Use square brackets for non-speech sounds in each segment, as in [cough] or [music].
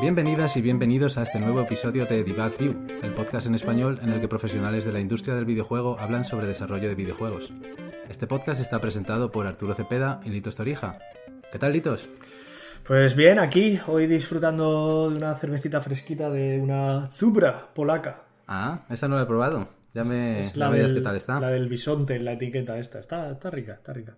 Bienvenidas y bienvenidos a este nuevo episodio de Debug View, el podcast en español en el que profesionales de la industria del videojuego hablan sobre desarrollo de videojuegos. Este podcast está presentado por Arturo Cepeda y Litos Torija. ¿Qué tal, Litos? Pues bien, aquí, hoy disfrutando de una cervecita fresquita de una Zubra polaca. Ah, esa no la he probado. Ya me, Es dirás qué tal está. La del bisonte, la etiqueta esta. Está, está rica, está rica.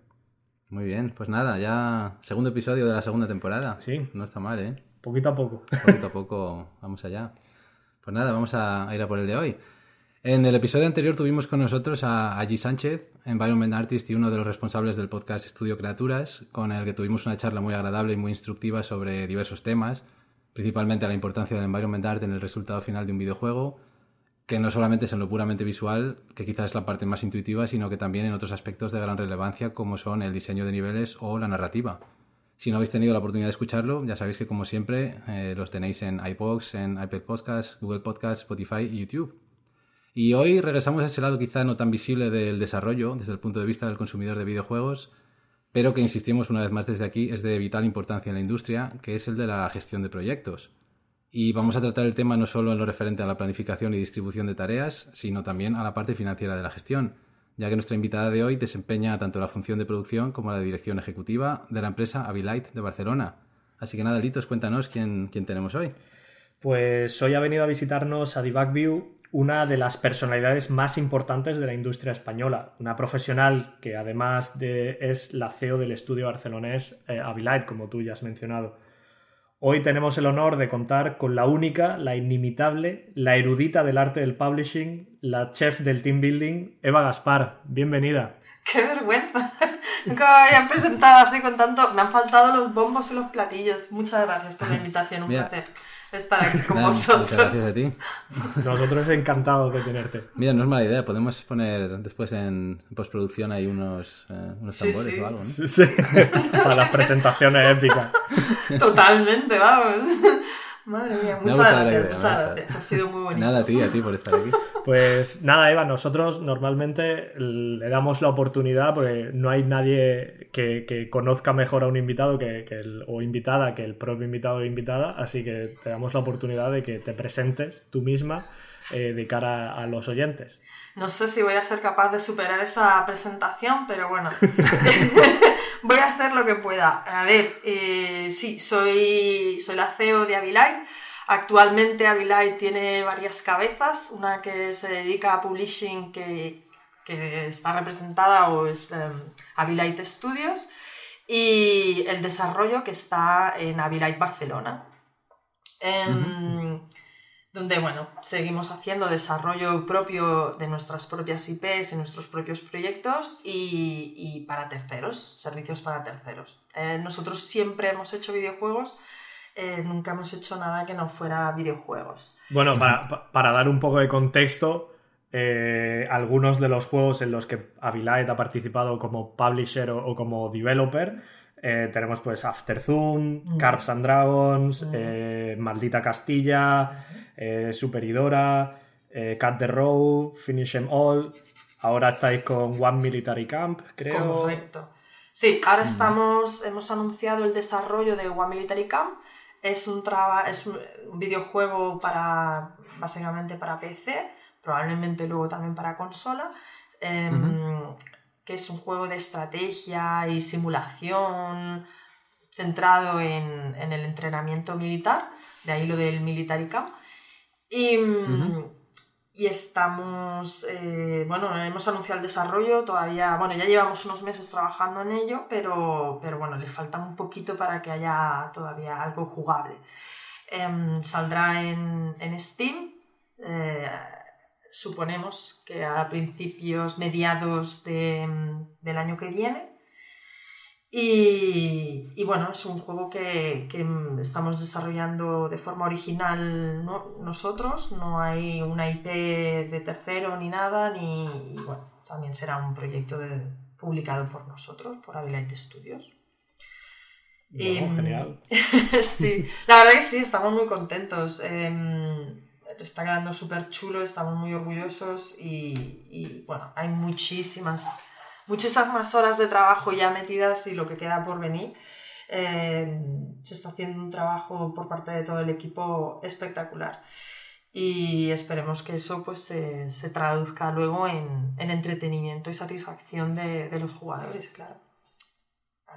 Muy bien, pues nada, ya segundo episodio de la segunda temporada. Sí. No está mal, ¿eh? Poquito a poco. Poquito a poco vamos allá. Pues nada, vamos a ir a por el de hoy. En el episodio anterior tuvimos con nosotros a Allí Sánchez, Environment Artist y uno de los responsables del podcast Estudio Criaturas, con el que tuvimos una charla muy agradable y muy instructiva sobre diversos temas, principalmente la importancia del Environment Art en el resultado final de un videojuego, que no solamente es en lo puramente visual, que quizás es la parte más intuitiva, sino que también en otros aspectos de gran relevancia como son el diseño de niveles o la narrativa. Si no habéis tenido la oportunidad de escucharlo, ya sabéis que como siempre eh, los tenéis en iBox, en iPad Podcasts, Google Podcasts, Spotify y YouTube. Y hoy regresamos a ese lado quizá no tan visible del desarrollo desde el punto de vista del consumidor de videojuegos, pero que insistimos una vez más desde aquí es de vital importancia en la industria, que es el de la gestión de proyectos. Y vamos a tratar el tema no solo en lo referente a la planificación y distribución de tareas, sino también a la parte financiera de la gestión, ya que nuestra invitada de hoy desempeña tanto la función de producción como la dirección ejecutiva de la empresa Avilite de Barcelona. Así que nada, Litos, cuéntanos quién, quién tenemos hoy. Pues hoy ha venido a visitarnos a View una de las personalidades más importantes de la industria española, una profesional que además de, es la CEO del estudio barcelonés eh, Avilite, como tú ya has mencionado. Hoy tenemos el honor de contar con la única, la inimitable, la erudita del arte del publishing, la chef del team building, Eva Gaspar. Bienvenida. ¡Qué vergüenza! [laughs] Nunca me habían presentado así con tanto... Me han faltado los bombos y los platillos. Muchas gracias por la invitación, un Mira. placer estar aquí con [laughs] Nada, vosotros. Muchas gracias a ti. Nosotros encantados de tenerte. Mira, no es mala idea, podemos poner después en postproducción ahí unos, eh, unos Sí, tambores sí. o algo, ¿no? Sí, [laughs] para las presentaciones épicas. Totalmente, vamos. Madre mía, muchas gracias, idea, muchas gracias. Ha sido muy bonito. Nada, a ti, a ti por estar aquí. [laughs] Pues nada, Eva, nosotros normalmente le damos la oportunidad porque no hay nadie que, que conozca mejor a un invitado que, que el- o invitada que el propio invitado o invitada, así que te damos la oportunidad de que te presentes tú misma eh, de cara a los oyentes. No sé si voy a ser capaz de superar esa presentación, pero bueno. [laughs] voy a hacer lo que pueda. A ver, eh, sí, soy, soy la CEO de Avilite. Actualmente Avilite tiene varias cabezas. Una que se dedica a publishing que, que está representada o es em, Avilite Studios. Y el desarrollo que está en Avilite Barcelona. Em, donde bueno, seguimos haciendo desarrollo propio de nuestras propias IPs y nuestros propios proyectos y, y para terceros, servicios para terceros. Eh, nosotros siempre hemos hecho videojuegos, eh, nunca hemos hecho nada que no fuera videojuegos. Bueno, para, pa- para dar un poco de contexto, eh, algunos de los juegos en los que Avilite ha participado como publisher o, o como developer, eh, tenemos pues After Zoom, Mm. Carps and Dragons, Mm. eh, Maldita Castilla, eh, Superidora, eh, Cut the Road, Finish Em All. Ahora estáis con One Military Camp, creo. Correcto. Sí, ahora Mm. estamos, hemos anunciado el desarrollo de One Military Camp. Es un, traba, es un, videojuego para, básicamente para PC, probablemente luego también para consola, em, que es un juego de estrategia y simulación centrado en, en el entrenamiento militar, de ahí lo del Military Camp. Y, y estamos, eh, bueno, hemos anunciado el desarrollo, todavía, bueno, ya llevamos unos meses trabajando en ello, pero, pero bueno, le falta un poquito para que haya todavía algo jugable. Em, saldrá en, en Steam, eh, suponemos que a principios, mediados de- del año que viene. Y, y bueno, es un juego que, que estamos desarrollando de forma original ¿no? nosotros, no hay una IP de tercero ni nada, ni y bueno, también será un proyecto de- publicado por nosotros, por Avilite Studios. genial. [laughs] sí, la verdad que sí, estamos muy contentos. Em, está quedando súper chulo, estamos muy orgullosos y, bueno, hay muchísimas, muchísimas horas de trabajo ya metidas y lo que queda por venir. Em, se está haciendo un trabajo por parte de todo el equipo espectacular y esperemos que eso pues se, traduzca luego en, entretenimiento y satisfacción de, los jugadores, claro.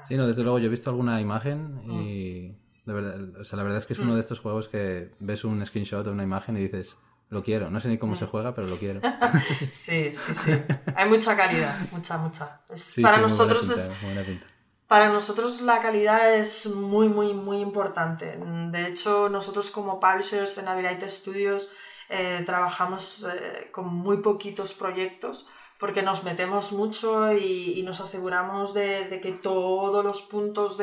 Sí, no, desde luego yo he visto alguna imagen y mm. de verdad, o sea, la verdad es que es uno mm. de estos juegos que ves un screenshot de una imagen y dices, lo quiero. No sé ni cómo se mm. juega, pero lo quiero. [laughs] sí, sí, sí. Hay mucha calidad, mucha, mucha. para nosotros es... Para nosotros la calidad es muy, muy, muy importante. De hecho, nosotros como publishers en Abilite Studios eh, trabajamos eh, con muy poquitos proyectos porque nos metemos mucho y, nos aseguramos de, que todos los puntos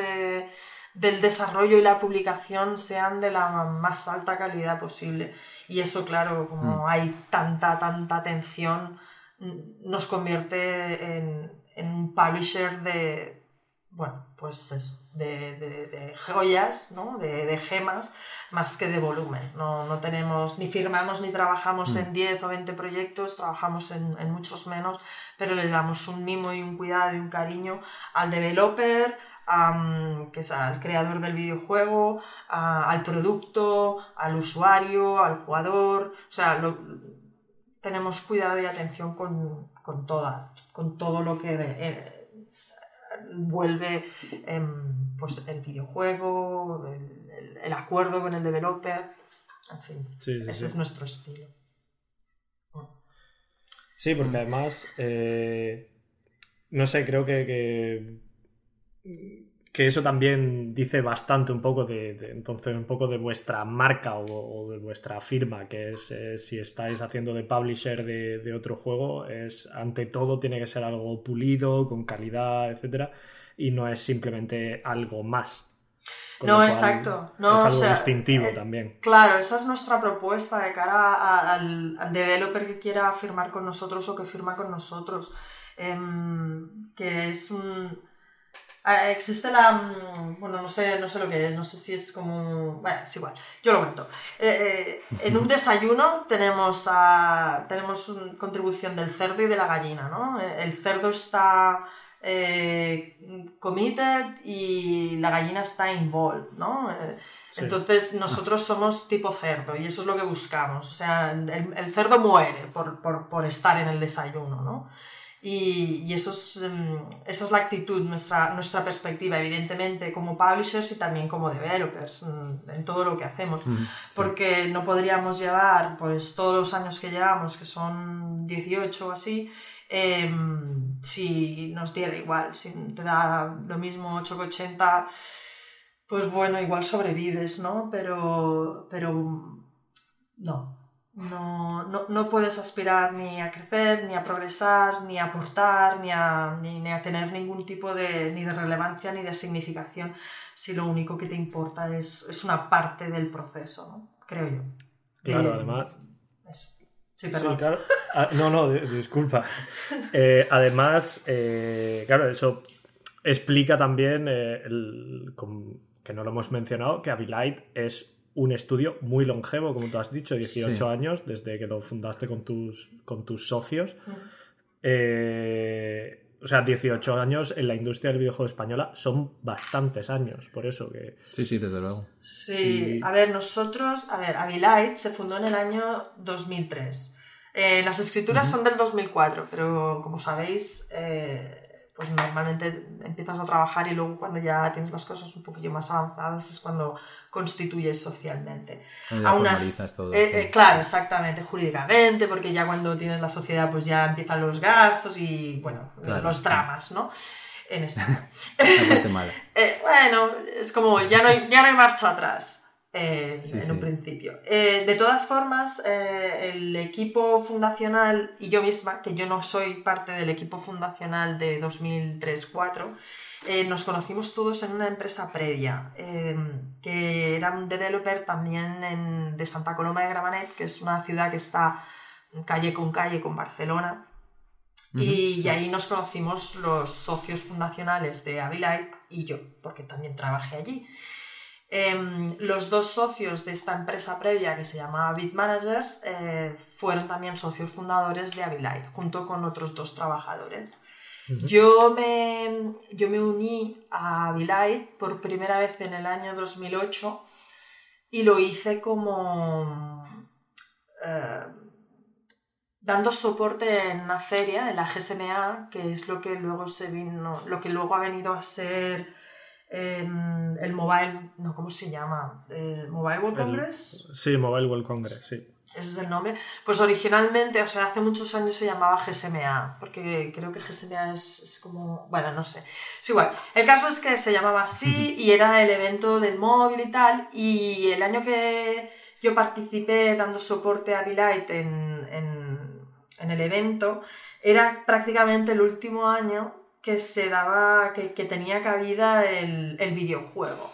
del desarrollo y la publicación sean de la más alta calidad posible. Y eso, claro, como mm. hay tanta, tanta atención, nos convierte en un publisher de, bueno, pues es de, joyas, ¿no? de, gemas, más que de volumen. No, tenemos, ni firmamos ni trabajamos en 10 mm. o 20 proyectos, trabajamos en, muchos menos, pero le damos un mimo y un cuidado y un cariño al developer, que es al creador del videojuego, al producto, al usuario, al jugador. O sea, tenemos cuidado y atención con, con, toda, con todo lo que... Eh, vuelve em, pues, el videojuego, el, acuerdo con el developer, en fin, ese es nuestro estilo. Sí, porque además, eh, no sé, creo que, que, eso también dice bastante un poco de, entonces un poco de vuestra marca o, de vuestra firma, que es eh, si estáis haciendo de publisher de, de, otro juego, es ante todo tiene que ser algo pulido, con calidad, etcétera y no es simplemente algo más. no, exacto. No, es algo distintivo eh, también. Claro, esa es nuestra propuesta de cara al, developer que quiera firmar con nosotros o que firma con nosotros. Em, que es un. Eh, existe la. Mm, bueno, no sé, no sé lo que es, no sé si es como. Bueno, es igual, yo lo cuento. Eh, en un [laughs] desayuno tenemos, a, tenemos contribución del cerdo y de la gallina, ¿no? El cerdo está eh, committed y la gallina está involved, ¿no? Eh, entonces nosotros somos tipo cerdo y eso es lo que buscamos. O sea, el, cerdo muere por, estar en el desayuno, ¿no? Y, eso es, em, esa es la actitud, nuestra, nuestra perspectiva, evidentemente, como publishers y también como developers, mm, en todo lo que hacemos. Porque no podríamos llevar, pues, todos los años que llevamos, que son 18 o así, Em, si nos diera igual, si te da lo mismo 8 que 80, pues bueno, igual sobrevives, ¿no? Pero, pero no, no, no, puedes aspirar ni a crecer, ni a progresar, ni a aportar, ni a, ni, a tener ningún tipo de, ni de relevancia ni de significación si lo único que te importa es, es una parte del proceso, ¿no? Creo yo. Claro, además, Sí, claro. Ah, no, no, disculpa. Eh, además, eh, claro, eso explica también, eh, que no lo hemos mencionado, que Abilite es un estudio muy longevo, como tú has dicho, 18 años, desde que lo fundaste con tus, con tus socios. o sea, 18 años en la industria del videojuego española son bastantes años, por eso que... Sí, sí, desde luego. Sí, a ver, nosotros, a ver, Abilite se fundó en el año 2003. Eh, las escrituras son del 2004, pero como sabéis, eh, pues normalmente empiezas a trabajar y luego cuando ya tienes las cosas un poquillo más avanzadas es cuando constituyes socialmente. Eh, claro, exactamente, jurídicamente, porque ya cuando tienes la sociedad pues ya empiezan los gastos y, bueno, los dramas, ¿no? En España. [laughs] [laughs] bueno, es como ya no ya no hay marcha atrás. Eh, en un principio. Eh, de todas formas, eh, el equipo fundacional y yo misma, que yo no soy parte del equipo fundacional de 2003-4, nos conocimos todos en una empresa previa, que era un developer también de Santa Coloma de Gramenet, que es una ciudad que está calle con calle con Barcelona. y, ahí nos conocimos los socios fundacionales de Avilite y yo, porque también trabajé allí. Em, los dos socios de esta empresa previa que se llamaba BitManagers eh, fueron también socios fundadores de Abilite, junto con otros dos trabajadores. yo, me, yo me uní a Abilite por primera vez en el año 2008 y lo hice como eh, dando soporte en una feria, en la GSMA, que es lo que luego se vino, lo que luego ha venido a ser el Mobile, no, ¿cómo se llama? ¿El Mobile World Congress? sí, Mobile World Congress, sí. Ese es el nombre. Pues originalmente, o sea, hace muchos años se llamaba GSMA, porque creo que GSMA es, es, como, bueno, no sé. Es igual. El caso es que se llamaba así y era el evento del móvil y tal. Y el año que yo participé dando soporte a Bilight en, en, el evento, era prácticamente el último año que se daba, que, tenía cabida el, el videojuego.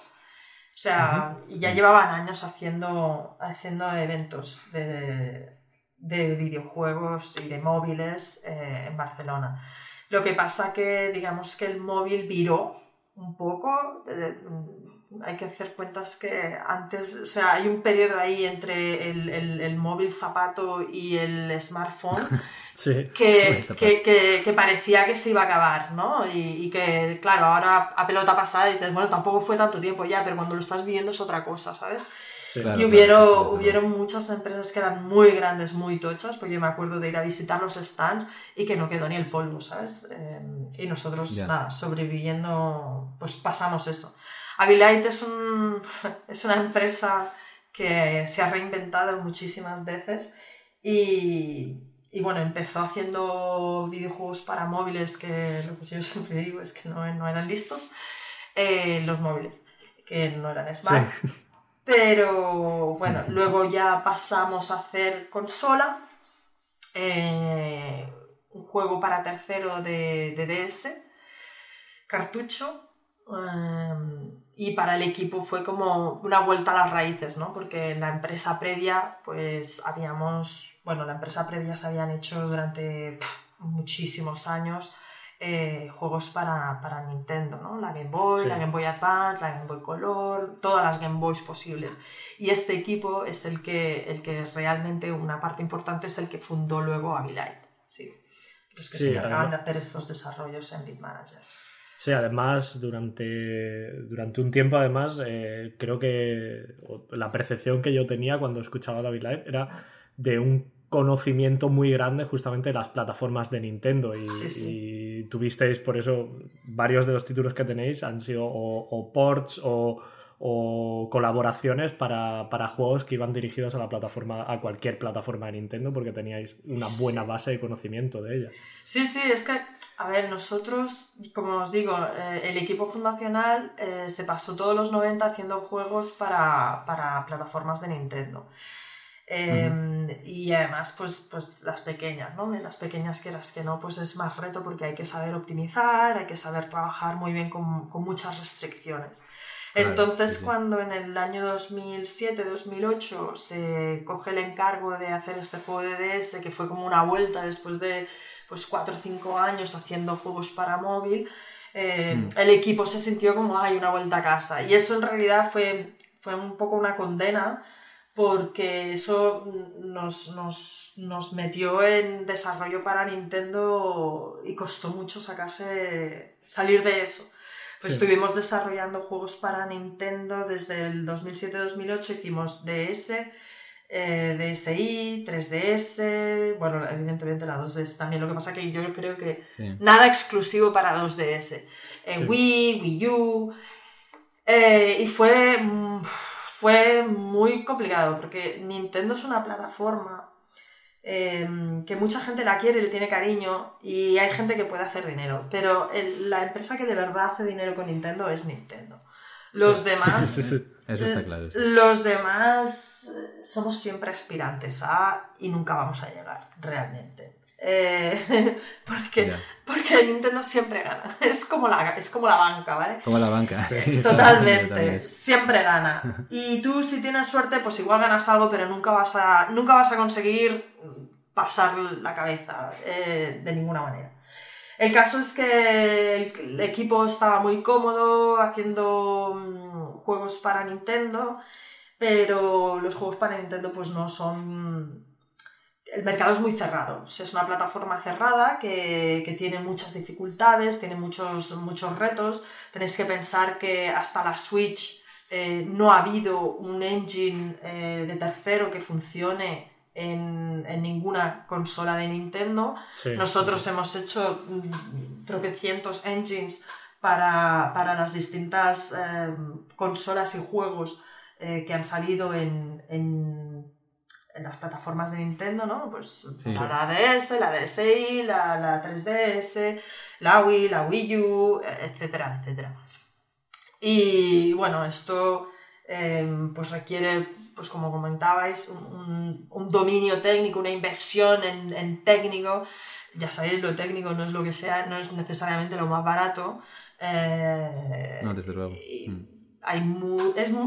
O sea, ya llevaban años haciendo, haciendo eventos de, videojuegos y de móviles eh, en Barcelona. Lo que pasa que, digamos que el móvil viró un poco. Eh, hay que hacer cuentas que antes, o sea, hay un periodo ahí entre el, móvil zapato y el smartphone [laughs] que, que, parecía que se iba a acabar, ¿no? Y, que, claro, ahora a pelota pasada dices, bueno, tampoco fue tanto tiempo ya, pero cuando lo estás viviendo es otra cosa, ¿sabes? y hubieron, hubieron muchas empresas que eran muy grandes, muy tochas, porque yo me acuerdo de ir a visitar los stands y que no quedó ni el polvo, ¿sabes? Eh, y nosotros, nada, sobreviviendo, pues pasamos eso. Abilite es, un, [laughs] es una empresa que se ha reinventado muchísimas veces y, y, bueno, empezó haciendo videojuegos para móviles que lo que yo siempre digo es que no, no eran listos, eh, los móviles, que no eran smart. Pero bueno, luego ya pasamos a hacer consola, eh, un juego para tercero de, de DS, cartucho, Em, y para el equipo fue como una vuelta a las raíces, ¿no? Porque en la empresa previa, pues habíamos, bueno, la empresa previa se habían hecho durante muchísimos años eh, juegos para, para, Nintendo, ¿no? La Game Boy, la Game Boy Advance, la Game Boy Color, todas las Game Boys posibles. Y este equipo es el que, el que realmente, una parte importante, es el que fundó luego Abilite, sí. Los que se acaban de hacer estos desarrollos en BitManager. Sí, además, durante, durante un tiempo, además, eh, creo que la percepción que yo tenía cuando escuchaba David Live era de un conocimiento muy grande justamente de las plataformas de Nintendo. Y, tuvisteis por eso varios de los títulos que tenéis han sido o ports o, o colaboraciones para, juegos que iban dirigidos a la plataforma, a cualquier plataforma de Nintendo, porque teníais una buena base de conocimiento de ella. Sí, sí, es que, a ver, nosotros, como os digo, eh, el equipo fundacional eh, se pasó todos los 90 haciendo juegos para, plataformas de Nintendo. Em, y además, pues, pues las pequeñas, ¿no? Las pequeñas quieras que no, pues es más reto porque hay que saber optimizar, hay que saber trabajar muy bien con, con muchas restricciones. Entonces, cuando en el año 2007-2008 se coge el encargo de hacer este juego de DS, que fue como una vuelta después de pues 4 o 5 años haciendo juegos para móvil, eh, mm. el equipo se sintió como, hay una vuelta a casa. Y eso en realidad fue, fue un poco una condena porque eso nos, nos, nos, metió en desarrollo para Nintendo y costó mucho sacarse, salir de eso. Pues estuvimos desarrollando juegos para Nintendo desde el 2007-2008, hicimos DS, eh, DSi, 3DS, bueno, evidentemente la 2DS también, lo que pasa que yo creo que nada exclusivo para 2DS. Eh, Wii, Wii U, eh, y fue, mm, fue muy complicado porque Nintendo es una plataforma Em, que mucha gente la quiere, le tiene cariño y hay gente que puede hacer dinero, pero la empresa que de verdad hace dinero con Nintendo es Nintendo. Los demás, [laughs] Eso está claro, los demás eh, somos siempre aspirantes a y nunca vamos a llegar realmente. Eh, [laughs] porque, porque Nintendo siempre gana. [laughs] Es como, la, es como la banca, ¿vale? Como la banca. Totalmente. Siempre gana. [laughs] Y tú, si tienes suerte, pues igual ganas algo, pero nunca vas a, nunca vas a conseguir pasar la cabeza eh, de ninguna manera. El caso es que el, equipo estaba muy cómodo haciendo mm, juegos para Nintendo, pero los juegos para Nintendo pues no son... El mercado es muy cerrado, es una plataforma cerrada que, tiene muchas dificultades, tiene muchos, muchos retos. Tenéis que pensar que hasta la Switch eh, no ha habido un engine eh, de tercero que funcione en, ninguna consola de Nintendo. Nosotros hemos hecho mm, tropecientos engines para, las distintas eh, consolas y juegos eh, que han salido en, en, las plataformas de Nintendo, ¿no? Pues la DS, la DSi, la, la 3DS, la Wii, la Wii U, etcétera, etcétera. Y bueno, esto eh, pues requiere pues como comentabais, un, dominio técnico, una inversión en, técnico. Ya sabéis, lo técnico no es lo que sea, no es necesariamente lo más barato. Eh, no, desde luego. Mm. Hay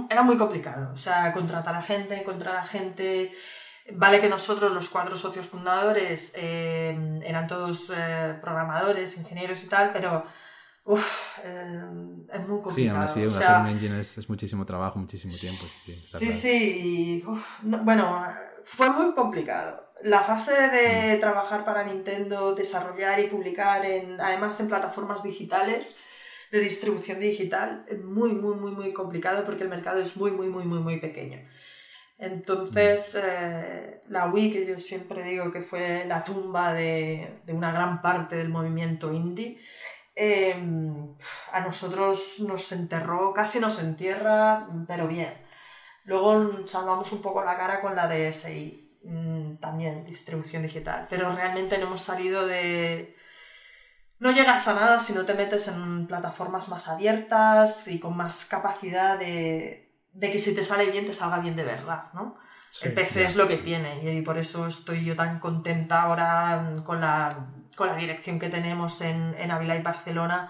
era muy complicado. O sea, contratar a gente, encontrar a gente. Vale que nosotros, los cuatro socios fundadores, eh, eran todos eh, programadores, ingenieros y tal, pero Uf, eh, es muy complicado. Sí, aún así, hacer un engine es, muchísimo trabajo, muchísimo tiempo. Sí, sí. bueno, fue muy complicado. La fase de mm. trabajar para Nintendo, desarrollar y publicar, en, además en plataformas digitales, de distribución digital, muy, muy, muy, muy complicado porque el mercado es muy, muy, muy, muy, muy pequeño. Entonces, mm. eh, la Wii, que yo siempre digo que fue la tumba de, de una gran parte del movimiento indie, Em, a nosotros nos enterró, casi nos entierra, pero bien. Luego salvamos un poco la cara con la DSI, mm, también distribución digital, pero realmente no hemos salido de... No llegas a nada si no te metes en plataformas más abiertas y con más capacidad de, que si te sale bien te salga bien de verdad, ¿no? el PC es lo que tiene y por eso estoy yo tan contenta ahora con la con la dirección que tenemos en, en Abilite Barcelona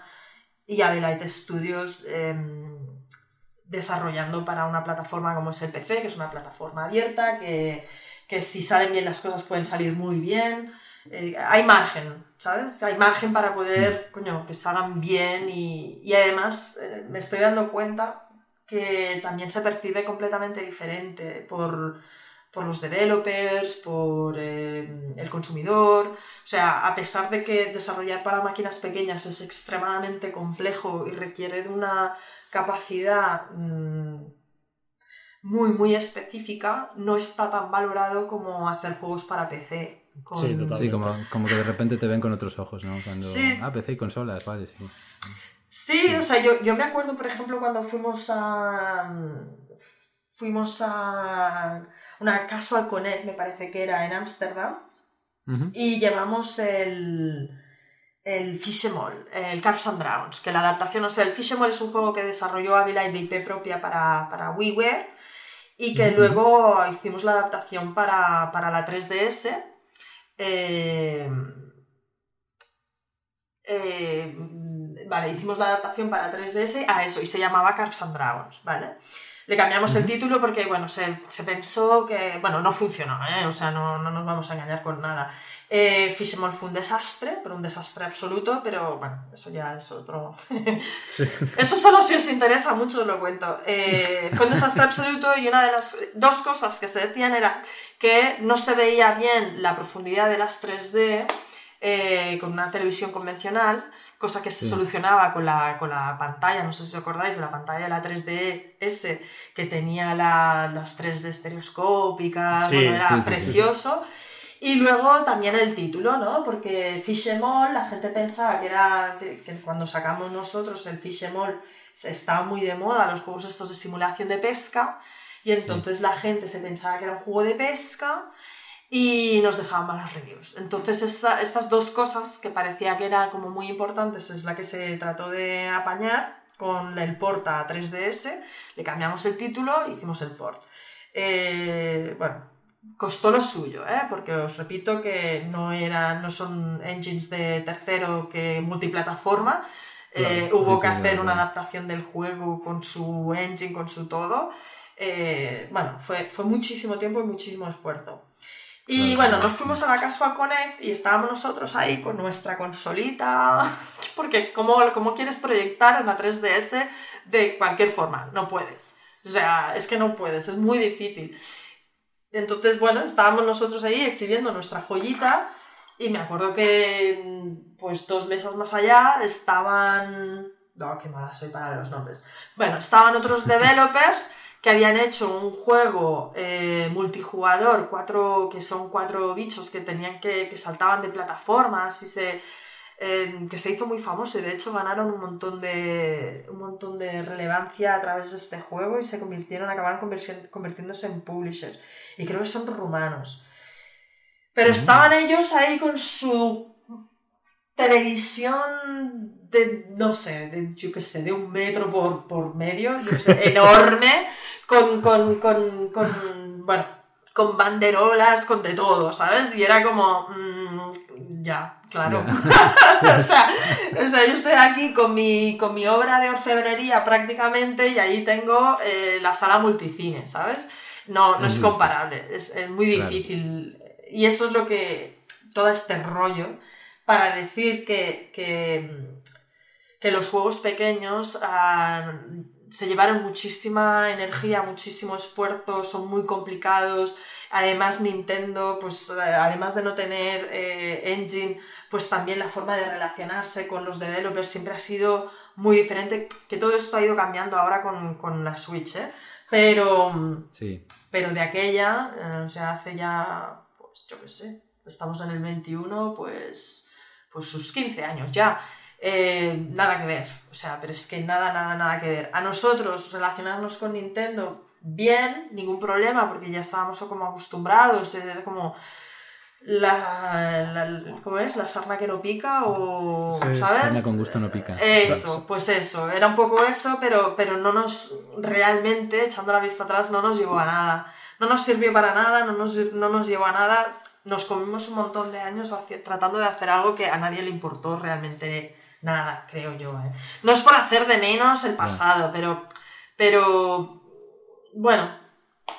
y Abilite Studios em, desarrollando para una plataforma como es el PC, que es una plataforma abierta, que, si salen bien las cosas pueden salir muy bien. Eh, hay margen, ¿sabes? Hay margen para poder, mm. coño, que salgan bien y, y además eh, me estoy dando cuenta que también se percibe completamente diferente por por los developers, por eh, el consumidor. O sea, a pesar de que desarrollar para máquinas pequeñas es extremadamente complejo y requiere de una capacidad mm, muy, muy específica, no está tan valorado como hacer juegos para PC. Sí, sí como, que de repente te ven con otros ojos, ¿no? Cuando, Ah, PC y consolas, vale, sí. Sí, o sea, yo, yo me acuerdo, por ejemplo, cuando fuimos a... Fuimos a una Casual Connect, me parece que era en Ámsterdam, y llevamos el, el Fishemol, el Cars and Dragons, que la adaptación, o sea, el Fishemol es un juego que desarrolló Avila de IP propia para, para WiiWare y que luego hicimos la adaptación para, la 3DS. Eh, eh, vale, hicimos la adaptación para 3DS a eso y se llamaba Cars and Dragons, ¿vale? Le cambiamos el título porque, bueno, se, se, pensó que, bueno, no funcionó, ¿eh? O sea, no, no nos vamos a engañar con nada. Eh, fue un desastre, pero un desastre absoluto, pero bueno, eso ya es otro... [laughs] eso solo si os interesa mucho os lo cuento. Eh, fue un desastre absoluto y una de las dos cosas que se decían era que no se veía bien la profundidad de las 3D eh, con una televisión convencional cosa que se solucionaba con la, con la pantalla, no sé si os acordáis de la pantalla de la 3DS que tenía las 3D estereoscópicas, era precioso. Y luego también el título, ¿no? Porque Fishemol, la gente pensaba que era, que, cuando sacamos nosotros el Fishemol, estaba muy de moda los juegos estos de simulación de pesca, y entonces la gente se pensaba que era un juego de pesca, y nos dejaban malas reviews. Entonces estas dos cosas que parecía que eran como muy importantes es la que se trató de apañar con el port a 3DS, le cambiamos el título e hicimos el port. Eh, bueno, costó lo suyo, ¿eh? porque os repito que no, era, no son engines de tercero que multiplataforma, eh, hubo que hacer una adaptación del juego con su engine, con su todo. bueno, fue, fue muchísimo tiempo y muchísimo esfuerzo. Y bueno, nos fuimos a la Casual Connect y estábamos nosotros ahí con nuestra consolita, [laughs] porque ¿cómo, cómo quieres proyectar una 3DS de cualquier forma? No puedes. O sea, es que no puedes, es muy difícil. Entonces, bueno, estábamos nosotros ahí exhibiendo nuestra joyita y me acuerdo que, pues dos meses más allá estaban... No, qué mala soy para los nombres. Bueno, estaban otros [laughs] developers que habían hecho un juego eh, multijugador, cuatro, que son cuatro bichos que tenían que, que saltaban de plataformas y se, eh, que se hizo muy famoso y de hecho ganaron un montón de un montón de relevancia a través de este juego y se convirtieron, acabaron convirtiéndose en publishers. Y creo que son rumanos. Pero estaban ellos ahí con su televisión de, no sé, de, yo qué sé, de un metro por, por medio, yo sé, enorme, [laughs] con, con, con, con, bueno, con banderolas, con de todo, ¿sabes? Y era como, mmm, ya, claro. [laughs] o, sea, o, sea, yo estoy aquí con mi, con mi obra de orfebrería prácticamente y ahí tengo eh, la sala multicine, ¿sabes? No, no es, comparable, es, es, muy difícil. Y eso es lo que, todo este rollo, para decir que, que que los juegos pequeños uh, se llevaron muchísima energía, muchísimo esfuerzo, son muy complicados. Además, Nintendo, pues además de no tener eh, engine, pues también la forma de relacionarse con los developers siempre ha sido muy diferente, que todo esto ha ido cambiando ahora con, con la Switch, ¿eh? Pero, sí. pero de aquella, eh, o sea, hace ya, pues yo qué sé, estamos en el 21, pues, pues sus 15 años ya. Eh, nada que ver, o sea, pero es que nada, nada, nada que ver. A nosotros relacionarnos con Nintendo, bien, ningún problema, porque ya estábamos como acostumbrados, era como la, la ¿cómo es? La sarna que no pica o, sí, ¿sabes? Sarna con gusto no pica. Eso, pues eso, era un poco eso, pero, pero no nos, realmente, echando la vista atrás, no nos llevó a nada. No nos sirvió para nada, no nos, no nos llevó a nada. Nos comimos un montón de años tratando de hacer algo que a nadie le importó realmente nada, creo yo. ¿eh? No es por hacer de menos el pasado, pero, pero bueno,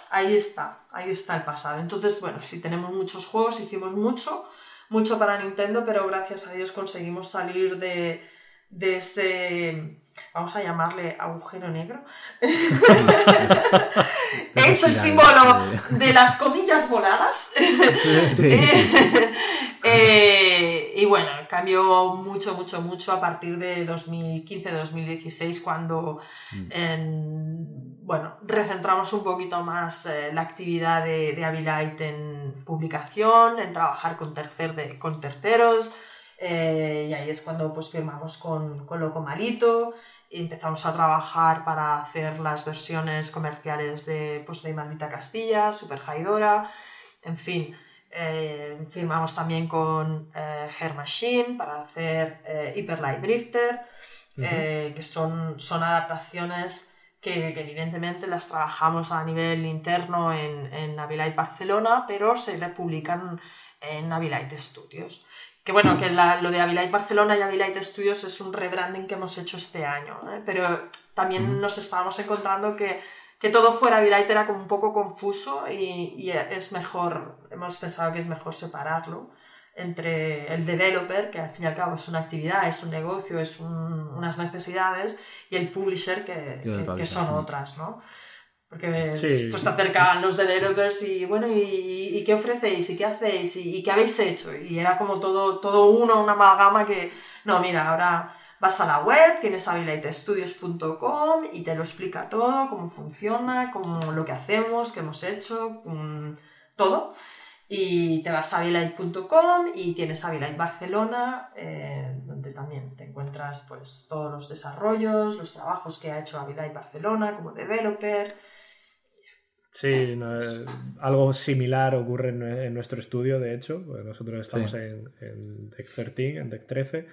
ahí está, ahí está el pasado. Entonces, bueno, sí tenemos muchos juegos, hicimos mucho, mucho para Nintendo, pero gracias a Dios conseguimos salir de, de ese, vamos a llamarle agujero negro. He [laughs] hecho el símbolo de las comillas voladas. [laughs] eh, y bueno, cambió mucho, mucho, mucho a partir de 2015-2016 cuando, mm. en, bueno, recentramos un poquito más eh, la actividad de, de Abilite en publicación, en trabajar con, tercer de, con terceros. Eh, y ahí es cuando pues firmamos con, con Loco Malito y empezamos a trabajar para hacer las versiones comerciales de, pues, de Maldita Castilla, Super Haidora, en fin. Eh, firmamos también con eh, Hair Machine para hacer eh, Hyper Light Drifter, uh -huh. que son, son adaptaciones que, que, evidentemente las trabajamos a nivel interno en, en Navilite Barcelona, pero se republican en Navilite Studios. Que bueno, que la, lo de Avilite Barcelona y Avilite Studios es un rebranding que hemos hecho este año, ¿eh? pero también nos estábamos encontrando que, que todo fuera Avilite era como un poco confuso y, y, es mejor, hemos pensado que es mejor separarlo entre el developer, que al fin y al cabo es una actividad, es un negocio, es un, unas necesidades, y el publisher, que, que, que son otras, ¿no? Porque sí. pues te acercaban los developers y bueno, ¿y, y qué ofrecéis? ¿Y qué hacéis? ¿Y, ¿Y, qué habéis hecho? Y era como todo, todo uno, una amalgama que, no, mira, ahora vas a la web, tienes habilitestudios.com y te lo explica todo, cómo funciona, cómo lo que hacemos, qué hemos hecho, um, todo. Y te vas a habilite.com y tienes Habilite Barcelona, eh, donde también te encuentras pues todos los desarrollos, los trabajos que ha hecho Habilite Barcelona como developer, Sí, no, eh, algo similar ocurre en, en, nuestro estudio, de hecho. Nosotros estamos sí. en, en, Deck 13, en Deck 13,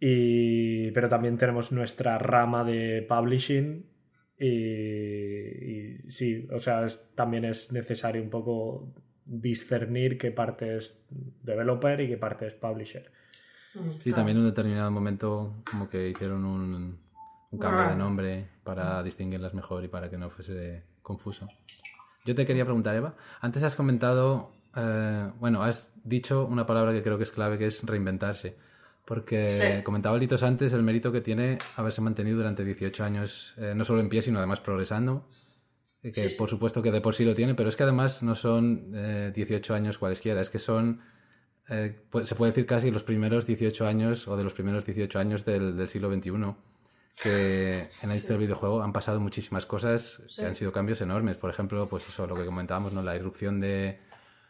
y, pero también tenemos nuestra rama de publishing. Y, y sí, o sea, es, también es necesario un poco discernir qué parte es developer y qué parte es publisher. Sí, también en un determinado momento como que hicieron un, un cambio de nombre para distinguirlas mejor y para que no fuese confuso. Yo te quería preguntar, Eva, antes has comentado eh, bueno, has dicho una palabra que creo que es clave, que es reinventarse. Porque comentaba Litos antes el mérito que tiene haberse mantenido durante 18 años, eh, no solo en pie, sino además progresando. Que por supuesto que de por sí lo tiene, pero es que además no son 18 años cualesquiera, es que son se puede decir casi los primeros 18 años o de los primeros 18 años del, del siglo XXI que en la historia del videojuego han pasado muchísimas cosas que han sido cambios enormes. Por ejemplo, pues eso, lo que comentábamos, ¿no? La irrupción de,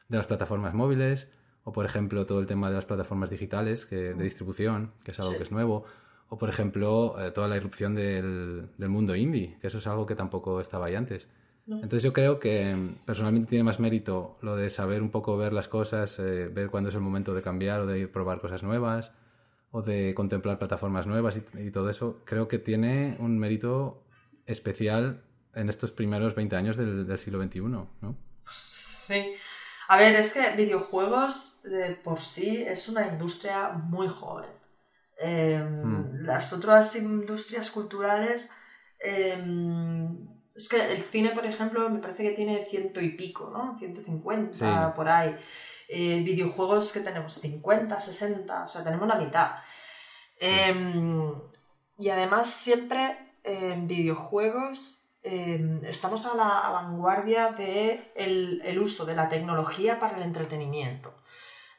de las plataformas móviles, o por ejemplo, todo el tema de las plataformas digitales que, de distribución, que es algo que es nuevo, o por ejemplo, eh, toda la irrupción del, del, mundo indie, que eso es algo que tampoco estaba ahí antes. Entonces yo creo que personalmente tiene más mérito lo de saber un poco ver las cosas, eh, ver cuándo es el momento de cambiar o de probar cosas nuevas, o de contemplar plataformas nuevas y, todo eso, creo que tiene un mérito especial en estos primeros 20 años del, siglo XXI, ¿no? Sí. A ver, es que videojuegos de por sí es una industria muy joven. Em, hmm. Las otras industrias culturales, em, es que el cine, por ejemplo, me parece que tiene ciento y pico, ¿no? 150 por ahí. Eh, videojuegos que tenemos 50, 60, o sea, tenemos la mitad. Em, y además siempre en videojuegos em, estamos a la vanguardia del de el uso de la tecnología para el entretenimiento.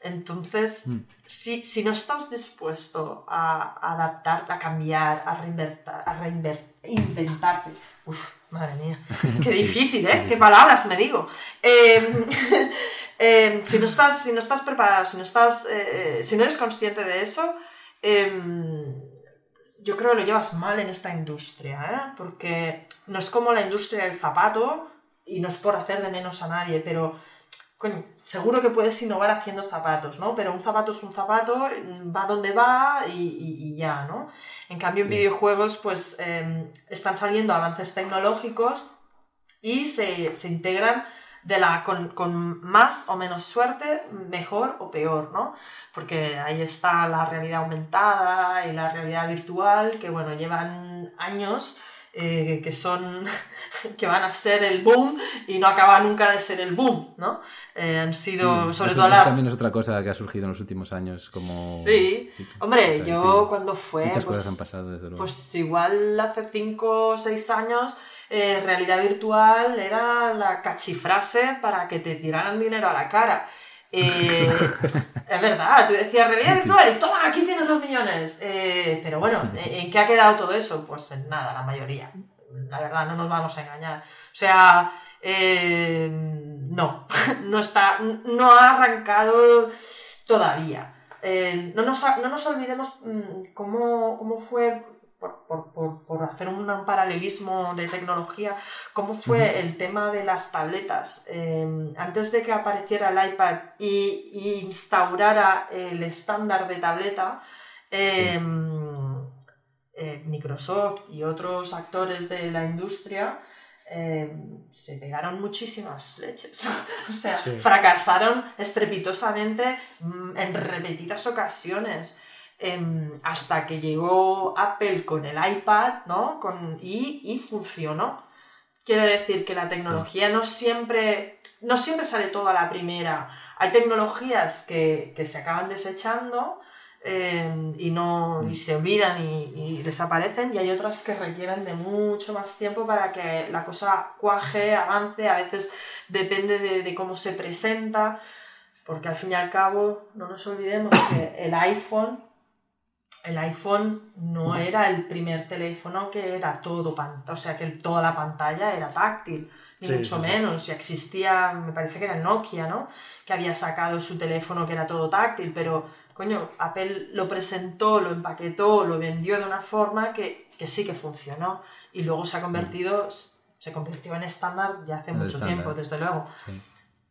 Entonces, mm. si, si, no estás dispuesto a, adaptarte, a cambiar, a reinventar, a reinventarte, Uf, madre mía, qué [laughs] difícil, ¿eh? Qué palabras me digo. Em, [laughs] em, si, no estás, si no estás preparado, si no, estás, eh, si no eres consciente de eso, yo creo que lo llevas mal en esta industria, ¿eh? Porque no es como la industria del zapato, y no es por hacer de menos a nadie, pero seguro que puedes innovar haciendo zapatos, ¿no? Pero un zapato es un zapato, va donde va y, ya, ¿no? En cambio, en videojuegos, pues em, están saliendo avances tecnológicos y se, integran de la, con, más o menos suerte, mejor o peor, ¿no? Porque ahí está la realidad aumentada y la realidad virtual, que bueno, llevan años eh, que son [laughs] que van a ser el boom y no acaba nunca de ser el boom, ¿no? Eh, han sido, sobre todo la... también es otra cosa que ha surgido en los últimos años, como... Sí, hombre, yo cuando fue... Muchas pues, cosas han pasado, desde luego. Pues igual hace 5 o 6 años eh, realidad virtual era la cachifrase para que te tiraran dinero a la cara. Eh, [laughs] es verdad, tú decías realidad virtual toma, aquí tienes los millones. Eh, pero bueno, ¿en qué ha quedado todo eso? Pues en nada, la mayoría. La verdad, no nos vamos a engañar. O sea, eh, no, [laughs] no está, no ha arrancado todavía. no, nos, no, nos, olvidemos mm, cómo, cómo fue por, hacer un, paralelismo de tecnología, cómo fue el tema de las tabletas. Em, antes de que apareciera el iPad y, instaurara el estándar de tableta, em, eh, Microsoft y otros actores de la industria em, se pegaron muchísimas leches. [laughs] o sea, fracasaron estrepitosamente mm, en repetidas ocasiones. Em, hasta que llegó Apple con el iPad, ¿no? Con, y, funcionó. Quiere decir que la tecnología no, siempre, no siempre sale toda a la primera. Hay tecnologías que, se acaban desechando em, y, no, y mm. se olvidan y, desaparecen y hay otras que requieren de mucho más tiempo para que la cosa cuaje, avance, a veces depende de, de cómo se presenta, porque al fin y al cabo no nos olvidemos que el iPhone el iPhone no era el primer teléfono que era todo pantalla, o sea, que toda la pantalla era táctil, ni mucho menos. Ya existía, me parece que era Nokia, ¿no? Que había sacado su teléfono que era todo táctil, pero, coño, Apple lo presentó, lo empaquetó, lo vendió de una forma que, sí que funcionó. Y luego se ha convertido, se convirtió en estándar ya hace mucho tiempo, desde luego.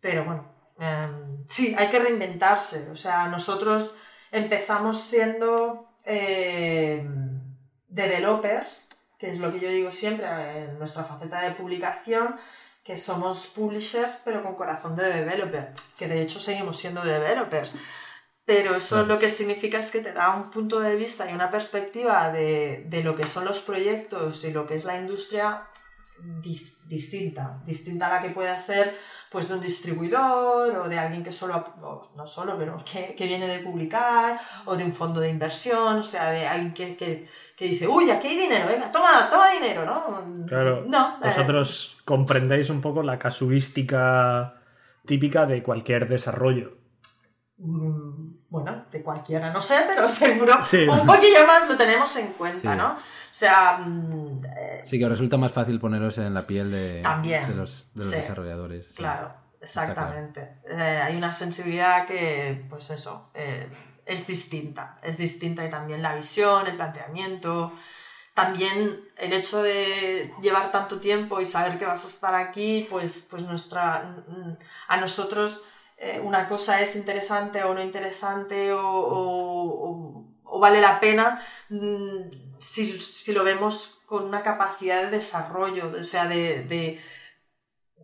Pero bueno, em, sí, hay que reinventarse. O sea, nosotros empezamos siendo eh, developers, que es lo que yo digo siempre en nuestra faceta de publicación, que somos publishers pero con corazón de developer, que de hecho seguimos siendo developers. Pero eso lo que significa es que te da un punto de vista y una perspectiva de, lo que son los proyectos y lo que es la industria distinta, distinta a la que pueda ser pues de un distribuidor o de alguien que solo, no solo, pero que, viene de publicar o de un fondo de inversión, o sea, de alguien que, dice, uy, aquí hay dinero, venga, toma, toma dinero, ¿no? Claro, no, eh, vosotros comprendéis un poco la casuística típica de cualquier desarrollo. Mm, bueno, de cualquiera, no sé, pero [laughs] seguro un poquillo más lo tenemos en cuenta, ¿no? O sea... Mm, eh, sí, que resulta más fácil poneros en la piel de, los, desarrolladores. Claro, exactamente. Eh, hay una sensibilidad que, pues eso, eh, es distinta. Es distinta y también la visión, el planteamiento. También el hecho de llevar tanto tiempo y saber que vas a estar aquí, pues, pues nuestra, a nosotros una cosa es interesante o no interesante o, vale la pena mm, si, lo vemos con una capacidad de desarrollo, o sea, de, de,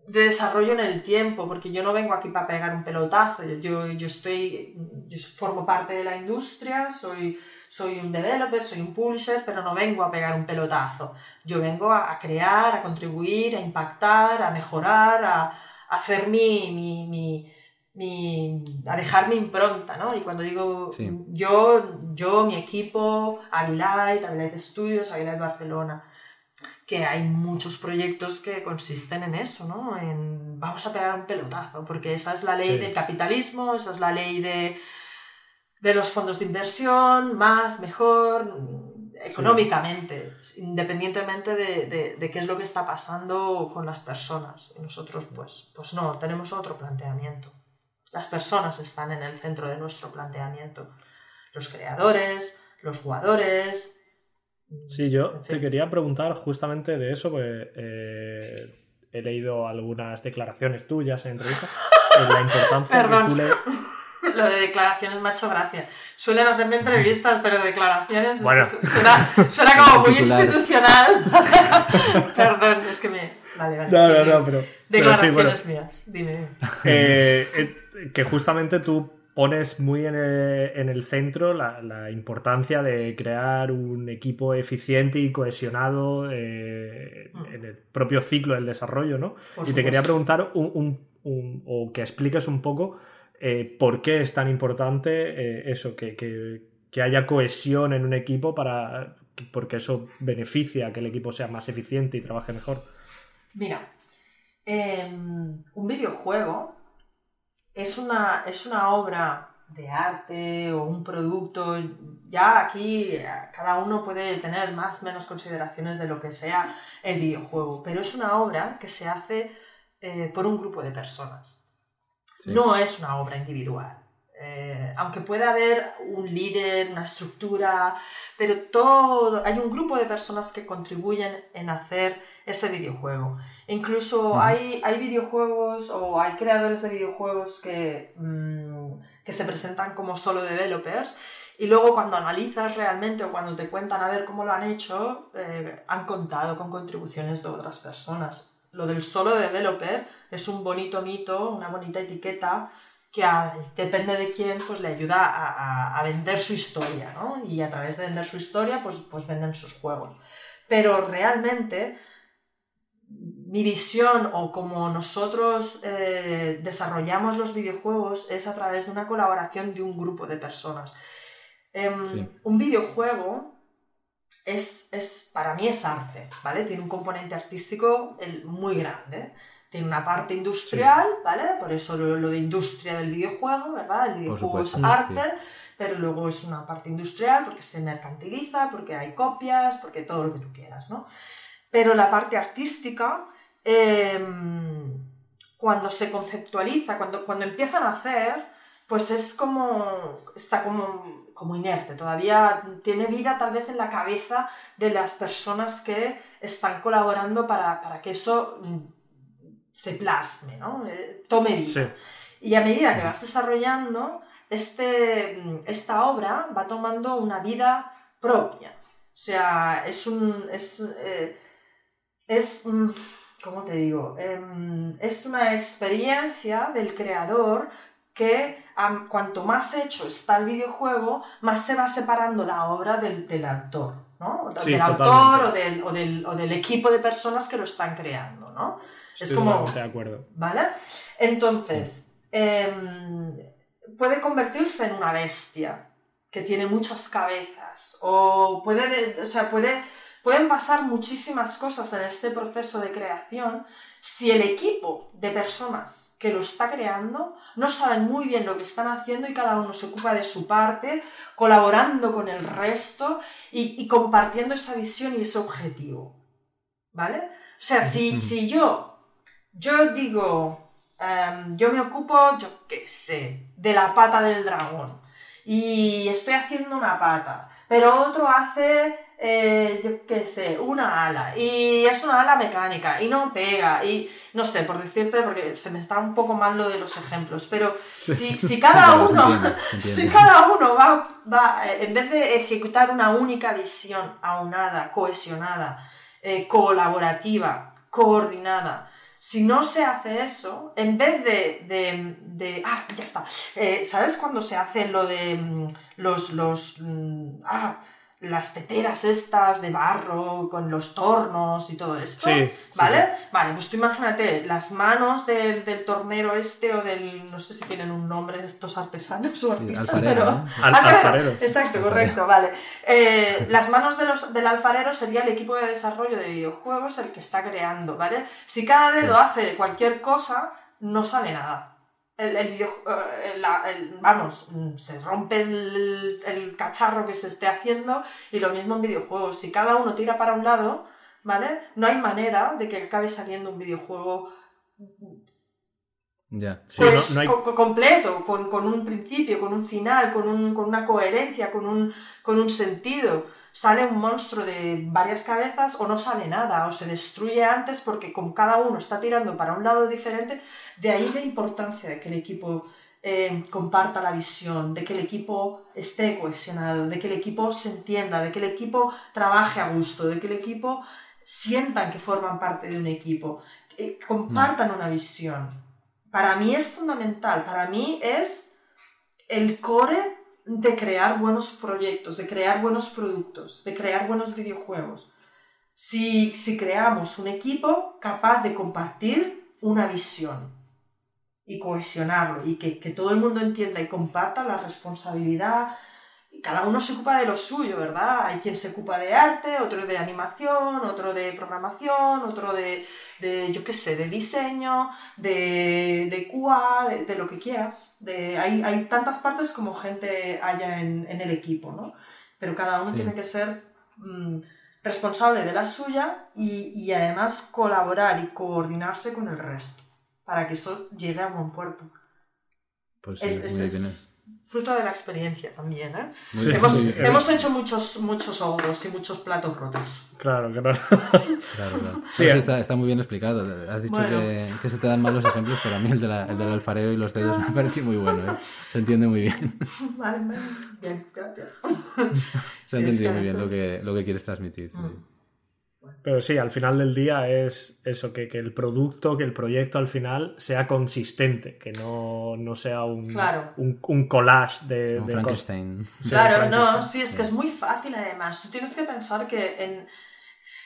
desarrollo en el tiempo, porque yo no vengo aquí para pegar un pelotazo, yo, yo estoy, formo parte de la industria, soy, soy un developer, soy un publisher, pero no vengo a pegar un pelotazo. Yo vengo a, crear, a contribuir, a impactar, a mejorar, a, hacer mi, mi a dejar mi impronta, ¿no? Y cuando digo yo, yo, mi equipo, Avilite, Avilite Studios, Avilite Barcelona, que hay muchos proyectos que consisten en eso, ¿no? En vamos a pegar un pelotazo, porque esa es la ley del capitalismo, esa es la ley de, de los fondos de inversión, más, mejor, económicamente, independientemente de, de, qué es lo que está pasando con las personas. Y nosotros, pues, pues no, tenemos otro planteamiento. Las personas están en el centro de nuestro planteamiento. Los creadores, los jugadores. Sí, yo te quería preguntar justamente de eso, porque eh, he leído algunas declaraciones tuyas en [laughs] entrevistas. la importancia que tú le... [laughs] Lo de declaraciones me ha hecho gracia. Suelen hacerme entrevistas, pero declaraciones suena, suena, como muy institucional. [laughs] Perdón, es que me. Vale, vale. No, no, no, pero. Declaraciones mías. Dime. [laughs] Eh, eh, que justamente tú pones muy en el, centro la, importancia de crear un equipo eficiente y cohesionado eh, mm. en el propio ciclo del desarrollo, ¿no? y te quería preguntar o que expliques un poco por qué es tan importante eso, que, que, haya cohesión en un equipo para porque eso beneficia a que el equipo sea más eficiente y trabaje mejor. Mira, em, un videojuego es una, es una obra de arte o un producto, ya aquí eh, cada uno puede tener más o menos consideraciones de lo que sea el videojuego, pero es una obra que se hace eh, por un grupo de personas. No es una obra individual. Eh, aunque pueda haber un líder, una estructura, pero todo, hay un grupo de personas que contribuyen en hacer ese videojuego. Incluso hay, hay videojuegos o hay creadores de videojuegos que, mm, que se presentan como solo developers y luego cuando analizas realmente o cuando te cuentan a ver cómo lo han hecho, eh, han contado con contribuciones de otras personas. Lo del solo developer es un bonito mito, una bonita etiqueta que depende de quién, pues le ayuda a, vender su historia, ¿no? Y a través de vender su historia, pues, pues venden sus juegos. Pero realmente, mi visión o como nosotros eh, desarrollamos los videojuegos es a través de una colaboración de un grupo de personas. Em, un videojuego es, es, para mí es arte, ¿vale? Tiene un componente artístico muy grande tiene una parte industrial, ¿vale? Por eso lo, de industria del videojuego, ¿verdad? El videojuego es arte, pero luego es una parte industrial porque se mercantiliza, porque hay copias, porque todo lo que tú quieras, ¿no? Pero la parte artística, em, cuando se conceptualiza, cuando, cuando empiezan a hacer, pues es como, está como, como inerte, todavía tiene vida tal vez en la cabeza de las personas que están colaborando para, para que eso se plasme, ¿no? Eh, tome vida. Y a medida que vas desarrollando, este, esta obra va tomando una vida propia. O sea, es un... es, eh, es mm, ¿cómo te digo? Em, es una experiencia del creador que cuanto más hecho está el videojuego, más se va separando la obra del, del autor. ¿no? Sí, del autor o del, o, del, o del equipo de personas que lo están creando, ¿no? Es como, de acuerdo. ¿vale? Entonces, em, puede convertirse en una bestia que tiene muchas cabezas o puede, o sea, puede, pueden pasar muchísimas cosas en este proceso de creación si el equipo de personas que lo está creando no saben muy bien lo que están haciendo y cada uno se ocupa de su parte, colaborando con el resto y, y compartiendo esa visión y ese objetivo. ¿Vale? O sea, si, si yo, yo digo, em, yo me ocupo, yo qué sé, de la pata del dragón y estoy haciendo una pata, pero otro hace, eh, yo qué sé, una ala y es una ala mecánica y no pega y no sé, por decirte, porque se me está un poco mal lo de los ejemplos, pero si, si cada [laughs] uno... [laughs] Si cada uno va, va, eh, en vez de ejecutar una única visión aunada, cohesionada, eh, colaborativa, coordinada, si no se hace eso, en vez de... de- de- ah, ya está. Eh, ¿Sabes cuando se hace lo de mm, los... los mm, ah, las teteras estas de barro con los tornos y todo esto? Sí, sí, ¿Vale? Vale, pues tú imagínate las manos del, del tornero este o del, no sé si tienen un nombre estos artesanos o artistas, alfarero, pero... Al- Alfarero, alfarero. Exacto, Alfarero. correcto, vale. Eh, las manos de los, del alfarero sería el equipo de desarrollo de videojuegos el que está creando, ¿vale? Si cada dedo Sí. hace cualquier cosa, no sale nada. El, el video, eh, el- vamos, mm, se rompe el, el cacharro que se esté haciendo y lo mismo en videojuegos. Si cada uno tira para un lado, ¿vale? No hay manera de que acabe saliendo un videojuego Ya. Sí, pues, no- no hay- co- co- completo, con, con un principio, con un final, con, un- con una coherencia, con un, con un sentido. Sale un monstruo de varias cabezas o no sale nada, o se destruye antes porque como cada uno está tirando para un lado diferente, de ahí la importancia de que el equipo eh, comparta la visión, de que el equipo esté cohesionado, de que el equipo se entienda, de que el equipo trabaje a gusto, de que el equipo sientan que forman parte de un equipo, que compartan una visión. Para mí es fundamental, para mí es el core de crear buenos proyectos, de crear buenos productos, de crear buenos videojuegos. Si, si creamos un equipo capaz de compartir una visión y cohesionarlo y que, que todo el mundo entienda y comparta la responsabilidad, cada uno se ocupa de lo suyo, ¿verdad? Hay quien se ocupa de arte, otro de animación, otro de programación, otro de, de yo qué sé, de diseño, de, de QA, de, de lo que quieras. De, hay, hay tantas partes como gente haya en, en el equipo, ¿no? Pero cada uno Sí. tiene que ser mm, responsable de la suya y, y además colaborar y coordinarse con el resto para que eso llegue a buen puerto. Pues sí, Es, es- muy es bien. Fruto de la experiencia también, ¿eh? Sí. Hemos, bien. hemos hecho muchos, muchos ogros y muchos platos rotos. Claro, claro. Claro, claro. [laughs] Sí, Eso eh. está, está muy bien explicado. Has dicho Bueno. que, que se te dan mal los ejemplos, pero a mí el, de la- el del alfarero y los dedos me ha parecido muy bueno. ¿eh? Se entiende muy bien. [laughs] Vale, vale. bien, gracias. Se ha Sí, entendido muy bien lo que, lo que quieres transmitir. sí, sí. Mm. Pero sí, al final del día es eso, que, que el producto, que el proyecto al final sea consistente, que no, no sea un, Claro. un, un collage de, Un de. Frankenstein. Sí, Claro, Frankenstein. no, sí, es que es muy fácil además. Tú tienes que pensar que en,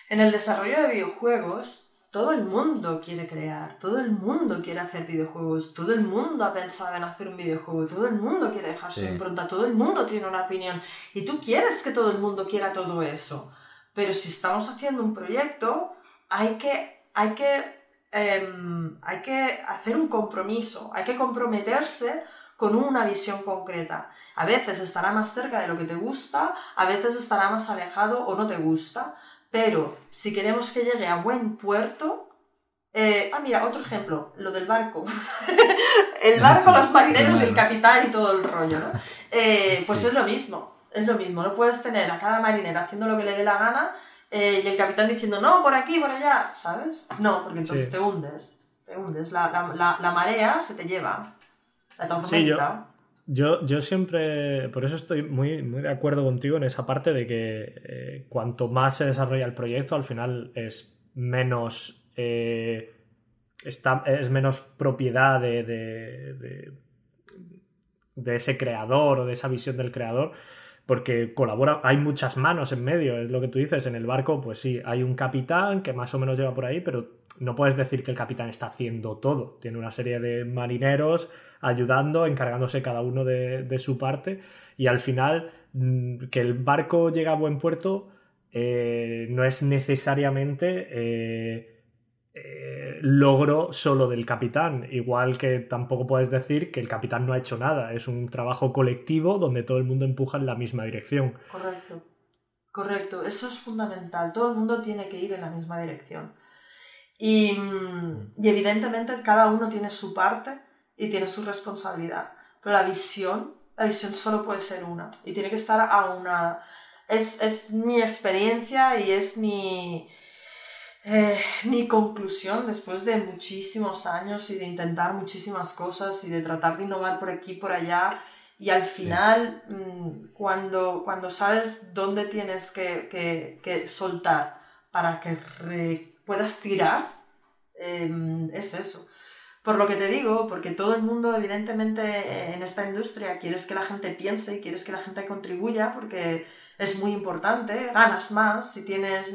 en el desarrollo de videojuegos todo el mundo quiere crear, todo el mundo quiere hacer videojuegos, todo el mundo ha pensado en hacer un videojuego, todo el mundo quiere dejar su Sí. impronta, todo el mundo tiene una opinión y tú quieres que todo el mundo quiera todo eso. Pero si estamos haciendo un proyecto, hay que, hay que, em, hay que hacer un compromiso, hay que comprometerse con una visión concreta. A veces estará más cerca de lo que te gusta, a veces estará más alejado o no te gusta, pero si queremos que llegue a buen puerto... eh, ah, mira, otro ejemplo, lo del barco. [laughs] el barco, [laughs] los marineros el capitán y todo el rollo, ¿no? Eh, pues es lo mismo, es lo mismo. No puedes tener a cada marinero haciendo lo que le dé la gana eh, y el capitán diciendo, no, por aquí, por allá, ¿sabes? No, porque entonces Sí. te hundes, te hundes. La, la- la- la marea se te lleva, la Sí, yo- tormenta. Yo, yo siempre, por eso estoy muy, muy de acuerdo contigo en esa parte de que eh, cuanto más se desarrolla el proyecto, al final es menos, eh, está, es menos propiedad de, de, de- de ese creador o de esa visión del creador. Porque colabora, hay muchas manos en medio, es lo que tú dices, en el barco, pues sí, hay un capitán que más o menos lleva por ahí, pero no puedes decir que el capitán está haciendo todo, tiene una serie de marineros ayudando, encargándose cada uno de, su parte, y al final mm, que el barco llegue a buen puerto eh, no es necesariamente... Eh, eh, logro solo del capitán, igual que tampoco puedes decir que el capitán no ha hecho nada, es un trabajo colectivo donde todo el mundo empuja en la misma dirección. Correcto, correcto, eso es fundamental, todo el mundo tiene que ir en la misma dirección. Y, y evidentemente cada uno tiene su parte y tiene su responsabilidad, pero la visión, la visión solo puede ser una y tiene que estar a una... Es, es mi experiencia y es mi, eh, mi conclusión después de muchísimos años y de intentar muchísimas cosas y de tratar de innovar por aquí y por allá y al final mm, cuando, cuando sabes dónde tienes que, soltar para que puedas tirar, em, es eso. Por lo que te digo, porque todo el mundo evidentemente en esta industria quieres que la gente piense y quieres que la gente contribuya porque es muy importante, ganas más si tienes...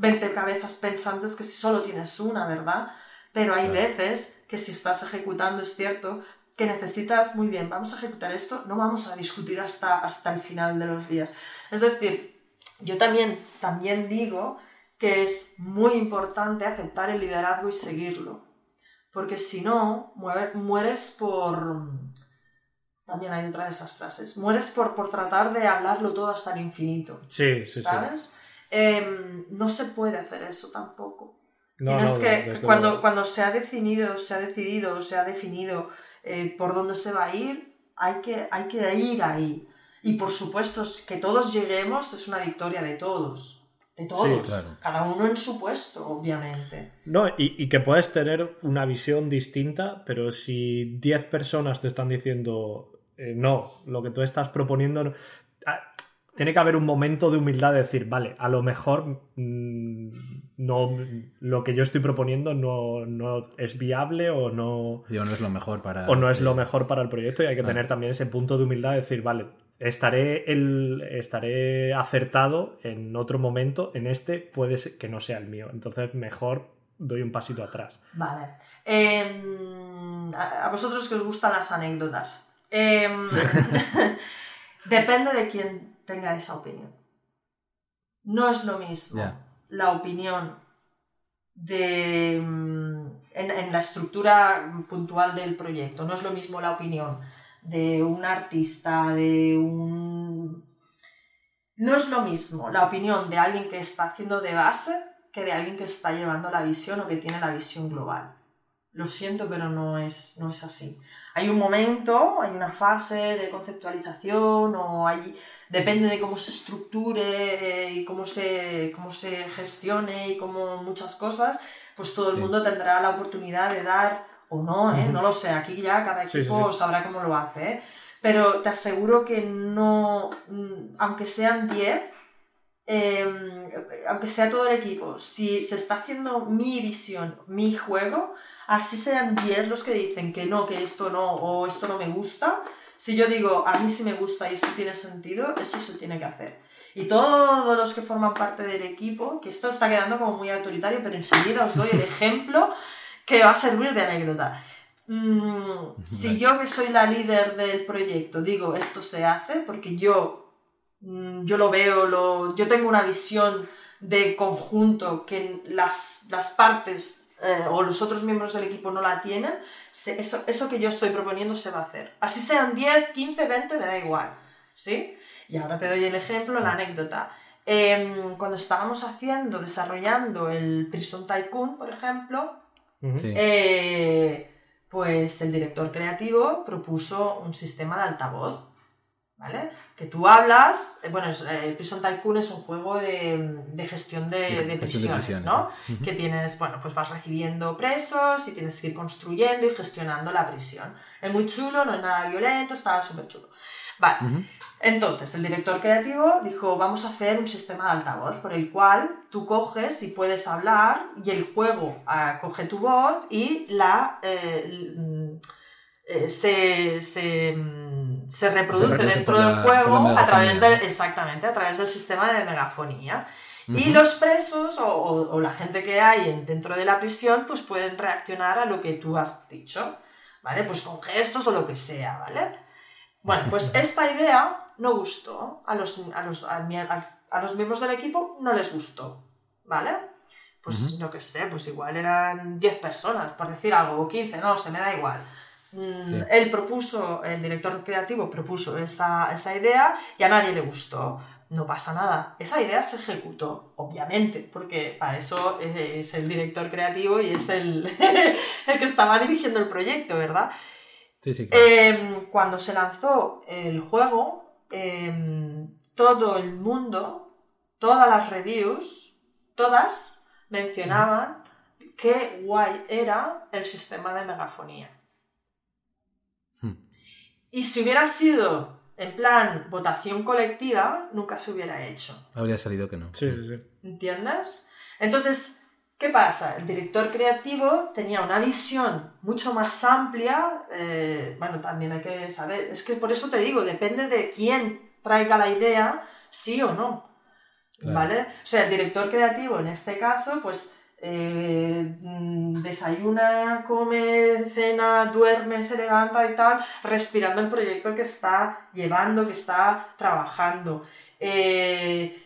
Mm, 20 cabezas pensantes que si solo tienes una, ¿verdad? Pero hay veces que si estás ejecutando, es cierto, que necesitas, muy bien, vamos a ejecutar esto, no vamos a discutir hasta, hasta el final de los días. Es decir, yo también, también digo que es muy importante aceptar el liderazgo y seguirlo, porque si no, mueres por... También hay otra de esas frases. Mueres por, por tratar de hablarlo todo hasta el infinito. Sí, sí, ¿sabes? Em, no se puede hacer eso tampoco. Tienes que, cuando, cuando se ha definido, se ha decidido, se ha definido eh, por dónde se va a ir, hay que, hay que ir ahí. Y por supuesto, que todos lleguemos es una victoria de todos. De todos. Cada uno en su puesto, obviamente. No, y, que puedes tener una visión distinta, pero si 10 personas te están diciendo eh, no, lo que tú estás proponiendo. Ah, tiene que haber un momento de humildad de decir, vale, a lo mejor mm, no, lo que yo estoy proponiendo no, es viable o no, no es lo mejor para o no es lo mejor para el proyecto y hay que tener también ese punto de humildad de decir, vale, estaré el, estaré acertado en otro momento, en este puede ser que no sea el mío, entonces mejor doy un pasito atrás. Vale. Em, a vosotros que os gustan las anécdotas. Em, [laughs] depende de quién tenga esa opinión. No es lo mismo la opinión de, mm, en, la estructura puntual del proyecto, no es lo mismo la opinión de un artista, de un... No es lo mismo la opinión de alguien que está haciendo de base que de alguien que está llevando la visión o que tiene la visión global. Lo siento, pero no es, no es así. Hay un momento, hay una fase de conceptualización o hay, depende de cómo se estructure eh, y cómo se, cómo se gestione y cómo muchas cosas, pues todo el mundo tendrá la oportunidad de dar o no, ¿eh? no lo sé, aquí ya cada equipo sabrá cómo lo hace, ¿eh? pero te aseguro que no, mm, aunque sean 10, em, aunque sea todo el equipo, si se está haciendo mi visión, mi juego, así sean 10 los que dicen que no, que esto no o esto no me gusta, si yo digo a mí sí me gusta y esto tiene sentido, eso se tiene que hacer. Y todos los que forman parte del equipo, que esto está quedando como muy autoritario, pero enseguida os doy el ejemplo que va a servir de anécdota. Mm, si yo que soy la líder del proyecto digo esto se hace, porque yo, yo lo veo, lo, yo tengo una visión de conjunto que las, las partes eh, o los otros miembros del equipo no la tienen, eso, eso que yo estoy proponiendo se va a hacer. Así sean 10, 15, 20, me da igual. ¿Sí? Y ahora te doy el ejemplo, la anécdota. Em, cuando estábamos haciendo, desarrollando el Prison Tycoon, por ejemplo, eh, pues el director creativo propuso un sistema de altavoz ¿vale? Que tú hablas, eh, bueno, eh, Prison Tycoon es un juego de, gestión de, prisiones, ¿no? Que tienes, bueno, pues vas recibiendo presos y tienes que ir construyendo y gestionando la prisión. Es muy chulo, no es nada violento, está súper chulo. Vale. Entonces, el director creativo dijo, vamos a hacer un sistema de altavoz por el cual tú coges y puedes hablar y el juego ah, coge tu voz y la... Eh, se, se, mm, se, reproduce dentro del juego a través del, exactamente, a través del sistema de megafonía. Y los presos o, o, la gente que hay dentro de la prisión pues pueden reaccionar a lo que tú has dicho, ¿vale? Pues con gestos o lo que sea, ¿vale? Bueno, pues esta idea no gustó a los, a los, a los miembros del equipo, no les gustó, ¿vale? Pues no que sé, pues igual eran 10 personas, por decir algo, o 15, no, se me da igual. Mm, él propuso, el director creativo propuso esa, esa idea y a nadie le gustó no pasa nada. Esa idea se ejecutó, obviamente, porque para eso es el director creativo y es el, [laughs] el que estaba dirigiendo el proyecto, ¿verdad? Sí, sí. Em, cuando se lanzó el juego, em, todo el mundo, todas las reviews, todas mencionaban qué guay era el sistema de megafonía. Y si hubiera sido en plan votación colectiva, nunca se hubiera hecho. Habría salido que no. Sí, sí, sí. ¿Entiendes? Entonces, ¿qué pasa? El director creativo tenía una visión mucho más amplia. Eh, bueno, también hay que saber, es que por eso te digo, depende de quién traiga la idea, sí o no. ¿Vale? O sea, el director creativo en este caso, pues eh, desayuna, come, cena, duerme, se levanta y tal, respirando el proyecto que está llevando, que está trabajando. Eh,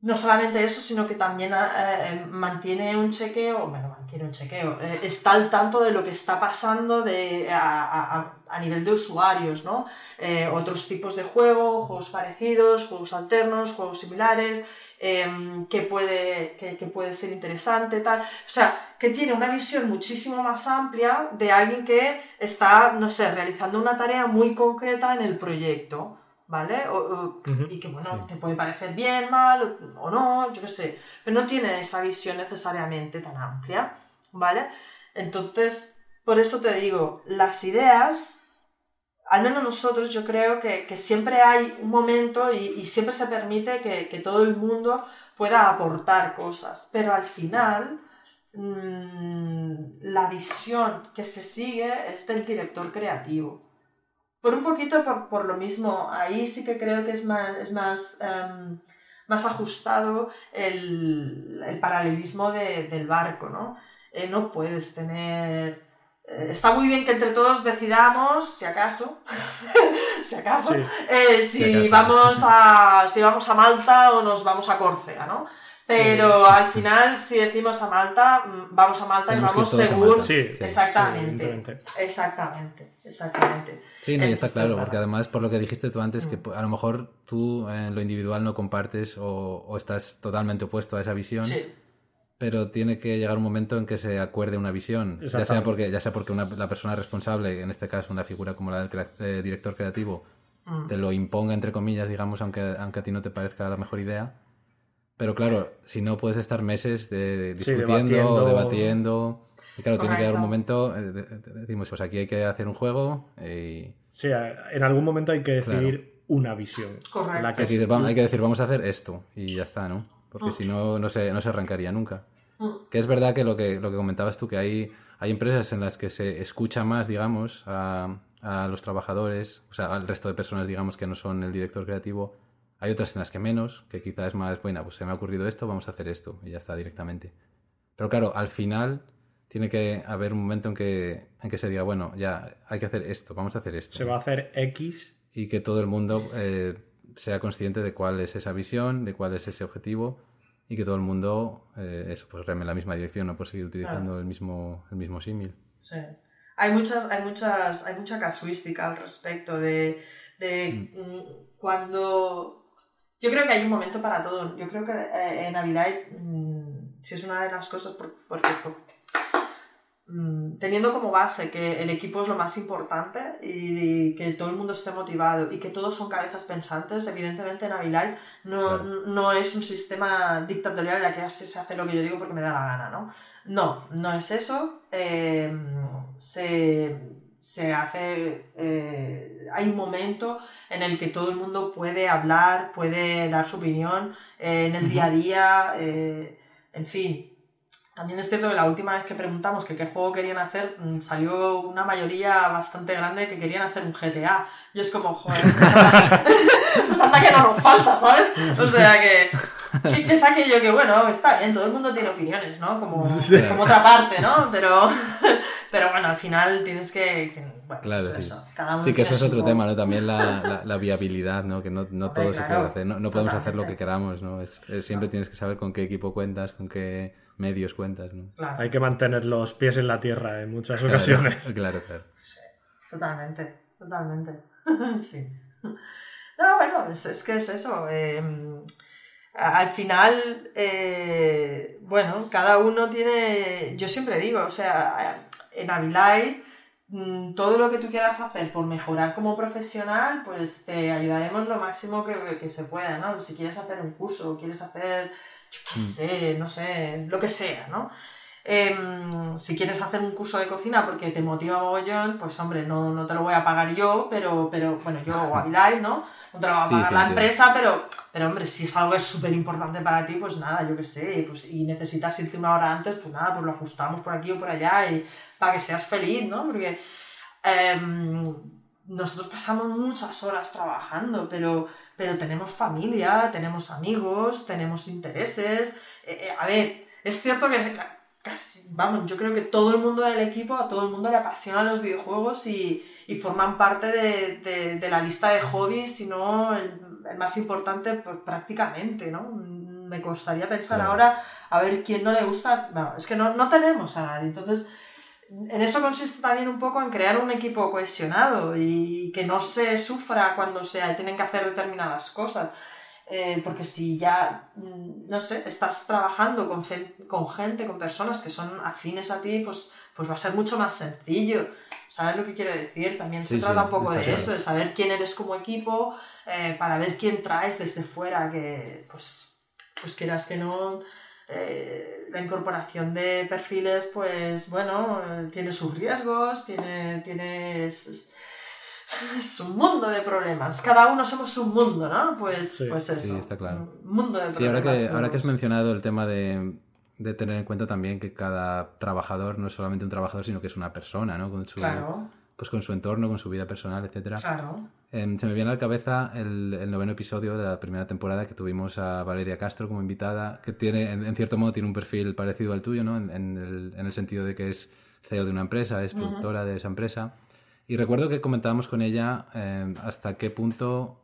no solamente eso, sino que también eh, mantiene un chequeo, bueno, mantiene un chequeo, está al tanto de lo que está pasando de, a, a, nivel de usuarios, ¿no? otros tipos de juegos, juegos parecidos, juegos alternos, juegos similares, Em, que, puede, que, puede ser interesante, tal. O sea, que tiene una visión muchísimo más amplia de alguien que está, no sé, realizando una tarea muy concreta en el proyecto. ¿Vale? Y que, bueno, te puede parecer bien, mal o, no, yo qué sé, pero no tiene esa visión necesariamente tan amplia, ¿vale? Entonces, por eso te digo, las ideas al menos nosotros yo creo que, siempre hay un momento y, siempre se permite que, todo el mundo pueda aportar cosas, pero al final mm, la visión que se sigue es del director creativo. Por un poquito por, lo mismo, ahí sí que creo que es más, es más, em, más ajustado el, paralelismo del barco, ¿no? Eh, no puedes tener está muy bien que entre todos decidamos, si acaso, [laughs] si acaso, eh, si, vamos a, si vamos a Malta o nos vamos a Córcega, ¿no? Pero al final, si decimos a Malta, mm, vamos a Malta y vamos seguro. Sí, exactamente. exactamente. Exactamente. Sí, no, está claro, porque además, por lo que dijiste tú antes, que mm. a lo mejor tú en lo individual no compartes o, o estás totalmente opuesto a esa visión. Sí pero tiene que llegar un momento en que se acuerde una visión, ya sea porque, ya sea porque la persona responsable, en este caso una figura como la del eh, director creativo, mm. te lo imponga entre comillas, digamos, aunque, aunque a ti no te parezca la mejor idea. Pero claro, si no puedes estar meses de, discutiendo, debatiendo. Y claro, tiene que llegar un momento, eh, decimos, pues aquí hay que hacer un juego y... Sí, en algún momento hay que decidir una visión. Correcto. hay que decir, vamos a hacer esto y ya está, ¿no? Porque si no, no se, no se arrancaría nunca. Mm. Que es verdad que lo que, lo que comentabas tú, que hay, hay empresas en las que se escucha más, digamos, a, a los trabajadores, o sea, al resto de personas, digamos, que no son el director creativo. Hay otras en las que menos, que quizás es más, bueno, pues se me ha ocurrido esto, vamos a hacer esto, y ya está directamente. Pero claro, al final tiene que haber un momento en que, en que se diga, bueno, ya hay que hacer esto, vamos a hacer esto. Se va a hacer X. Y que todo el mundo eh, sea consciente de cuál es esa visión, de cuál es ese objetivo y que todo el mundo eh, eso, pues reme en la misma dirección, no por seguir utilizando el mismo el mismo símil. Sí. Hay muchas, hay muchas, hay mucha casuística al respecto de, de mm. Mm, cuando yo creo que hay un momento para todo. Yo creo que eh, en Navidad mm, si es una de las cosas porque, porque teniendo como base que el equipo es lo más importante y, que todo el mundo esté motivado y que todos son cabezas pensantes, evidentemente en Avilite no, no es un sistema dictatorial el que se hace lo que yo digo porque me da la gana, ¿no? No, no es eso. Eh, se, se, hace. Eh, hay un momento en el que todo el mundo puede hablar, puede dar su opinión eh, en el día a día, en fin también es cierto que la última vez que preguntamos que qué juego querían hacer, mm, salió una mayoría bastante grande que querían hacer un GTA. Y es como, joder, pues anda, [laughs] pues anda que no nos falta, ¿sabes? O sea que, que, que es aquello que, bueno, está bien, todo el mundo tiene opiniones, ¿no? Como, como otra parte, ¿no? Pero, [laughs] pero bueno, al final tienes que, que bueno, Claro, pues sí. eso, cada uno Sí, que eso es otro su- tema, ¿no? También la, la- la viabilidad, ¿no? Que no, no Hombre, todo se claro, puede hacer, no, no podemos hacer lo que totalmente. queramos, ¿no? Es, es- siempre tienes que saber con qué equipo cuentas, con qué medios cuentas, ¿no? Claro. Hay que mantener los pies en la tierra en muchas Claro, ocasiones. [laughs] Claro, claro. Totalmente, totalmente. [laughs] sí. No, bueno, es, es que es eso. eh, a- al final, eh, bueno, cada uno tiene. Yo siempre digo, o sea, en Avilai, mm, todo lo que tú quieras hacer por mejorar como profesional, pues te ayudaremos lo máximo que, que se pueda, ¿no? Si quieres hacer un curso, quieres hacer, qué Mm. sé, no sé, lo que sea, ¿no? Em, si quieres hacer un curso de cocina porque te motiva mogollón, pues hombre, no, no te lo voy a pagar yo, pero, pero bueno, yo o [laughs] Avilai, ¿no? No te lo va a pagar sí, la entiendo. empresa, pero, pero hombre, si es algo que es súper importante para ti, pues nada, yo qué sé, pues, y necesitas irte una hora antes, pues nada, pues lo ajustamos por aquí o por allá y para que seas feliz, ¿no? Porque em, nosotros pasamos muchas horas trabajando, pero, pero tenemos familia, tenemos amigos, tenemos intereses. Eh, eh, a ver, es cierto que casi, vamos, yo creo que todo el mundo del equipo, a todo el mundo le apasionan los videojuegos y, y forman parte de, de- de la lista de hobbies, si no el, el más importante pues, prácticamente, ¿no? Me costaría pensar Claro. ahora a ver quién no le gusta. No, es que no, no tenemos a nadie. Entonces, en eso consiste también un poco en crear un equipo cohesionado y que no se sufra cuando se tienen que hacer determinadas cosas. Eh, porque si ya, mm, no sé, estás trabajando con, fe- con gente, con personas que son afines a ti, pues, pues va a ser mucho más sencillo. ¿Sabes lo que quiero decir? También se Sí, trata sí, un poco de claro. eso, de saber quién eres como equipo, eh, para ver quién traes desde fuera, que pues, pues quieras que no, eh, la incorporación de perfiles, pues bueno, eh, tiene sus riesgos, tiene, tiene es, un mundo de problemas. Cada uno somos un mundo, ¿no? Pues, Sí. pues eso. Sí, está claro. Un mundo de Sí, ahora problemas. que, ahora que has mencionado el tema de, de tener en cuenta también que cada trabajador no es solamente un trabajador, sino que es una persona, ¿no? Con su, Claro, pues con su entorno, con su vida personal, etcétera. claro. Em, se me viene a la cabeza el, el noveno episodio de la primera temporada que tuvimos a Valeria Castro como invitada, que tiene, en, en cierto modo, tiene un perfil parecido al tuyo, ¿no? En, en el, en el sentido de que es CEO de una empresa, es productora de esa empresa. Y recuerdo que comentábamos con ella em, hasta qué punto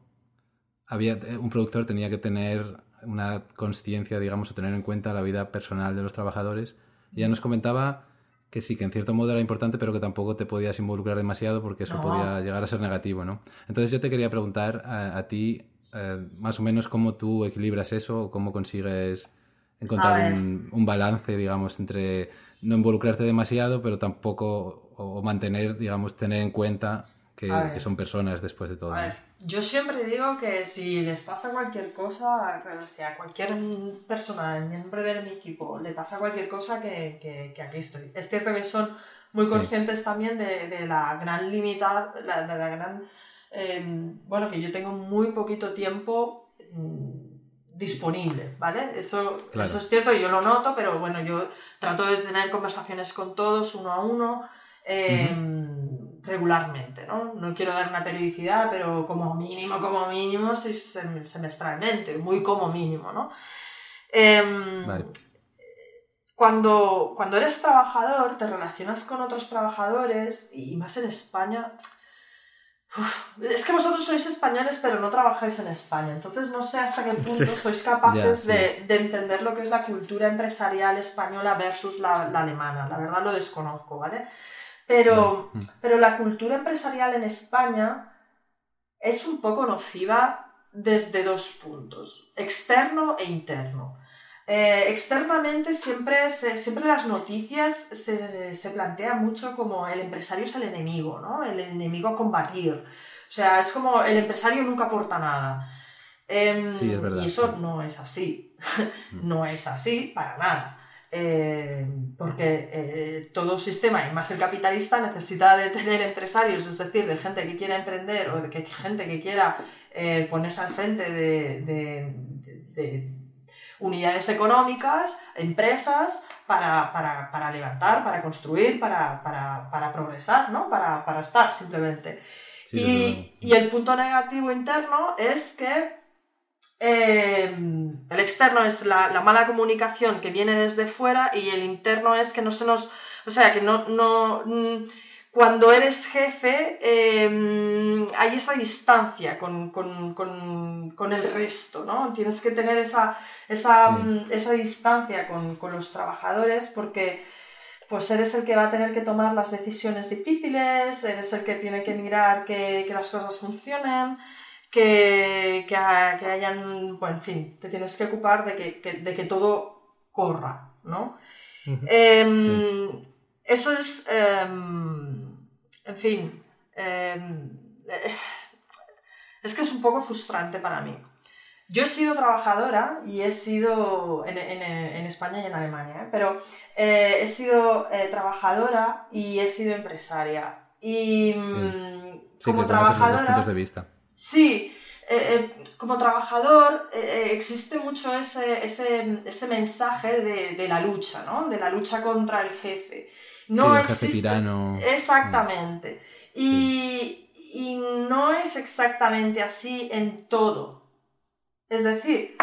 había, eh, un productor tenía que tener una conciencia, digamos, o tener en cuenta la vida personal de los trabajadores. Y ella nos comentaba que sí, que en cierto modo era importante, pero que tampoco te podías involucrar demasiado porque eso No. podía llegar a ser negativo, ¿no? Entonces yo te quería preguntar a, a ti, eh, más o menos, cómo tú equilibras eso, o cómo consigues encontrar un, un balance, digamos, entre no involucrarte demasiado, pero tampoco, o, o mantener, digamos, tener en cuenta que, son personas después de todo. Yo siempre digo que si les pasa cualquier cosa, o sea, a cualquier persona, miembro de mi equipo, le pasa cualquier cosa, que, que- que aquí estoy. Es cierto que son muy Sí. conscientes también de, de la gran limitad, la, de la gran... eh, bueno, que yo tengo muy poquito tiempo mm, disponible, ¿vale? Eso, Claro. eso es cierto, yo lo noto, pero bueno, yo trato de tener conversaciones con todos uno a uno. eh, regularmente, ¿no? No quiero dar una periodicidad, pero como mínimo, como mínimo, sí, sem- semestralmente, muy como mínimo, ¿no? Em, Vale. cuando, cuando eres trabajador, te relacionas con otros trabajadores, y más en España. uf, es que vosotros sois españoles, pero no trabajáis en España. Entonces no sé hasta qué punto Sí. sois capaces sí. de, de entender lo que es la cultura empresarial española versus la, la alemana. La verdad lo desconozco, ¿vale? Pero, pero la cultura empresarial en España es un poco nociva desde dos puntos, externo e interno. Eh, externamente siempre, se- siempre las noticias se, se plantea mucho como el empresario es el enemigo, ¿no? El enemigo a combatir. O sea, es como el empresario nunca aporta nada. Em, Sí, es verdad, Y eso sí. no es así. [laughs] Mm. no es así para nada. Eh, porque eh, todo sistema, y más el capitalista, necesita de tener empresarios, es decir, de gente que quiera emprender o de que, gente que quiera eh, ponerse al frente de, de- de- de unidades económicas, empresas, para, para, levantar, para construir, para, para progresar, ¿no? Para, estar simplemente. y, y, el punto negativo interno es que eh, el externo es la, la, mala comunicación que viene desde fuera y el interno es que no se nos... O sea, que no... no mm, cuando eres jefe em, hay esa distancia con, con, con, con, el resto, ¿no? Tienes que tener esa, esa, mm, esa distancia con, los trabajadores porque pues eres el que va a tener que tomar las decisiones difíciles, eres el que tiene que mirar que, que las cosas funcionen, que, que, hayan, bueno, en fin, te tienes que ocupar de que, de que todo corra, ¿no? Em, eso es, em, en fin, em, es que es un poco frustrante para mí. Yo he sido trabajadora y he sido en, España y en Alemania, ¿eh? pero eh, he sido eh, trabajadora y he sido empresaria. Y mm, como trabajadora... de vista. Sí, eh, eh, como trabajador eh, existe mucho ese, ese, mensaje de, la lucha, ¿no? De la lucha contra el jefe. No el jefe tirano. Exactamente. Y, no es exactamente así en todo. Es decir,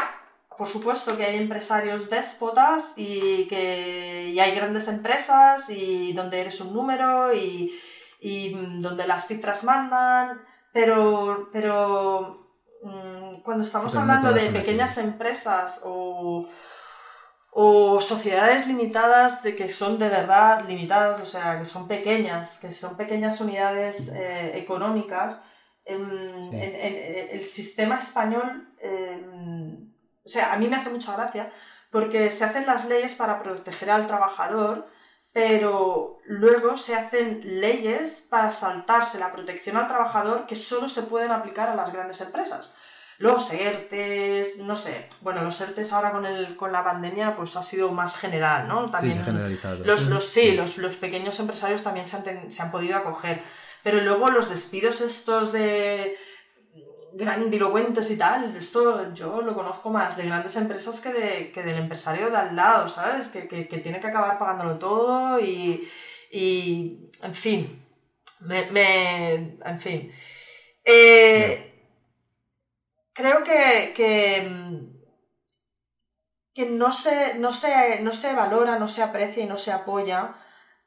por supuesto que hay empresarios déspotas y que hay grandes empresas y donde eres un número y, y donde las cifras mandan pero, pero mm, cuando estamos hablando de pequeñas empresas o, sociedades limitadas de que son de verdad limitadas, o sea, que son pequeñas, que son pequeñas unidades eh, económicas, en, el sistema español, em, o sea, a mí me hace mucha gracia porque se hacen las leyes para proteger al trabajador, pero luego se hacen leyes para saltarse la protección al trabajador que solo se pueden aplicar a las grandes empresas. Los ERTES, no sé, bueno, los ERTES ahora con, el, con la pandemia pues ha sido más general, ¿no? También sí, generalizado. Los, los, sí, los, los pequeños empresarios también se han, se han podido acoger, pero luego los despidos estos de grandilocuentes y tal, esto yo lo conozco más de grandes empresas que, de, que del empresario de al lado, ¿sabes? Que, que, tiene que acabar pagándolo todo y, y en fin, me, en fin. Eh, creo que, que, que no, se, no, se, no se valora, no se aprecia y no se apoya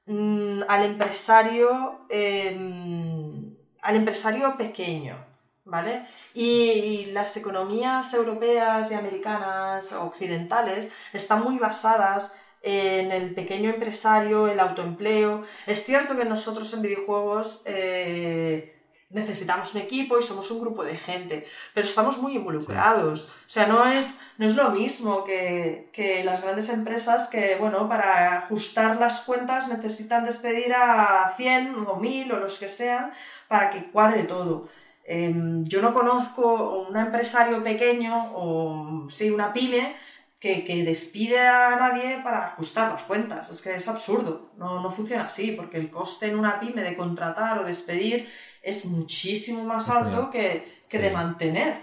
mm, al empresario em, al empresario pequeño. ¿Vale? Y, las economías europeas y americanas occidentales están muy basadas en el pequeño empresario, el autoempleo. Es cierto que nosotros en videojuegos eh, necesitamos un equipo y somos un grupo de gente, pero estamos muy involucrados. O sea, no es, no es lo mismo que, que, las grandes empresas que, bueno, para ajustar las cuentas necesitan despedir a 100 o 1000 o los que sean para que cuadre todo. Em, yo no conozco un empresario pequeño o sí, una pyme que, que, despide a nadie para ajustar las cuentas. Es que es absurdo, no, no, funciona así, porque el coste en una pyme de contratar o despedir es muchísimo más alto que, que de mantener.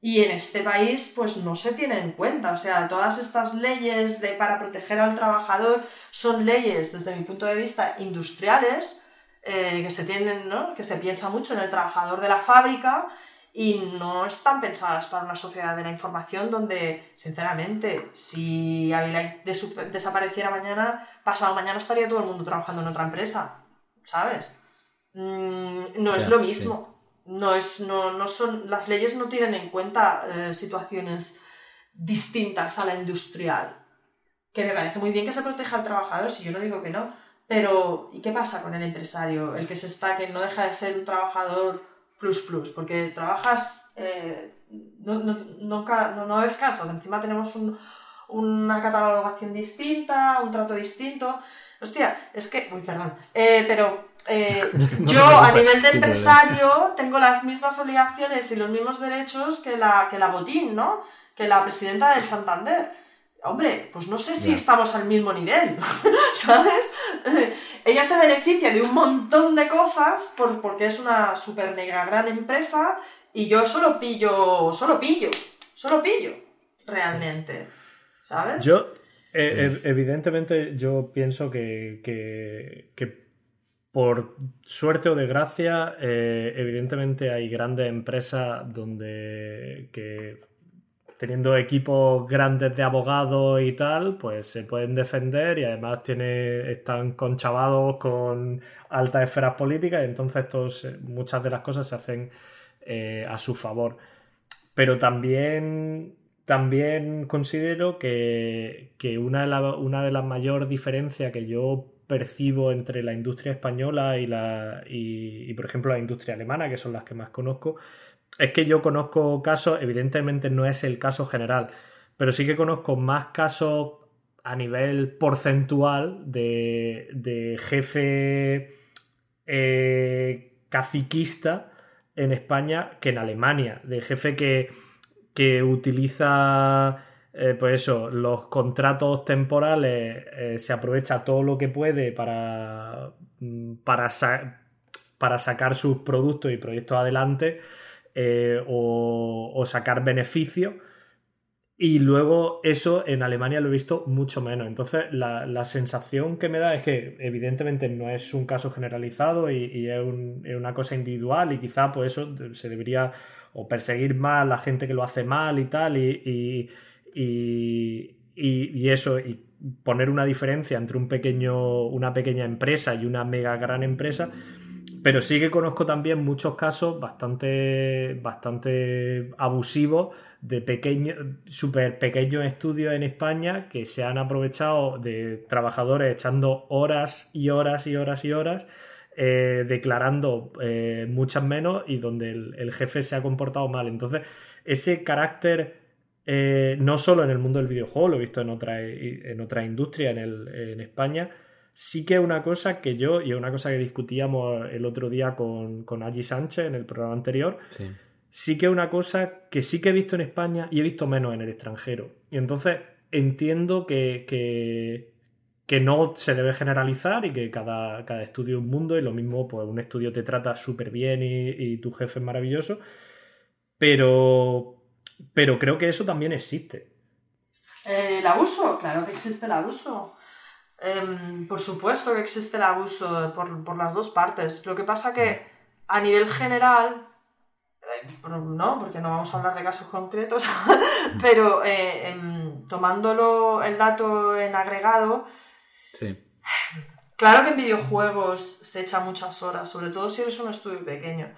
Y en este país, pues no se tiene en cuenta. O sea, todas estas leyes de, para proteger al trabajador son leyes, desde mi punto de vista, industriales, eh, que se tienen, ¿no? que se piensa mucho en el trabajador de la fábrica y no están pensadas para una sociedad de la información donde, sinceramente, si Avilay desapareciera mañana, pasado mañana estaría todo el mundo trabajando en otra empresa, ¿sabes? Mm, no es lo mismo. No es, no, no son, las leyes no tienen en cuenta eh, situaciones distintas a la industrial. Que me parece muy bien que se proteja al trabajador, si yo no digo que no, pero, ¿y qué pasa con el empresario? El que se está, que no deja de ser un trabajador plus plus, porque trabajas, eh, no, no, no, descansas, encima tenemos una catalogación distinta, un trato distinto. Hostia, es que, uy, perdón, eh, pero eh, [laughs] yo a nivel de empresario tengo las mismas obligaciones y los mismos derechos que la, que la Botín, ¿no? Que la presidenta del Santander. Hombre, pues no sé si estamos al mismo nivel, [laughs] ¿sabes? [laughs] Ella se beneficia de un montón de cosas por, porque es una super mega gran empresa y yo solo pillo, solo pillo, solo pillo, realmente. ¿sabes? Yo, eh, evidentemente, yo pienso que, que, por suerte o desgracia, eh, evidentemente hay grandes empresas donde que teniendo equipos grandes de abogados y tal, pues se pueden defender y además tiene, están conchavados con altas esferas políticas y entonces muchas de las cosas se hacen eh, a su favor. Pero también, también considero que, una, de una de las mayores diferencias que yo percibo entre la industria española y, la, y, por ejemplo, la industria alemana, que son las que más conozco, es que yo conozco casos, evidentemente no es el caso general, pero sí que conozco más casos a nivel porcentual de, jefe eh, caciquista en España que en Alemania, de jefe que, que utiliza eh, pues eso, los contratos temporales, eh, se aprovecha todo lo que puede para, mm, para, para sacar sus productos y proyectos adelante eh, o, sacar beneficio. Y luego eso en Alemania lo he visto mucho menos. Entonces la, sensación que me da es que evidentemente no es un caso generalizado y, es, una cosa individual y quizá pues eso se debería o perseguir más la gente que lo hace mal y tal y, y eso y poner una diferencia entre un pequeño, una pequeña empresa y una mega gran empresa pero sí que conozco también muchos casos bastante, bastante abusivos de pequeños, súper pequeños estudios en España que se han aprovechado de trabajadores echando horas y horas y horas y horas, eh, declarando eh, muchas menos y donde el, jefe se ha comportado mal. Entonces, ese carácter, eh, no solo en el mundo del videojuego, lo he visto en otra, en otra industria en, en España, sí que es una cosa que yo, y es una cosa que discutíamos el otro día con, con Agi Sánchez en el programa anterior, sí. que es una cosa que sí que he visto en España y he visto menos en el extranjero. Y entonces entiendo que, que, no se debe generalizar y que cada, cada, estudio es un mundo y lo mismo, pues un estudio te trata súper bien y, tu jefe es maravilloso, pero, pero creo que eso también existe. El abuso, claro que existe el abuso. Em, por supuesto que existe el abuso por, las dos partes. Lo que pasa que a nivel general, eh, no, porque no vamos a hablar de casos concretos, [laughs] pero eh, em, tomándolo el dato en agregado, claro que en videojuegos se echa muchas horas, sobre todo si eres un estudio pequeño,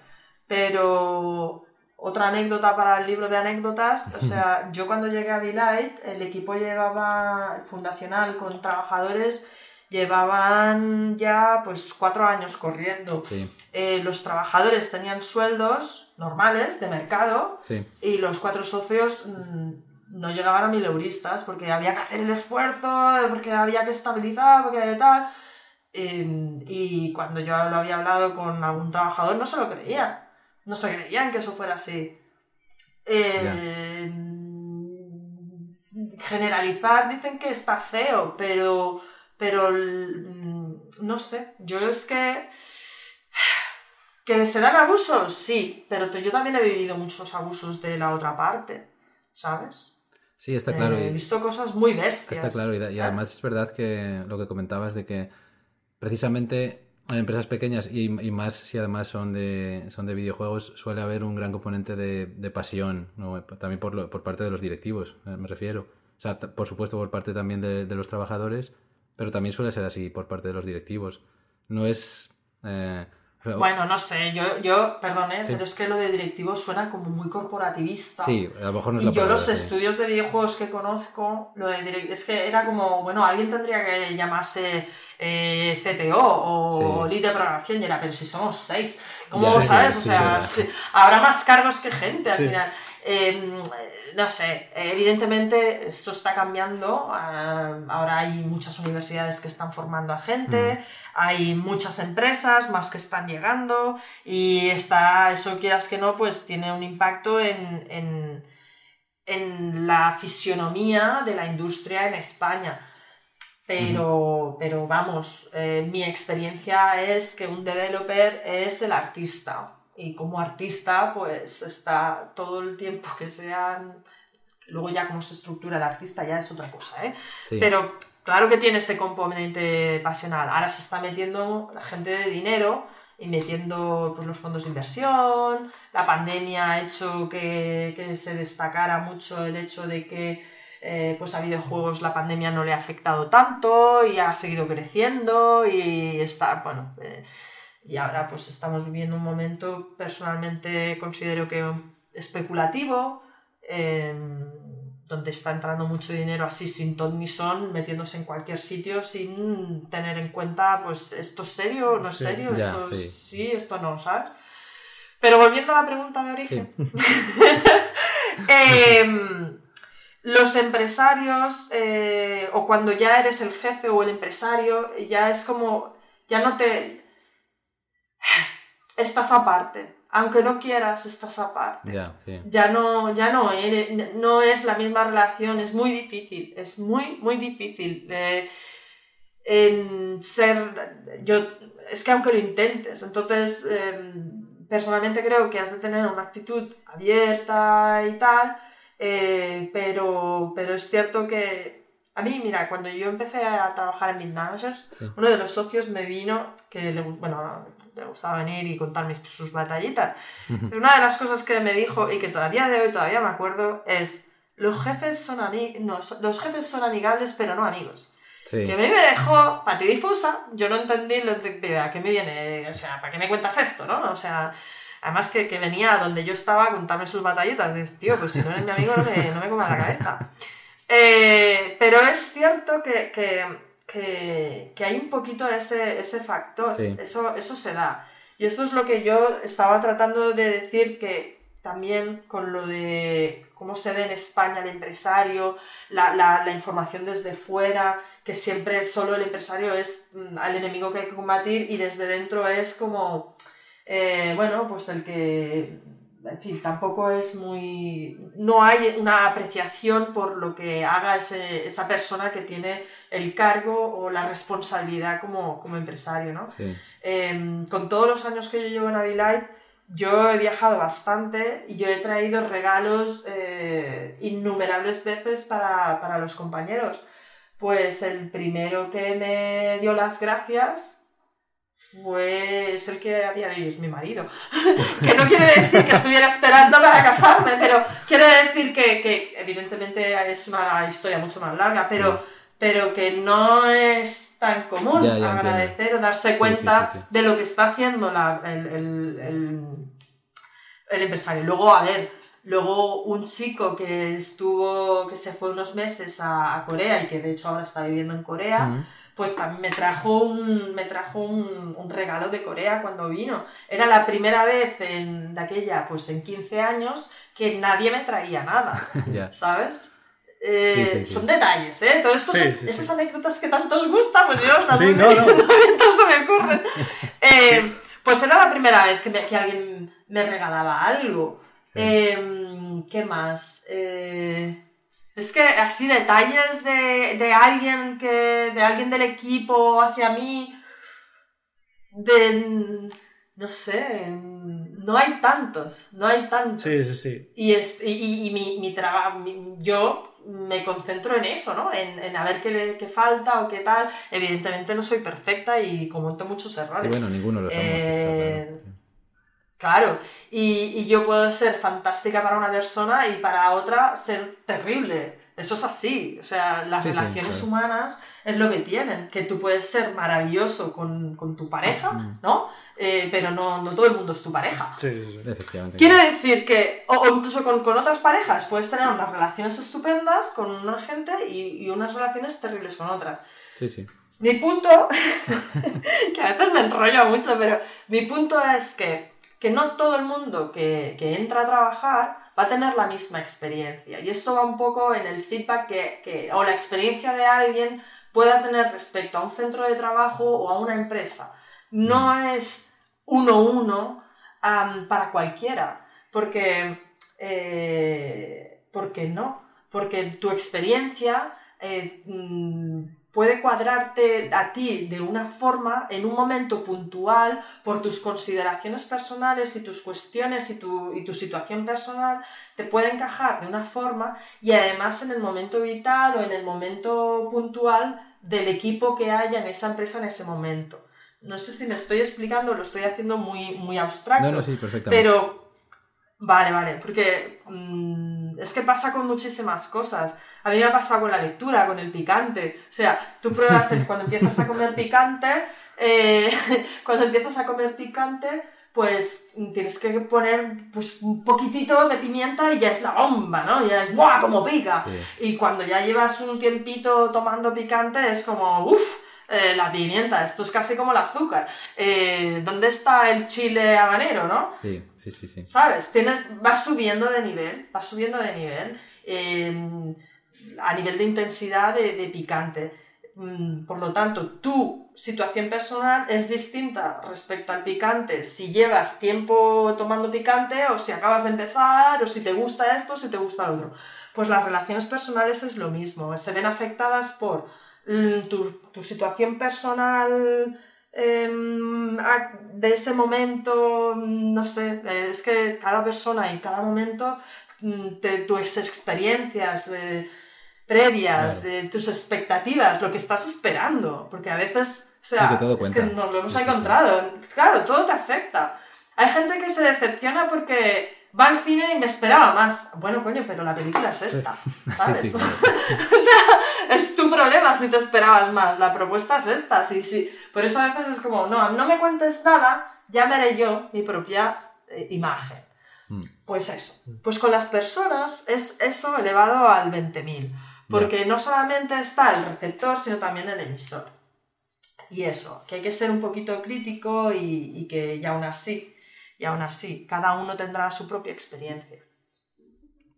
pero otra anécdota para el libro de anécdotas, o sea, [laughs] yo cuando llegué a Delight, el equipo llevaba, fundacional con trabajadores, llevaban ya pues cuatro años corriendo. Eh, los trabajadores tenían sueldos normales de mercado y los cuatro socios mm, no llegaban a mil euristas porque había que hacer el esfuerzo, porque había que estabilizar, porque tal. y cuando yo lo había hablado con algún trabajador no se lo creía no se creían que eso fuera así. Eh, generalizar dicen que está feo, pero, pero mm, no sé, yo es que... ¿Que se dan abusos? Sí, pero yo también he vivido muchos abusos de la otra parte, ¿sabes? Sí, está claro. he visto cosas muy bestias. Está claro, y, además es verdad que lo que comentabas de que precisamente en empresas pequeñas y, más si además son de, son de videojuegos, suele haber un gran componente de, pasión, también por, por parte de los directivos, eh, me refiero. O sea, por supuesto por parte también de, de, los trabajadores, pero también suele ser así por parte de los directivos. No es... Eh, bueno, no sé, yo, yo perdón, pero es que lo de directivo suena como muy corporativista. Sí, a lo mejor no es Y yo los estudios de videojuegos que conozco, lo de es que era como, bueno, alguien tendría que llamarse eh, CTO o lead de programación y era, pero si somos seis, ¿cómo sabes? [laughs] o sea, habrá más cargos que gente al final. Em, no sé, evidentemente esto está cambiando. Ah, ahora hay muchas universidades que están formando a gente, mm. hay muchas empresas más que están llegando y está, eso quieras que no, pues tiene un impacto en, en, la fisionomía de la industria en España. Pero, pero vamos, eh, mi experiencia es que un developer es el artista y como artista pues está todo el tiempo que sean Luego ya cómo se estructura el artista ya es otra cosa, ¿eh? Pero claro que tiene ese componente pasional. Ahora se está metiendo la gente de dinero y metiendo pues, los fondos de inversión. La pandemia ha hecho que, se destacara mucho el hecho de que eh, pues a videojuegos la pandemia no le ha afectado tanto y ha seguido creciendo y está, bueno, eh, y ahora pues estamos viviendo un momento personalmente considero que especulativo, donde está entrando mucho dinero así sin ton ni son, metiéndose en cualquier sitio sin tener en cuenta, pues, esto es serio, no es serio, esto sí. esto no, ¿sabes? Pero volviendo a la pregunta de origen, [laughs] em, los empresarios, eh, o cuando ya eres el jefe o el empresario, ya es como, ya no te... Estás aparte aunque no quieras, estás aparte. Ya no, ya no, eh, no es la misma relación, es muy difícil, es muy, muy difícil. Eh, en ser, yo, es que aunque lo intentes, entonces em, personalmente creo que has de tener una actitud abierta y tal, eh, pero, pero es cierto que a mí, mira, cuando yo empecé a trabajar en Mid Managers, uno de los socios me vino, que le, bueno, le gustaba venir y contarme sus batallitas. Pero una de las cosas que me dijo y que todavía de hoy todavía me acuerdo es, los jefes son, no, los jefes son amigables pero no amigos. Que a mí me dejó patidifusa, yo no entendí lo de, a qué me viene, o sea, ¿para qué me cuentas esto, no? O sea, además que, que venía donde yo estaba a contarme sus batallitas, dices, tío, pues si no eres mi amigo no me, no me comas la cabeza. [laughs] Eh, pero es cierto que, hay un poquito ese, ese factor, eso, eso se da. Y eso es lo que yo estaba tratando de decir que también con lo de cómo se ve en España el empresario, la, información desde fuera, que siempre solo el empresario es mm, al enemigo que hay que combatir y desde dentro es como, eh, bueno, pues el que en fin, tampoco es muy... No hay una apreciación por lo que haga esa persona que tiene el cargo o la responsabilidad como, empresario, ¿no? Em, con todos los años que yo llevo en Avilite, yo he viajado bastante y yo he traído regalos eh, innumerables veces para, para los compañeros. Pues el primero que me dio las gracias fue el que a día de hoy es mi marido. [laughs] que no quiere decir que estuviera esperando para casarme, pero quiere decir que, evidentemente es una historia mucho más larga, pero, pero que no es tan común agradecer o darse cuenta de lo que está haciendo el, empresario. Luego, a ver, luego un chico que estuvo, que se fue unos meses a, Corea y que de hecho ahora está viviendo en Corea pues también me trajo un, me trajo un, regalo de Corea cuando vino. Era la primera vez en, de aquella, pues en 15 años, que nadie me traía nada, [laughs] ¿sabes? Eh, son detalles, ¿eh? Todo esto esas anécdotas que tanto os gustan, pues yo también no, no. [laughs] se me ocurren. Eh, pues era la primera vez que, que alguien me regalaba algo. Em, ¿Qué más? Eh, es que así detalles de, alguien que. de alguien del equipo hacia mí. De. no sé. No hay tantos. No hay tantos. Sí, sí, sí. Y, es, y, mi, trabajo. Yo me concentro en eso, ¿no? En, en a ver qué, qué, falta o qué tal. Evidentemente no soy perfecta y cometo muchos errores. Sí, bueno, ninguno lo somos. Eh, Claro, y, yo puedo ser fantástica para una persona y para otra ser terrible. Eso es así. O sea, las relaciones humanas es lo que tienen, que tú puedes ser maravilloso con, tu pareja. ¿no? Eh, pero no, todo el mundo es tu pareja. Sí, sí, Efectivamente. Quiere decir que, o, incluso con, otras parejas, puedes tener unas relaciones estupendas con una gente y, y unas relaciones terribles con otras. Sí, sí. Mi punto, [laughs] que a veces me enrollo mucho, pero mi punto es que que no todo el mundo que, entra a trabajar va a tener la misma experiencia. Y esto va un poco en el feedback que, o la experiencia de alguien pueda tener respecto a un centro de trabajo o a una empresa. No mm. es uno uno para cualquiera, porque, eh, porque no, porque tu experiencia eh, mm, puede cuadrarte a ti de una forma en un momento puntual por tus consideraciones personales y tus cuestiones y tu, y tu situación personal, te puede encajar de una forma y además en el momento vital o en el momento puntual del equipo que haya en esa empresa en ese momento. No sé si me estoy explicando, lo estoy haciendo muy, muy abstracto. No, no, sí, perfectamente. Pero, vale, vale, porque mm, es que pasa con muchísimas cosas. A mí me ha pasado con la lectura, con el picante. O sea, tú pruebas el- cuando empiezas a comer picante, eh, [laughs] cuando empiezas a comer picante, pues tienes que poner pues, un poquitito de pimienta y ya es la bomba, ¿no? Ya es ¡buah! como pica. Sí. Y cuando ya llevas un tiempito tomando picante es como, uff, la pimienta, esto es casi como el azúcar. Eh, ¿Dónde está el chile habanero, no? Sí, sí, sí, sí. ¿Sabes? Tienes, vas subiendo de nivel, vas subiendo de nivel, eh, a nivel de intensidad de, de picante. Mm, Por lo tanto, tu situación personal es distinta respecto al picante si llevas tiempo tomando picante o si acabas de empezar o si te gusta esto o si te gusta lo otro. Pues las relaciones personales es lo mismo, se ven afectadas por tu, tu situación personal em, de ese momento, mm, no sé, eh, es que cada persona y cada momento, mm, te- tus experiencias eh, previas, Claro. eh, tus expectativas, lo que estás esperando, porque a veces, o sea, Sí, que todo es que nos lo hemos Sí, sí, sí. encontrado, claro, todo te afecta. Hay gente que se decepciona porque va al cine y me esperaba más. Bueno, coño, pero la película es esta, [laughs] ¿sabes? Sí, sí, claro. [laughs] o sea, es tu problema si te esperabas más. La propuesta es esta, sí, sí. Por eso a veces es como, no, no me cuentes nada, ya veré yo mi propia eh, imagen. Mm. Pues eso. Pues con las personas es eso elevado al 20.000. Porque no solamente está el receptor, sino también el emisor. Y eso, que hay que ser un poquito crítico y, y que y aún así, y aún así, cada uno tendrá su propia experiencia.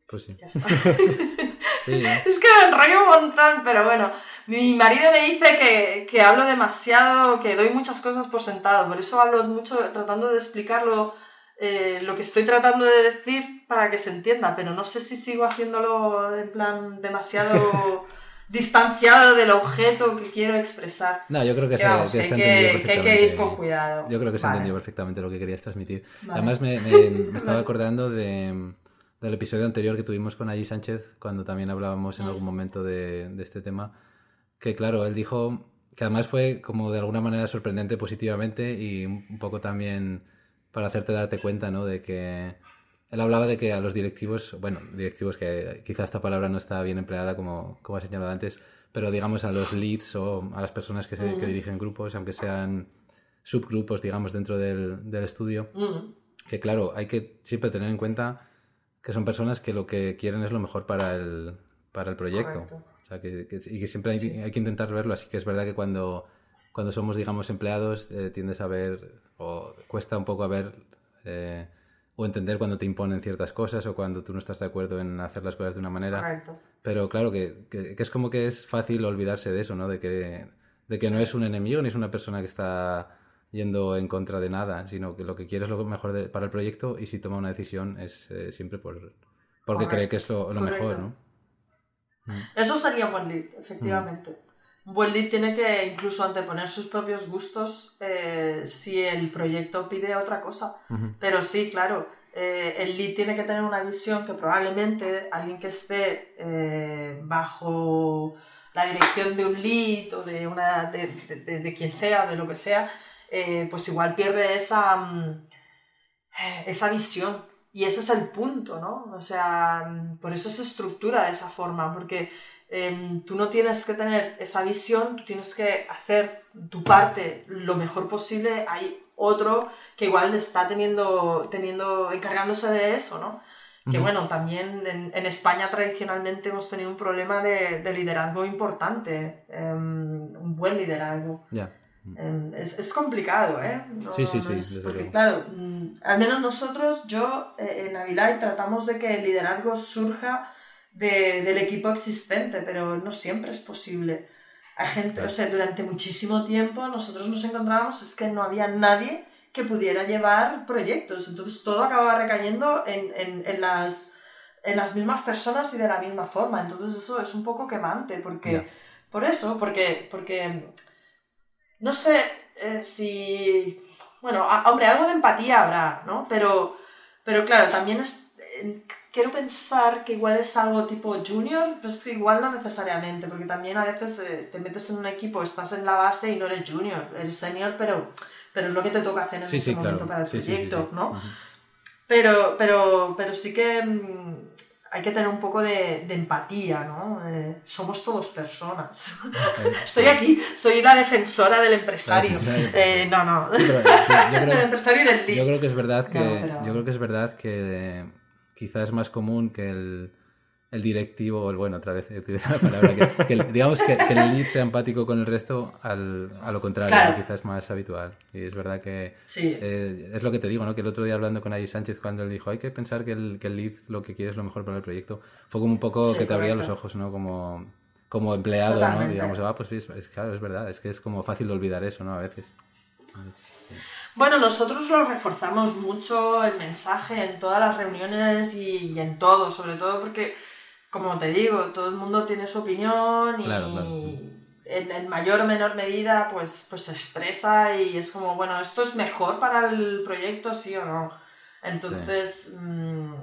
Pues sí. Ya está. [laughs] Sí, Es que me enrollo un montón, pero bueno, mi marido me dice que, que hablo demasiado, que doy muchas cosas por sentado, por eso hablo mucho tratando de explicarlo eh, lo que estoy tratando de decir para que se entienda, pero no sé si sigo haciéndolo en plan demasiado [laughs] distanciado del objeto que quiero expresar. No, yo creo que, Que se, vamos, que se entendido que, que hay que ir perfectamente. con cuidado. Yo creo que se Vale, entendido perfectamente lo que querías transmitir. vale. Además, me, me- me [laughs] estaba acordando de, del episodio anterior que tuvimos con Allí Sánchez, cuando también hablábamos en algún momento de, de este tema, que claro, él dijo que además fue como de alguna manera sorprendente positivamente y un poco también para hacerte darte cuenta, ¿no? De que él hablaba de que a los directivos, bueno, directivos que quizá esta palabra no está bien empleada como, como ha señalado antes, pero digamos a los leads o a las personas que, se, que dirigen grupos, aunque sean subgrupos, digamos, dentro del, del estudio, Mm, que claro, hay que siempre tener en cuenta que son personas que lo que quieren es lo mejor para el, para el proyecto. correcto. O sea, que, que- y que siempre hay, Sí. hay que intentar verlo. Así que es verdad que cuando, cuando somos, digamos, empleados, eh, tiendes a ver, o cuesta un poco a ver eh, o entender cuando te imponen ciertas cosas o cuando tú no estás de acuerdo en hacer las cosas de una manera. Correcto. Pero claro, que, que- que es como que es fácil olvidarse de eso, ¿no? De que, de que no es un enemigo ni es una persona que está yendo en contra de nada, sino que lo que quiere es lo mejor de- para el proyecto y si toma una decisión es eh, siempre por, porque Correcto, cree que es lo, lo mejor. ¿no? Eso sería un buen lead, efectivamente. Buen lead tiene que incluso anteponer sus propios gustos eh, si el proyecto pide otra cosa. Pero sí, claro, eh, el lead tiene que tener una visión que probablemente alguien que esté eh, bajo la dirección de un lead o de, una, de, de- de- de quien sea de lo que sea, pues igual pierde esa, mm, esa visión. Y ese es el punto, ¿no? O sea, mm, por eso se estructura de esa forma, porque em, tú no tienes que tener esa visión, tú tienes que hacer tu parte lo mejor posible. Hay otro que igual está teniendo, teniendo encargándose de eso, ¿no? Que bueno, también en, en España tradicionalmente hemos tenido un problema de, de liderazgo importante, em, un buen liderazgo. Ya. Em, es, es complicado, ¿eh? No- Sí, sí, no sí, es- desde porque claro, mm, al menos nosotros, yo eh, en Avilay tratamos de que el liderazgo surja de- del equipo existente, pero no siempre es posible. Hay gente, Claro. o sea, durante muchísimo tiempo nosotros nos encontrábamos, es que no había nadie que pudiera llevar proyectos, entonces todo acababa recayendo en, en- en las, en las mismas personas y de la misma forma, entonces eso es un poco quemante, porque. Por eso, porque, porque no sé eh, si... Bueno, hombre, algo de empatía habrá, ¿no? Pero, pero claro, también es, quiero pensar que igual es algo tipo junior, pues igual no necesariamente, porque también a veces eh, te metes en un equipo, estás en la base y no eres junior, eres senior, pero, pero es lo que te toca hacer en ese momento para el proyecto, ¿no? Pero, pero, pero sí que mm, hay que tener un poco de, empatía, ¿no? Eh, somos todos personas. [laughs] Estoy aquí, soy una defensora del empresario. Eh, no, no. [laughs] del empresario y del Yo creo que es verdad que, yo creo que es verdad que quizás es más común que el, el directivo, o el bueno, otra vez la palabra, que, digamos que, el lead sea empático con el resto, al, a lo contrario, quizás es más habitual. Y es verdad que eh, es lo que te digo, ¿no? Que el otro día hablando con Adi Sánchez, cuando él dijo, hay que pensar que el, que el lead lo que quiere es lo mejor para el proyecto, fue como un poco que te abría los ojos, ¿no? Como, como empleado, ¿no? Digamos, ah, pues es, es, claro, es verdad, es que es como fácil de olvidar eso, ¿no? A veces. Bueno, nosotros lo reforzamos mucho el mensaje en todas las reuniones y, en todo, sobre todo porque, como te digo, todo el mundo tiene su opinión y En, mayor o menor medida pues, pues se expresa y es como, bueno, ¿esto es mejor para el proyecto, sí o no? Entonces, mm,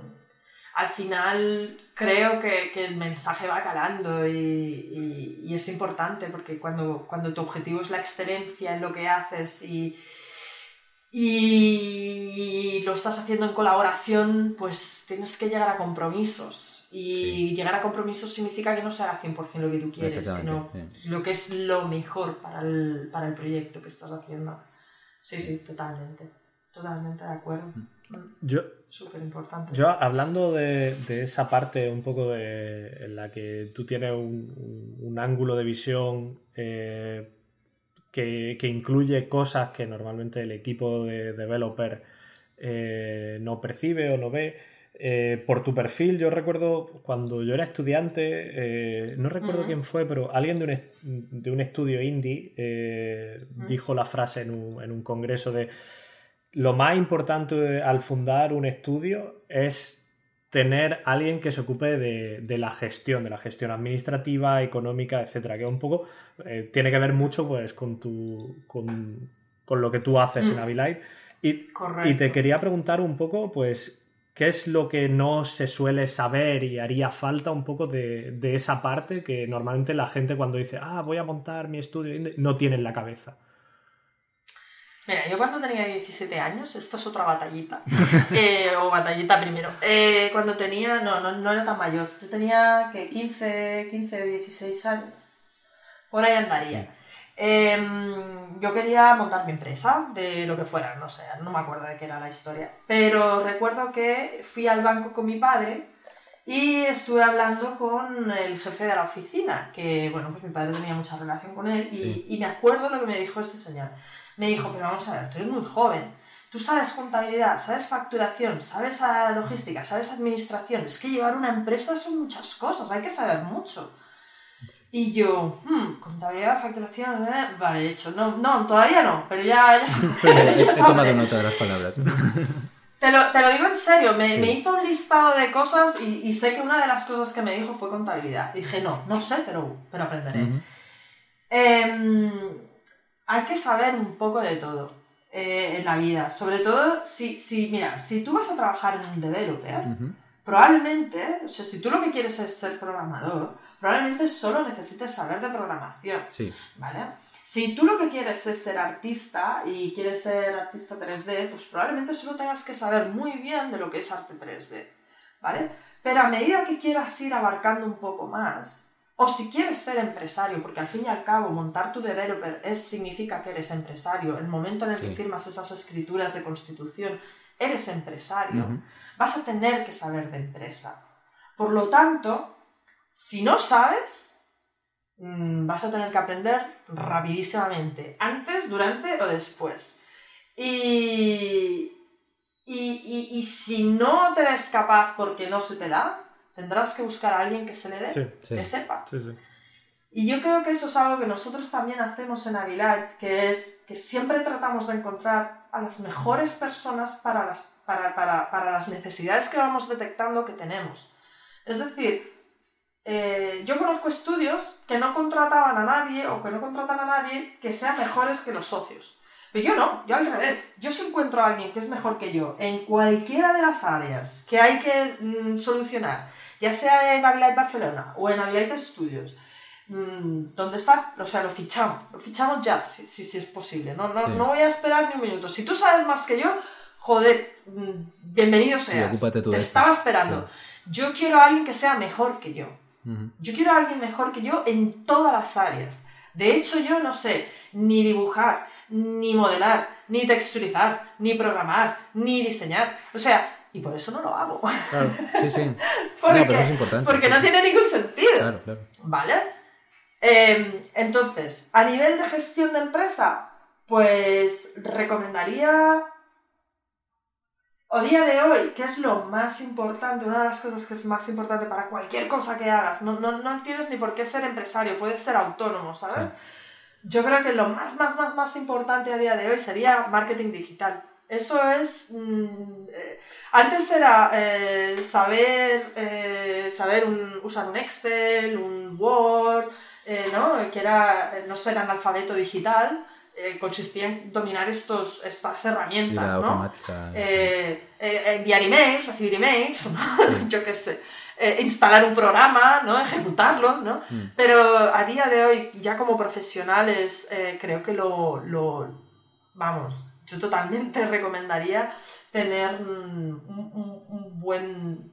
al final creo que, el mensaje va calando y, y, es importante porque cuando, cuando tu objetivo es la excelencia en lo que haces y y lo estás haciendo en colaboración, pues tienes que llegar a compromisos. Y llegar a compromisos significa que no se haga 100% lo que tú quieres, sino lo que es lo mejor para el, para el proyecto que estás haciendo. Sí, sí, totalmente. Totalmente de acuerdo. Mm. Mm. Yo, Súper importante. Yo, hablando de, de, esa parte un poco de, en la que tú tienes un, un ángulo de visión eh, que, incluye cosas que normalmente el equipo de developer eh, no percibe o no ve. Eh, por tu perfil, yo recuerdo cuando yo era estudiante, eh, no recuerdo quién fue, pero alguien de un, de un estudio indie dijo la frase en un, en un congreso de lo más importante al fundar un estudio es tener alguien que se ocupe de, la gestión, de la gestión administrativa, económica, etcétera, que un poco eh, tiene que ver mucho pues con tu con, lo que tú haces en mm. Abilite. Y, y, te quería preguntar un poco, pues, ¿qué es lo que no se suele saber y haría falta un poco de, de esa parte que normalmente la gente cuando dice, ah, voy a montar mi estudio, no tiene en la cabeza? Mira, yo cuando tenía 17 años, esto es otra batallita, [laughs] eh, o batallita primero, eh, cuando tenía, no, no, no, era tan mayor, yo tenía que 15, 15, 16 años, por ahí andaría. Em, yo quería montar mi empresa, de lo que fuera, no sé, no me acuerdo de qué era la historia, pero recuerdo que fui al banco con mi padre y estuve hablando con el jefe de la oficina, que bueno, pues mi padre tenía mucha relación con él y, y me acuerdo lo que me dijo ese señor. Me dijo, pero vamos a ver, tú eres muy joven, tú sabes contabilidad, sabes facturación, sabes logística, sabes administración, es que llevar una empresa son muchas cosas, hay que saber mucho. Y yo, hmm, contabilidad, facturación, eh, vale, hecho. No, no, todavía no, pero ya, ya, [laughs] he, [laughs] tomado nota de las palabras. Te lo, te lo, digo en serio, me, me, hizo un listado de cosas y, y, sé que una de las cosas que me dijo fue contabilidad. dije, no, no sé, pero, pero aprenderé. eh, hay que saber un poco de todo eh, en la vida. Sobre todo, si, si, mira, si tú vas a trabajar en un developer, probablemente, o sea, si tú lo que quieres es ser programador, probablemente solo necesites saber de programación. Sí. ¿Vale? Si tú lo que quieres es ser artista y quieres ser artista 3D, pues probablemente solo tengas que saber muy bien de lo que es arte 3D. ¿Vale? Pero a medida que quieras ir abarcando un poco más, o si quieres ser empresario, porque al fin y al cabo montar tu developer es, significa que eres empresario, el momento en el que firmas esas escrituras de constitución, eres empresario, vas a tener que saber de empresa. Por lo tanto, si no sabes, mm, vas a tener que aprender rapidísimamente, antes, durante o después. Y, y, y si no te ves capaz porque no se te da, Tendrás que buscar a alguien que se le dé, que sepa. y yo creo que eso es algo que nosotros también hacemos en Avilat, que es que siempre tratamos de encontrar a las mejores personas para las, para, para, para las necesidades que vamos detectando que tenemos. Es decir, eh, yo conozco estudios que no contrataban a nadie o que no contratan a nadie que sean mejores que los socios. Pero yo no, yo al revés. Yo si encuentro a alguien que es mejor que yo en cualquiera de las áreas que hay que mm, solucionar, ya sea en Avilite Barcelona o en Avilite Studios, mm, ¿dónde está? O sea, lo fichamos, lo fichamos ya, si, si, es posible. No, no, no voy a esperar ni un minuto. Si tú sabes más que yo, joder, mm, bienvenido seas. Te estaba esperando. Yo quiero a alguien que sea mejor que yo. Yo quiero a alguien mejor que yo en todas las áreas. De hecho, yo no sé ni dibujar, ni modelar, ni texturizar, ni programar, ni diseñar. O sea, y por eso no lo hago. Claro, sí, sí. porque, [laughs] no, pero es importante, porque no tiene ningún sentido. Claro, claro. ¿Vale? Em, entonces, a nivel de gestión de empresa, pues recomendaría a día de hoy, ¿qué es lo más importante? Una de las cosas que es más importante para cualquier cosa que hagas. No, no, tienes ni por qué ser empresario, puedes ser autónomo, ¿sabes? Yo creo que lo más, más, más, más importante a día de hoy sería marketing digital. Eso es... Mm, eh, antes era eh, saber, eh, saber usar un Excel, un Word, ¿no? Que era no ser analfabeto digital eh, consistía en dominar estos, estas herramientas, ¿no? Eh, eh, enviar emails, recibir emails, [laughs] yo qué sé, instalar un programa, ¿no? Ejecutarlo, ¿no? Mm. Pero a día de hoy, ya como profesionales, creo que lo, lo, vamos, yo totalmente [laughs] recomendaría tener un, un, buen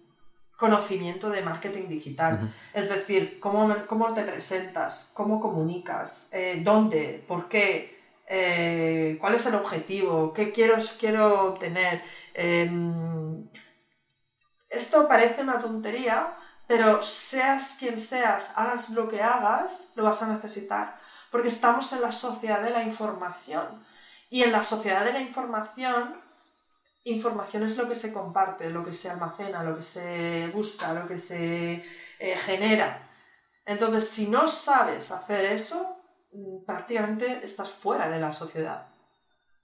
conocimiento de marketing digital. Es decir, cómo, cómo, te presentas, cómo comunicas, dónde, por qué, eh, cuál es el objetivo, qué quiero, quiero obtener. Em, esto parece una tontería, pero seas quien seas, hagas lo que hagas, lo vas a necesitar, porque estamos en la sociedad de la información. Y en la sociedad de la información, información es lo que se comparte, lo que se almacena, lo que se busca, lo que se eh, genera. Entonces, si no sabes hacer eso, prácticamente estás fuera de la sociedad.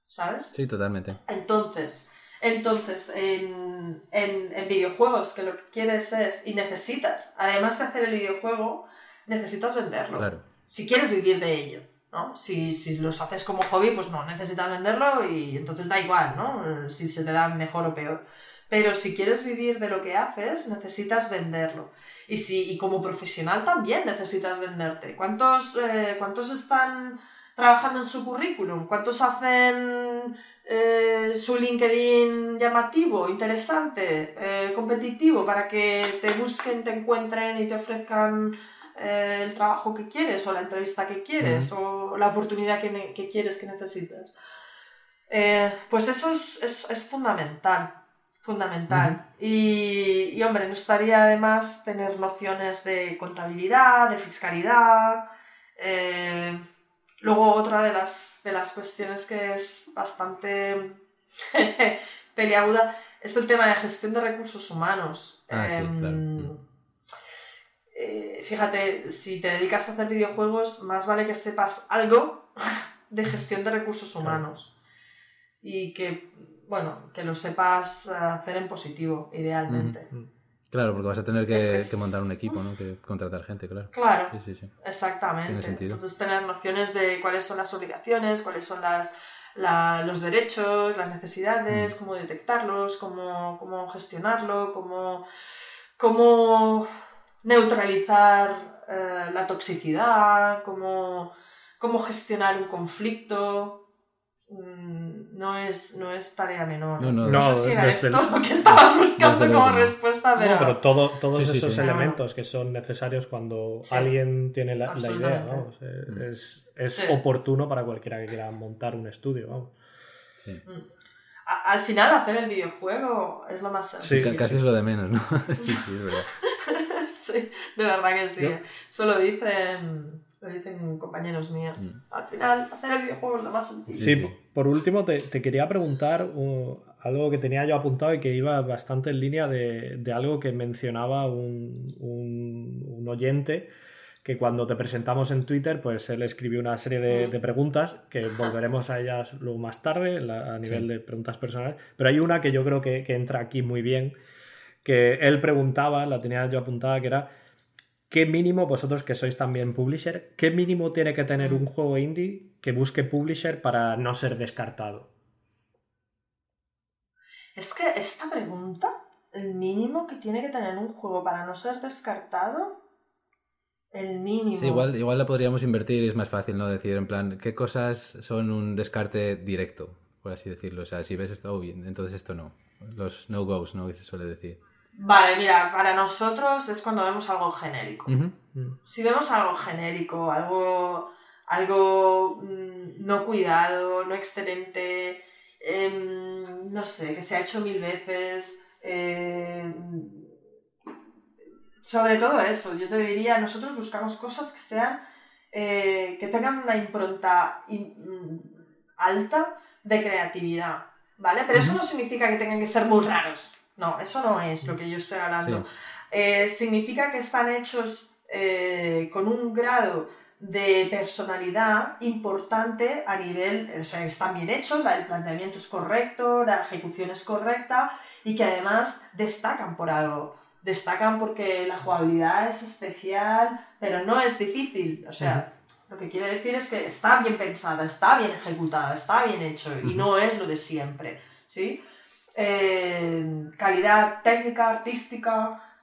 ¿Sabes? Sí, totalmente. Entonces, entonces en, en, videojuegos, que lo que quieres es, y necesitas, además de hacer el videojuego, necesitas venderlo. Claro. Si quieres vivir de ello. ¿no? Si, si, los haces como hobby, pues no, necesitas venderlo y entonces da igual, ¿no? Si se te da mejor o peor. Pero si quieres vivir de lo que haces, necesitas venderlo. Y, si, y como profesional también necesitas venderte. ¿Cuántos, eh, ¿cuántos están trabajando en su currículum? ¿Cuántos hacen eh, su LinkedIn llamativo, interesante, eh, competitivo, para que te busquen, te encuentren y te ofrezcan el trabajo que quieres o la entrevista que quieres o la oportunidad que, que quieres, que necesitas? pues eso es, es, es fundamental fundamental. y, hombre, no estaría además tener nociones de contabilidad, de fiscalidad. Eh, luego otra de las, de las cuestiones que es bastante [laughs] peliaguda es el tema de gestión de recursos humanos. Ah, em, eh, fíjate, si te dedicas a hacer videojuegos, más vale que sepas algo [laughs] de gestión de recursos humanos. Y que bueno, que lo sepas hacer en positivo, idealmente. Claro, porque vas a tener que, montar un equipo, ¿no? Que contratar gente, claro. Claro, exactamente. Entonces tener nociones de cuáles son las obligaciones, cuáles son las, los derechos, las necesidades, cómo detectarlos, cómo, cómo gestionarlo, cómo, cómo neutralizar eh, la toxicidad, cómo, cómo gestionar un conflicto, Mm, no es, no es tarea menor. No, no, no, sé si era esto lo que estabas buscando como respuesta, pero... No, pero todo, todos esos elementos que son necesarios cuando alguien tiene la, idea, eh, es, es oportuno para cualquiera que quiera montar un estudio, vamos. Mm. Al final hacer el videojuego es lo más Sí, casi es lo de menos, ¿no? [laughs] sí, sí, es verdad. [laughs] sí, de verdad que sí. Solo dicen lo dicen compañeros míos. Mm. Al final, hacer el videojuego es lo más sencillo. Sí, por último, te, quería preguntar uh, algo que tenía yo apuntado y que iba bastante en línea de, algo que mencionaba un, un, oyente que cuando te presentamos en Twitter, pues él escribió una serie de, mm. preguntas que volveremos a ellas luego más tarde a nivel de preguntas personales, pero hay una que yo creo que, que entra aquí muy bien, que él preguntaba, la tenía yo apuntada, que era ¿qué mínimo, vosotros que sois también publisher, qué mínimo tiene que tener un juego indie que busque publisher para no ser descartado? Es que esta pregunta, el mínimo que tiene que tener un juego para no ser descartado, el mínimo. Sí, igual, igual la podríamos invertir y es más fácil, ¿no? Decir, en plan, ¿qué cosas son un descarte directo? Por así decirlo. O sea, si ves esto, oh, bien, entonces esto no. Los no-goes, ¿no? Que se suele decir. Vale, mira, para nosotros es cuando vemos algo genérico. Mm. Si vemos algo genérico, algo, algo mm, no cuidado, no excelente, em, no sé, que se ha hecho mil veces, em, sobre todo eso, yo te diría, nosotros buscamos cosas que sean, eh, que tengan una impronta in- mm, alta de creatividad, ¿vale? Pero eso no significa que tengan que ser muy raros. No, eso no es lo que yo estoy hablando. Sí. Eh, significa que están hechos eh, con un grado de personalidad importante a nivel, o sea, están bien hechos, el planteamiento es correcto, la ejecución es correcta y que además destacan por algo. Destacan porque la jugabilidad es especial, pero no es difícil. O sea, lo que quiere decir es que está bien pensada, está bien ejecutada, está bien hecho y no es lo de siempre. ¿sí? Calidad técnica, artística,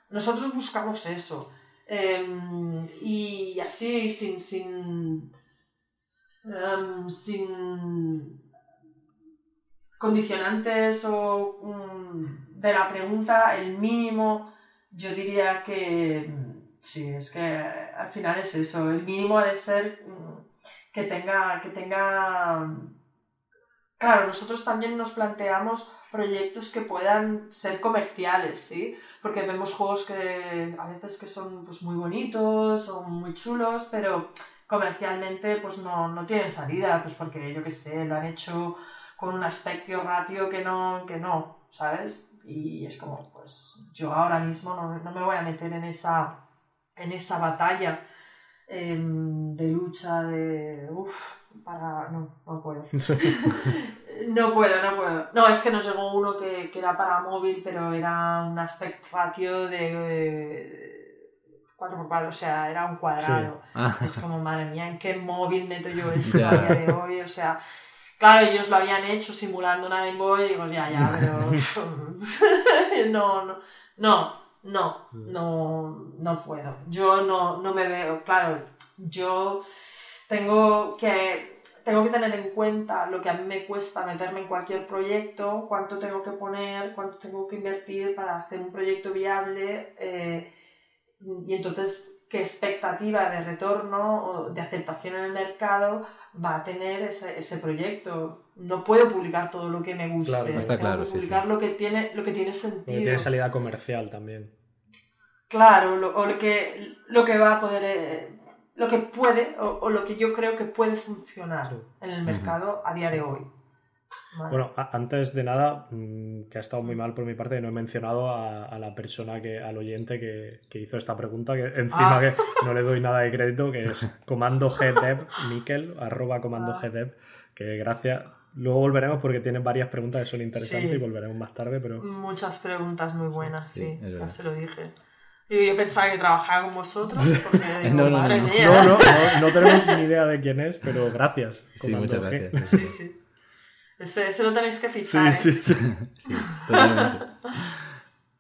nosotros buscamos eso. Eh, y así, sin, sin, em, sin condicionantes o mm, de la pregunta, el mínimo, yo diría que sí, es que al final es eso. El mínimo ha de ser mm, que tenga, que tenga. Claro, nosotros también nos planteamos proyectos que puedan ser comerciales, ¿sí? Porque vemos juegos que a veces que son pues, muy bonitos, son muy chulos, pero comercialmente pues no, no tienen salida, pues porque yo qué sé, lo han hecho con un aspecto ratio que no, que no, ¿sabes? Y es como, pues yo ahora mismo no, no me voy a meter en esa, en esa batalla em, de lucha, de... Uf, para... No, no puedo. [laughs] No puedo, no puedo. No, es que nos llegó uno que, que era para móvil, pero era un aspect ratio de 4x4, o sea, era un cuadrado. Ah, Es como, madre mía, ¿en qué móvil meto yo [laughs] esto a día de hoy? O sea, claro, ellos lo habían hecho simulando una Game Boy y digo, ya, ya, pero... [laughs] no, no, no, no, no, no puedo. Yo no, no me veo, claro, yo tengo que tengo que tener en cuenta lo que a mí me cuesta meterme en cualquier proyecto, cuánto tengo que poner, cuánto tengo que invertir para hacer un proyecto viable eh, y entonces qué expectativa de retorno o de aceptación en el mercado va a tener ese, ese proyecto. No puedo publicar todo lo que me guste, Claro, está tengo claro, que sí, publicar sí. lo que tiene lo que tiene Porque sentido. tiene salida comercial también. Claro, lo, o lo que, lo que va a poder, eh, lo que puede, o, o lo que yo creo que puede funcionar Sí. en el mercado a día de hoy. Vale. Bueno, antes de nada, mm, que ha estado muy mal por mi parte, no he mencionado a, a la persona que, al oyente que, que hizo esta pregunta, que encima Ah. que no le doy nada de crédito, que es [laughs] comando gdev, Miquel, arroba comando Ah. gdev, que gracias. Luego volveremos porque tienen varias preguntas que son interesantes Sí. y volveremos más tarde, pero Muchas preguntas muy buenas, Sí, sí, ya se lo dije. Digo, yo pensaba que trabajaba con vosotros, porque [laughs] digo, No, no, madre no. mía. no, no, no, no tenemos ni idea de quién es, pero gracias. sí, muchas G. gracias. Sí, sí. Ese, ese lo tenéis que fichar, Sí, ¿eh? sí, sí. Sí, totalmente.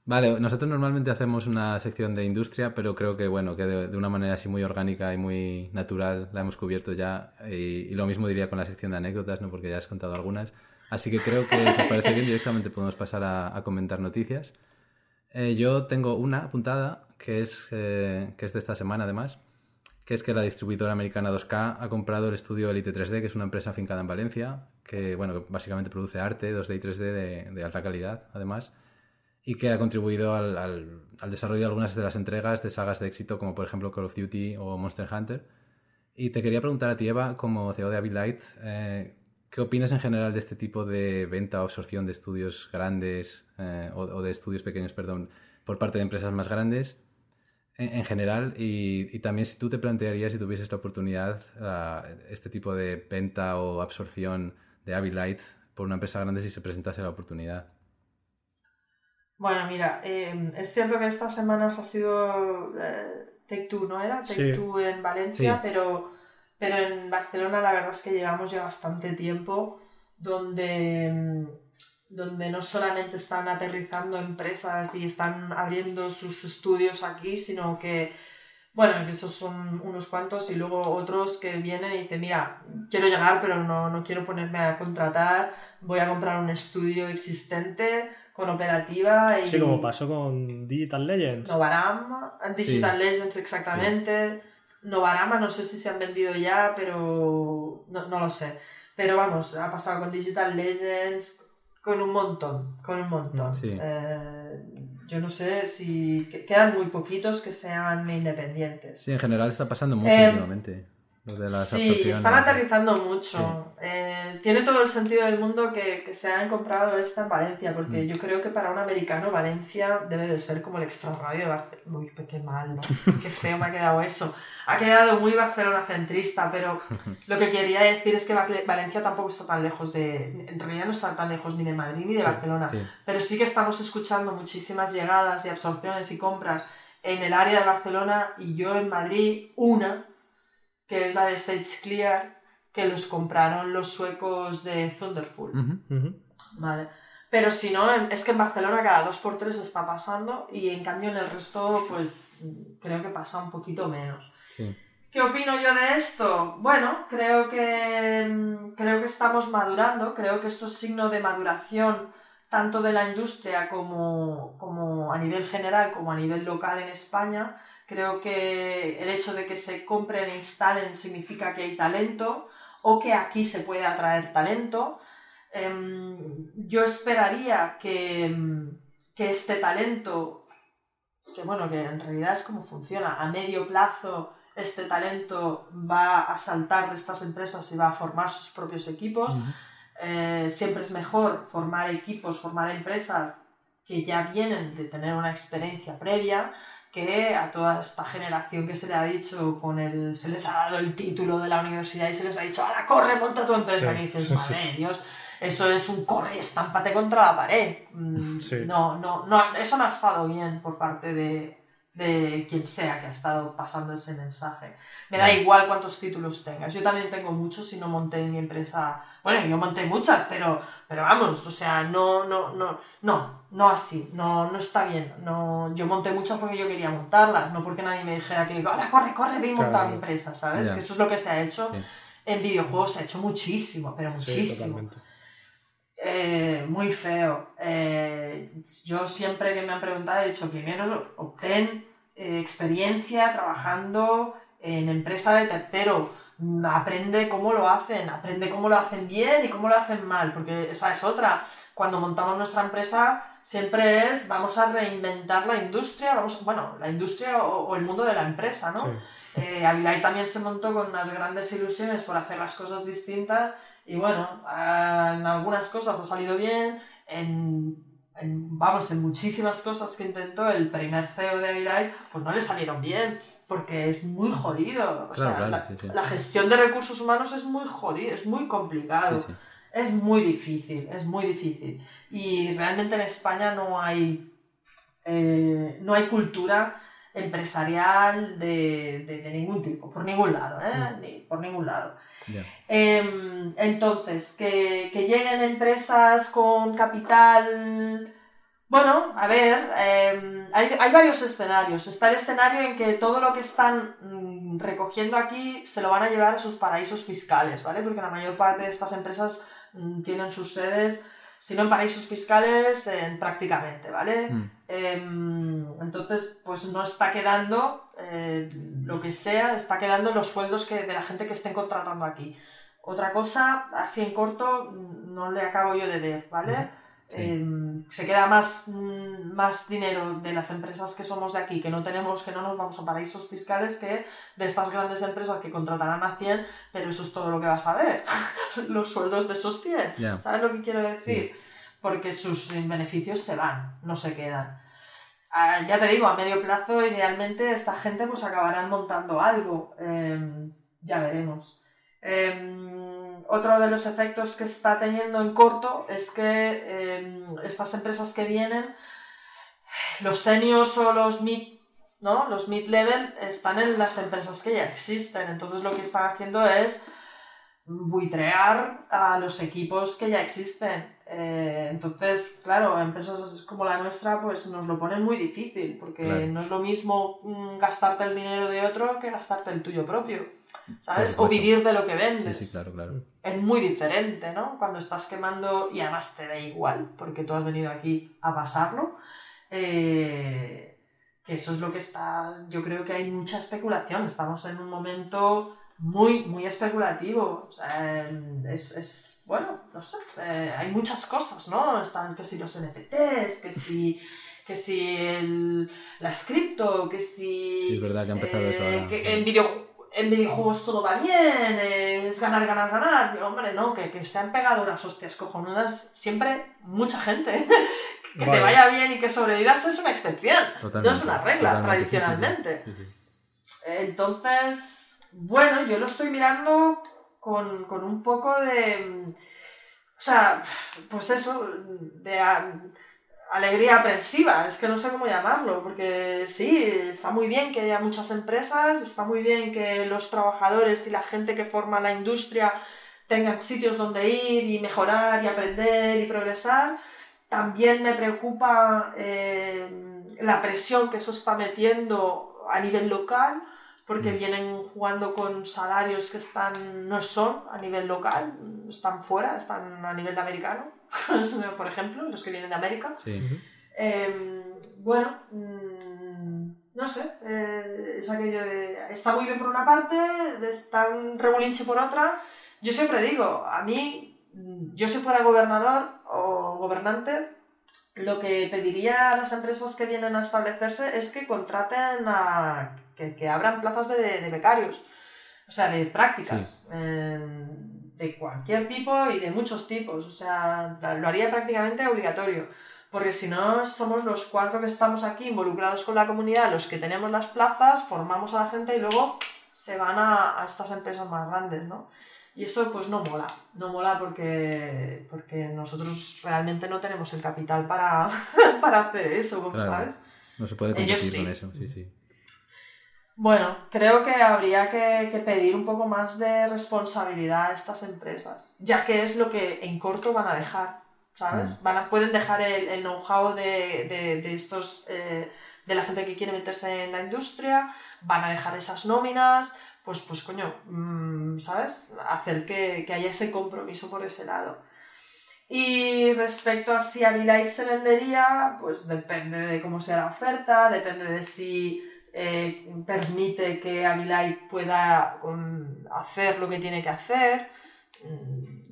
Vale, nosotros normalmente hacemos una sección de industria, pero creo que bueno, que de, de una manera así muy orgánica y muy natural la hemos cubierto ya. Y, y lo mismo diría con la sección de anécdotas, ¿no? Porque ya has contado algunas. Así que creo que si os parece bien, directamente podemos pasar a, a comentar noticias. Eh, yo tengo una apuntada, que es, eh, que es de esta semana además, que es que la distribuidora americana 2K ha comprado el estudio Elite 3D, que es una empresa afincada en Valencia, que bueno, básicamente produce arte 2D y 3D de, alta calidad, además, y que ha contribuido al, al- desarrollo de algunas de las entregas de sagas de éxito, como por ejemplo Call of Duty o Monster Hunter. Y te quería preguntar a ti, Eva, como CEO de Abilite, eh, ¿qué opinas en general de este tipo de venta o absorción de estudios grandes, eh, o, o de estudios pequeños, perdón, por parte de empresas más grandes? en, en general y, y también si tú te plantearías si tuvieses la oportunidad ah, este tipo de venta o absorción de Abilite por una empresa grande si se presentase la oportunidad. Bueno, mira, eh, es cierto que estas semanas ha sido eh, Take Two, ¿no era? Sí. Take Two en Valencia, Sí. pero, pero en Barcelona la verdad es que llevamos ya bastante tiempo donde, mm, donde no solamente están aterrizando empresas y están abriendo sus estudios aquí, sino que, bueno, que esos son unos cuantos y luego otros que vienen y dicen, mira, quiero llegar pero no, no quiero ponerme a contratar, voy a comprar un estudio existente con operativa y... Sí, como pasó con Digital Legends. Novarama, Digital Legends exactamente. Novarama no sé si se han vendido ya, pero no, no lo sé. Pero vamos, ha pasado con Digital Legends, con un montón, con un montón. Sí. Eh, yo no sé si que- quedan muy poquitos que sean independientes. Sí, en general está pasando mucho Eh, últimamente. Lo de las Sí, están aterrizando mucho. Eh, tiene todo el sentido del mundo que, que se hayan comprado esta en Valencia, porque Mm. yo creo que para un americano Valencia debe de ser como el extrarradio de Barcelona. Uy, qué mal, ¿no? [laughs] Qué feo me ha quedado eso. Ha quedado muy Barcelona centrista, pero [laughs] lo que quería decir es que Val- Valencia tampoco está tan lejos de... En realidad no está tan lejos ni de Madrid ni de Sí, Barcelona. sí. Pero sí que estamos escuchando muchísimas llegadas y absorciones y compras en el área de Barcelona y yo en Madrid una, que es la de Stage Clear, que los compraron los suecos de Thunderful. Vale. Pero si no, es que en Barcelona cada dos por tres está pasando y en cambio en el resto, pues creo que pasa un poquito menos. Sí. ¿Qué opino yo de esto? Bueno, creo que, mm, creo que estamos madurando, creo que esto es signo de maduración tanto de la industria como, como a nivel general como a nivel local en España. Creo que el hecho de que se compren e instalen significa que hay talento o que aquí se puede atraer talento. Em, yo esperaría que, em, que este talento, que bueno, que en realidad es como funciona, a medio plazo este talento va a saltar de estas empresas y va a formar sus propios equipos. Eh, siempre es mejor formar equipos, formar empresas que ya vienen de tener una experiencia previa que a toda esta generación que se le ha dicho con el se les ha dado el título de la universidad y se les ha dicho ahora corre monta tu empresa Sí, y dices sí, madre Dios eso es un corre estámpate contra la pared Mm, no no no eso no ha estado bien por parte de de quien sea que ha estado pasando ese mensaje. Me da igual cuántos títulos tengas. Yo también tengo muchos y no monté mi empresa. Bueno, yo monté muchas, pero, pero vamos, o sea, no, no, no, no, no así, no, no está bien. No, yo monté muchas porque yo quería montarlas, no porque nadie me dijera que, ahora corre, corre, ve y monta Claro. mi empresa, ¿sabes? Que eso es lo que se ha hecho. Sí. En videojuegos se ha hecho muchísimo, pero muchísimo. Eh, muy feo. Eh, yo siempre que me han preguntado he dicho, primero obtén eh, experiencia trabajando en empresa de tercero. Aprende cómo lo hacen, aprende cómo lo hacen bien y cómo lo hacen mal, porque esa es otra. Cuando montamos nuestra empresa siempre es, vamos a reinventar la industria, vamos, bueno, la industria o, o el mundo de la empresa, ¿no? Sí. Eh, Avilay también se montó con unas grandes ilusiones por hacer las cosas distintas y bueno, en algunas cosas ha salido bien, en, en- vamos, en muchísimas cosas que intentó el primer CEO de Avilay, pues no le salieron bien, porque es muy jodido. O Claro, sea, claro, la, sí, sí. la gestión de recursos humanos es muy jodido, es muy complicado. Sí. Es muy difícil, es muy difícil. Y realmente en España no hay, eh, no hay cultura empresarial de, de- de ningún tipo, por ningún lado, ¿eh? Mm. Ni por ningún lado. Em, entonces, que, que lleguen empresas con capital... Bueno, a ver, em, hay, hay varios escenarios. Está el escenario en que todo lo que están mm, recogiendo aquí se lo van a llevar a sus paraísos fiscales, ¿vale? Porque la mayor parte de estas empresas tienen sus sedes, si no en paraísos fiscales, en prácticamente, ¿vale? Mm. Em, entonces, pues no está quedando eh, lo que sea, está quedando los sueldos que, de la gente que estén contratando aquí. Otra cosa, así en corto, mm, no le acabo yo de ver, ¿vale? Sí. Em, se queda más, mm, más dinero de las empresas que somos de aquí, que no tenemos, que no nos vamos a paraísos fiscales, que de estas grandes empresas que contratarán a 100, pero eso es todo lo que vas a ver, [laughs] los sueldos de esos 100. Ya. ¿Sabes lo que quiero decir? Porque sus beneficios se van, no se quedan. Ah, ya te digo, a medio plazo, idealmente, esta gente pues acabarán montando algo. Em, ya veremos. Em, otro de los efectos que está teniendo en corto es que em, estas empresas que vienen, los seniors o los mid ¿no? Los mid-level están en las empresas que ya existen, entonces lo que están haciendo es buitrear a los equipos que ya existen. Eh, entonces, claro, empresas como la nuestra pues nos lo ponen muy difícil, porque no es lo mismo mm, gastarte el dinero de otro que gastarte el tuyo propio, ¿sabes? O vivir de lo que vendes. Sí, sí, claro, claro. Es muy diferente, ¿no? Cuando estás quemando y además te da igual, porque tú has venido aquí a pasarlo. Eh, que eso es lo que está, yo creo que hay mucha especulación, estamos en un momento muy, muy especulativo. es, bueno, no sé, eh, hay muchas cosas, ¿no? Están que si los NFTs, que si, que si el, la cripto, que si... Sí, es verdad que ha empezado eso eh, Que en, en videojuegos todo va bien, eh, es ganar, ganar, ganar. Hombre, no, que, que se han pegado unas hostias cojonudas siempre mucha gente. [laughs] que te vaya bien y que sobrevivas es una excepción, no es una regla tradicionalmente. Entonces bueno, yo lo estoy mirando con, un poco de. O sea, pues eso, de alegría aprensiva, es que no sé cómo llamarlo, porque sí, está muy bien que haya muchas empresas, está muy bien que los trabajadores y la gente que forma la industria tengan sitios donde ir y mejorar y aprender y progresar. También me preocupa eh, la presión que eso está metiendo a nivel local porque mm. vienen jugando con salarios que están no son a nivel local, están fuera, están a nivel americano, [laughs] por ejemplo, los que vienen de América. Em, bueno, mm, no sé, eh, es aquello de, está muy bien por una parte, está un rebulinche por otra. Yo siempre digo, a mí, mm, yo si fuera gobernador o gobernante, lo que pediría a las empresas que vienen a establecerse es que contraten a que, abran plazas de, becarios, o sea, de prácticas, de cualquier tipo y de muchos tipos, o sea, lo haría prácticamente obligatorio, porque si no somos los cuatro que estamos aquí involucrados con la comunidad, los que tenemos las plazas, formamos a la gente y luego se van a, a estas empresas más grandes, ¿no? Y eso pues no mola, no mola porque, porque nosotros realmente no tenemos el capital para, [laughs] para hacer eso, ¿sabes? No se puede competir con eso, sí, sí. Bueno, creo que habría que, pedir un poco más de responsabilidad a estas empresas, ya que es lo que en corto van a dejar, ¿sabes? Mm. Van a, pueden dejar el, know-how de, estos, eh, de la gente que quiere meterse en la industria, van a dejar esas nóminas, pues, pues coño, mm, ¿sabes? Hacer que, haya ese compromiso por ese lado. Y respecto a si Abilite se vendería, pues depende de cómo sea la oferta, depende de si eh, permite que Abilite pueda hacer lo que tiene que hacer. Mm,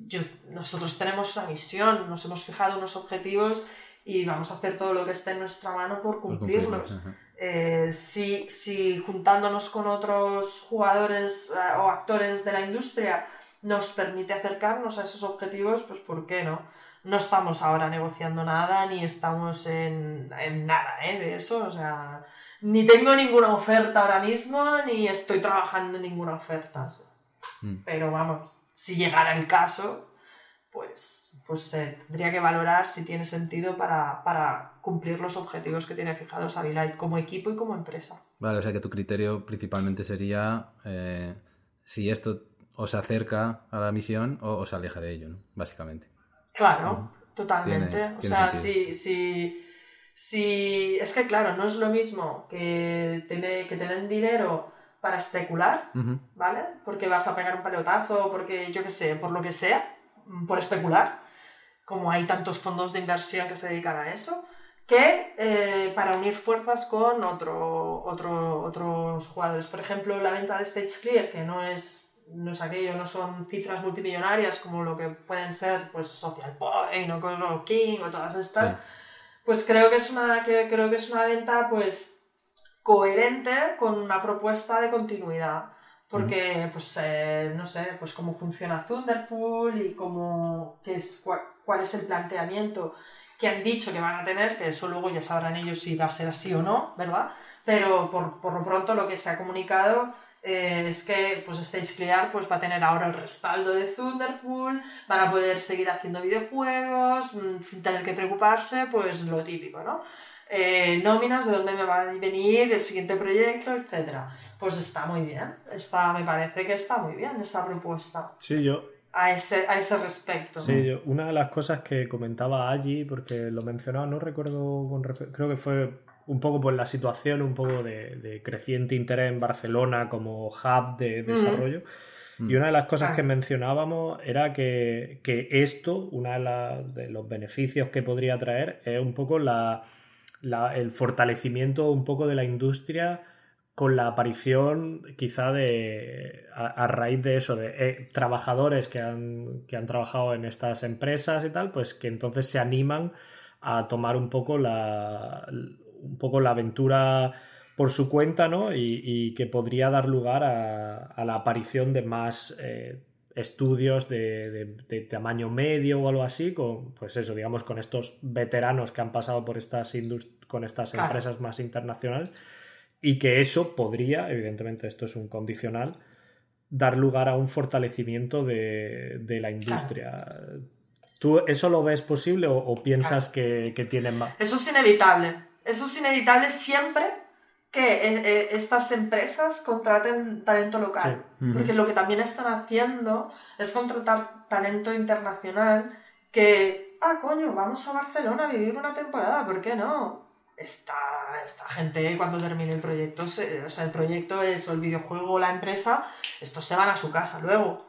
nosotros tenemos una misión, nos hemos fijado unos objetivos y vamos a hacer todo lo que esté en nuestra mano por cumplirlos. Eh, si, si, juntándonos con otros jugadores eh, o actores de la industria nos permite acercarnos a esos objetivos, pues ¿por qué no? No estamos ahora negociando nada, ni estamos en, en nada ¿eh? de eso, o sea, ni tengo ninguna oferta ahora mismo, ni estoy trabajando en ninguna oferta. Mm. Pero vamos, si llegara el caso, pues, pues se tendría que valorar si tiene sentido para, cumplir los objetivos que tiene fijados Abilite como equipo y como empresa. Vale, o sea que tu criterio principalmente sería eh, si esto os acerca a la misión o os aleja de ello, ¿no? básicamente. Claro, totalmente. o sea, si, si, si, Es que claro, no es lo mismo que, tener, que den dinero para especular, ¿vale? Porque vas a pegar un pelotazo, porque yo qué sé, por lo que sea por especular, como hay tantos fondos de inversión que se dedican a eso, que eh, para unir fuerzas con otro, otros jugadores. Por ejemplo, la venta de Stage Clear, que no es, no es aquello, no son cifras multimillonarias como lo que pueden ser pues, Social Point o King o todas estas, pues creo que, es una, que, creo que es una venta pues coherente con una propuesta de continuidad porque, pues, eh, no sé, pues cómo funciona Thunderful y cómo, qué es, cuál, es el planteamiento que han dicho que van a tener, que eso luego ya sabrán ellos si va a ser así o no, ¿verdad? Pero por, por lo pronto lo que se ha comunicado eh, es que pues Stage Clear pues va a tener ahora el respaldo de Thunderful, van a poder seguir haciendo videojuegos mm, sin tener que preocuparse, pues lo típico, ¿no? Eh, nóminas, de dónde me va a venir el siguiente proyecto, etcétera. Pues está muy bien, está, me parece que está muy bien esta propuesta. Sí, yo a ese, a ese respecto. Sí, yo, una de las cosas que comentaba allí, porque lo mencionaba, no recuerdo, con, creo que fue un poco por la situación, un poco de, creciente interés en Barcelona como hub de desarrollo. Mm. Y una de las cosas que mencionábamos era que, esto, uno de, los beneficios que podría traer es un poco la, el fortalecimiento un poco de la industria con la aparición quizá de a, raíz de eso, de eh, trabajadores que han, que han trabajado en estas empresas y tal, pues que entonces se animan a tomar un poco la, un poco la aventura por su cuenta, ¿no? Y, que podría dar lugar a, la aparición de más eh, estudios de, tamaño medio o algo así, con, pues eso, digamos, con estos veteranos que han pasado por estas con estas empresas más internacionales, y que eso podría, evidentemente esto es un condicional, dar lugar a un fortalecimiento de, la industria. ¿Tú eso lo ves posible o, piensas que, que tienen más? Eso es inevitable eso es inevitable siempre que eh, eh, estas empresas contraten talento local. Porque lo que también están haciendo es contratar talento internacional que, ah, coño, vamos a Barcelona a vivir una temporada, ¿por qué no? Esta, esta gente cuando termine el proyecto, o sea, el proyecto es o el videojuego o la empresa, estos se van a su casa luego.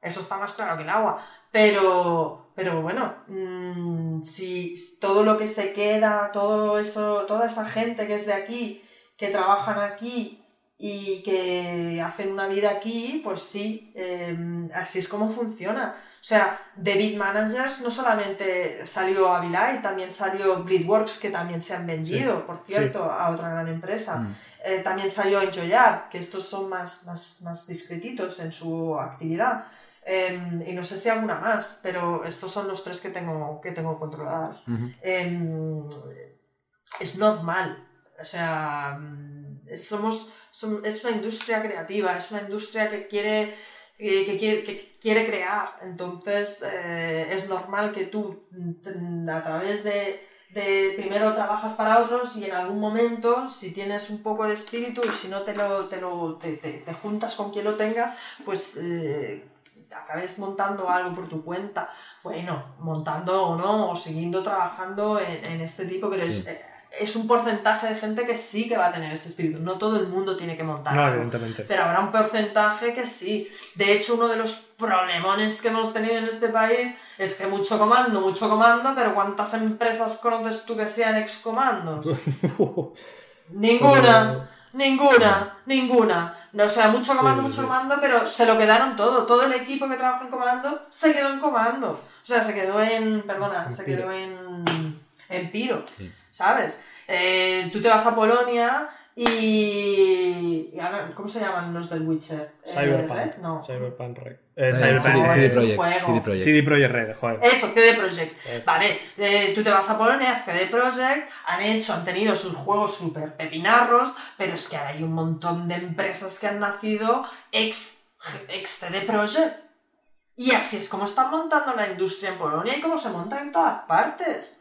Eso está más claro que el agua. Pero, pero bueno, mm, si todo lo que se queda, todo eso, toda esa gente que es de aquí, que trabajan aquí y que hacen una vida aquí, pues sí, em, así es como funciona. O sea, de Beat Managers no solamente salió Avilai, también salió Bleedworks, que también se han vendido, por cierto, a otra gran empresa. Mm. Eh, también salió Enjoyar, que estos son más, más, más discretitos en su actividad. Em, y no sé si alguna más, pero estos son los tres que tengo, que tengo controlados. Em, es normal. O sea, somos, es una industria creativa, es una industria que quiere, que, quiere, que quiere crear. Entonces, eh, es normal que tú, mm, a través de, de primero trabajas para otros y en algún momento, si tienes un poco de espíritu y si no te lo, te, lo, te, te, juntas con quien lo tenga, pues eh, acabes montando algo por tu cuenta, bueno, montando o no, o siguiendo trabajando en, este tipo, pero es, eh, es un porcentaje de gente que sí que va a tener ese espíritu. No todo el mundo tiene que montar. No, evidentemente. Pero habrá un porcentaje que sí. De hecho, uno de los problemones que hemos tenido en este país es que mucho comando, mucho comando, pero ¿cuántas empresas conoces tú que sean ex-comandos? [laughs] Ninguna. Ninguna, ninguna. No, o sea, mucho comando, mucho comando, pero se lo quedaron todo. Todo el equipo que trabaja en comando se quedó en comando. O sea, se quedó en. Perdona, se quedó en. En Piro. ¿Sabes? Eh, tú te vas a Polonia y, ¿Cómo se llaman los del Witcher? Eh, Cyberpunk. no. Cyberpunk Red. Eh, Cyberpunk CD, CD, Projekt. CD Projekt Red, joder. Eso, CD Projekt. Vale, eh, tú te vas a Polonia, CD Projekt, han hecho, han tenido sus juegos súper pepinarros, pero es que ahora hay un montón de empresas que han nacido ex, ex CD Projekt. Y así es como están montando la industria en Polonia y como se monta en todas partes.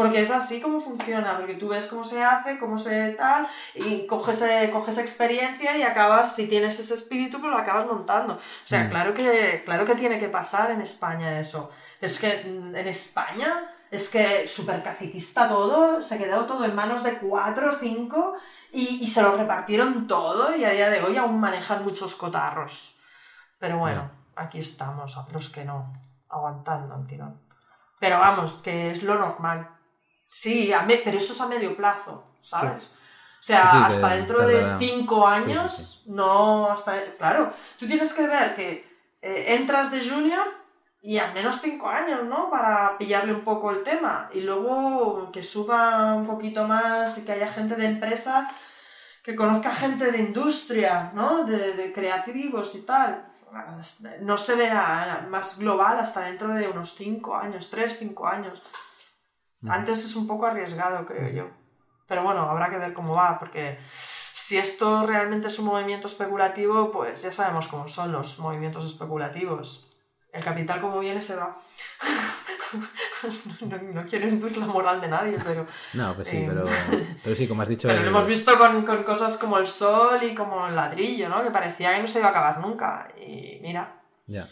Porque es así como funciona, porque tú ves cómo se hace, cómo se tal, y coges, eh, coges experiencia y acabas, si tienes ese espíritu, pues lo acabas montando. O sea, mm. claro, que, claro que tiene que pasar en España eso. Es que mm, en España es que súper caciquista todo, se quedó todo en manos de cuatro o cinco y, se lo repartieron todo y a día de hoy aún manejan muchos cotarros. Pero bueno, aquí estamos, a los que no, aguantando al tirón. Pero vamos, que es lo normal. Sí, pero eso es a medio plazo, ¿sabes? O sea, hasta dentro de cinco años, no hasta... Claro, tú tienes que ver que eh, entras de junior y al menos cinco años, ¿no? Para pillarle un poco el tema. Y luego que suba un poquito más y que haya gente de empresa que conozca gente de industria, ¿no? De, de creativos y tal. No se vea más global hasta dentro de unos cinco años, tres, cinco años. Antes es un poco arriesgado, creo yo. Pero bueno, habrá que ver cómo va, porque Si esto realmente es un movimiento especulativo, pues ya sabemos cómo son los movimientos especulativos. El capital como viene se va. [laughs] no, no, quiero induir la moral de nadie, pero... No, pues sí, eh, pero, [laughs] pero sí, como has dicho... Pero lo hemos visto con, con cosas como el sol y como el ladrillo, ¿no? Que parecía que no se iba a acabar nunca. Y mira, Ya.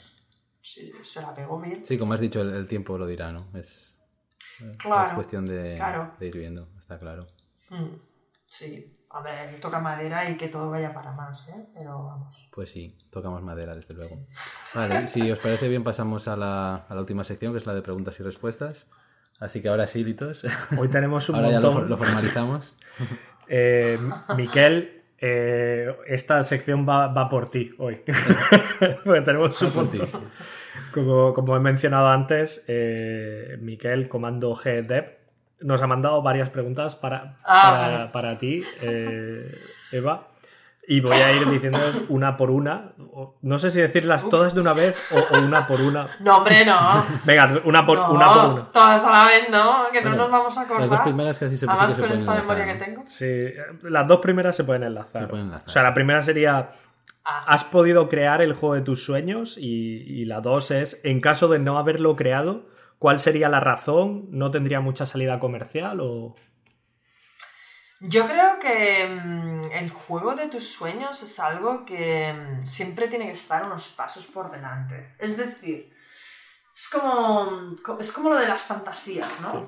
sí, se la pegó bien. Sí, como has dicho, el, el tiempo lo dirá, ¿no? Es, Claro, es cuestión de, claro. de ir viendo, está claro. Mm, Sí, a ver, toca madera y que todo vaya para más, ¿eh? Pero vamos. Pues sí, tocamos madera, desde luego. Vale, si os parece bien, pasamos a la, a la última sección, que es la de preguntas y respuestas. Así que ahora sí, Litos. Hoy tenemos un [laughs] Ahora ya lo, montón. lo formalizamos. [laughs] Eh, Miquel, eh, esta sección va, va por ti hoy. [laughs] Porque tenemos un Por ti. montón. Como, como he mencionado antes, eh, Miquel, comando GDev, nos ha mandado varias preguntas para, Ah, para, vale. para ti, eh, Eva. Y voy a ir diciéndolas una por una. No sé si decirlas todas de una vez o, o una por una. No, hombre, no. Venga, una por, no, una, por una. Todas a la vez, ¿no? Que no Bueno, nos vamos a Las dos acordar. primeras casi se, sí que Además, se con pueden esta enlazar, memoria ¿no? que tengo. Sí, las dos primeras se pueden enlazar. Se pueden enlazar. O sea, la primera sería Ah, ¿Has podido crear el juego de tus sueños? Y, y la dos es, en caso de no haberlo creado, ¿cuál sería la razón? ¿No tendría mucha salida comercial? O... Yo creo que mm, el juego de tus sueños es algo que mm, siempre tiene que estar unos pasos por delante. Es decir, es como, co- es como lo de las fantasías, ¿no? Sí.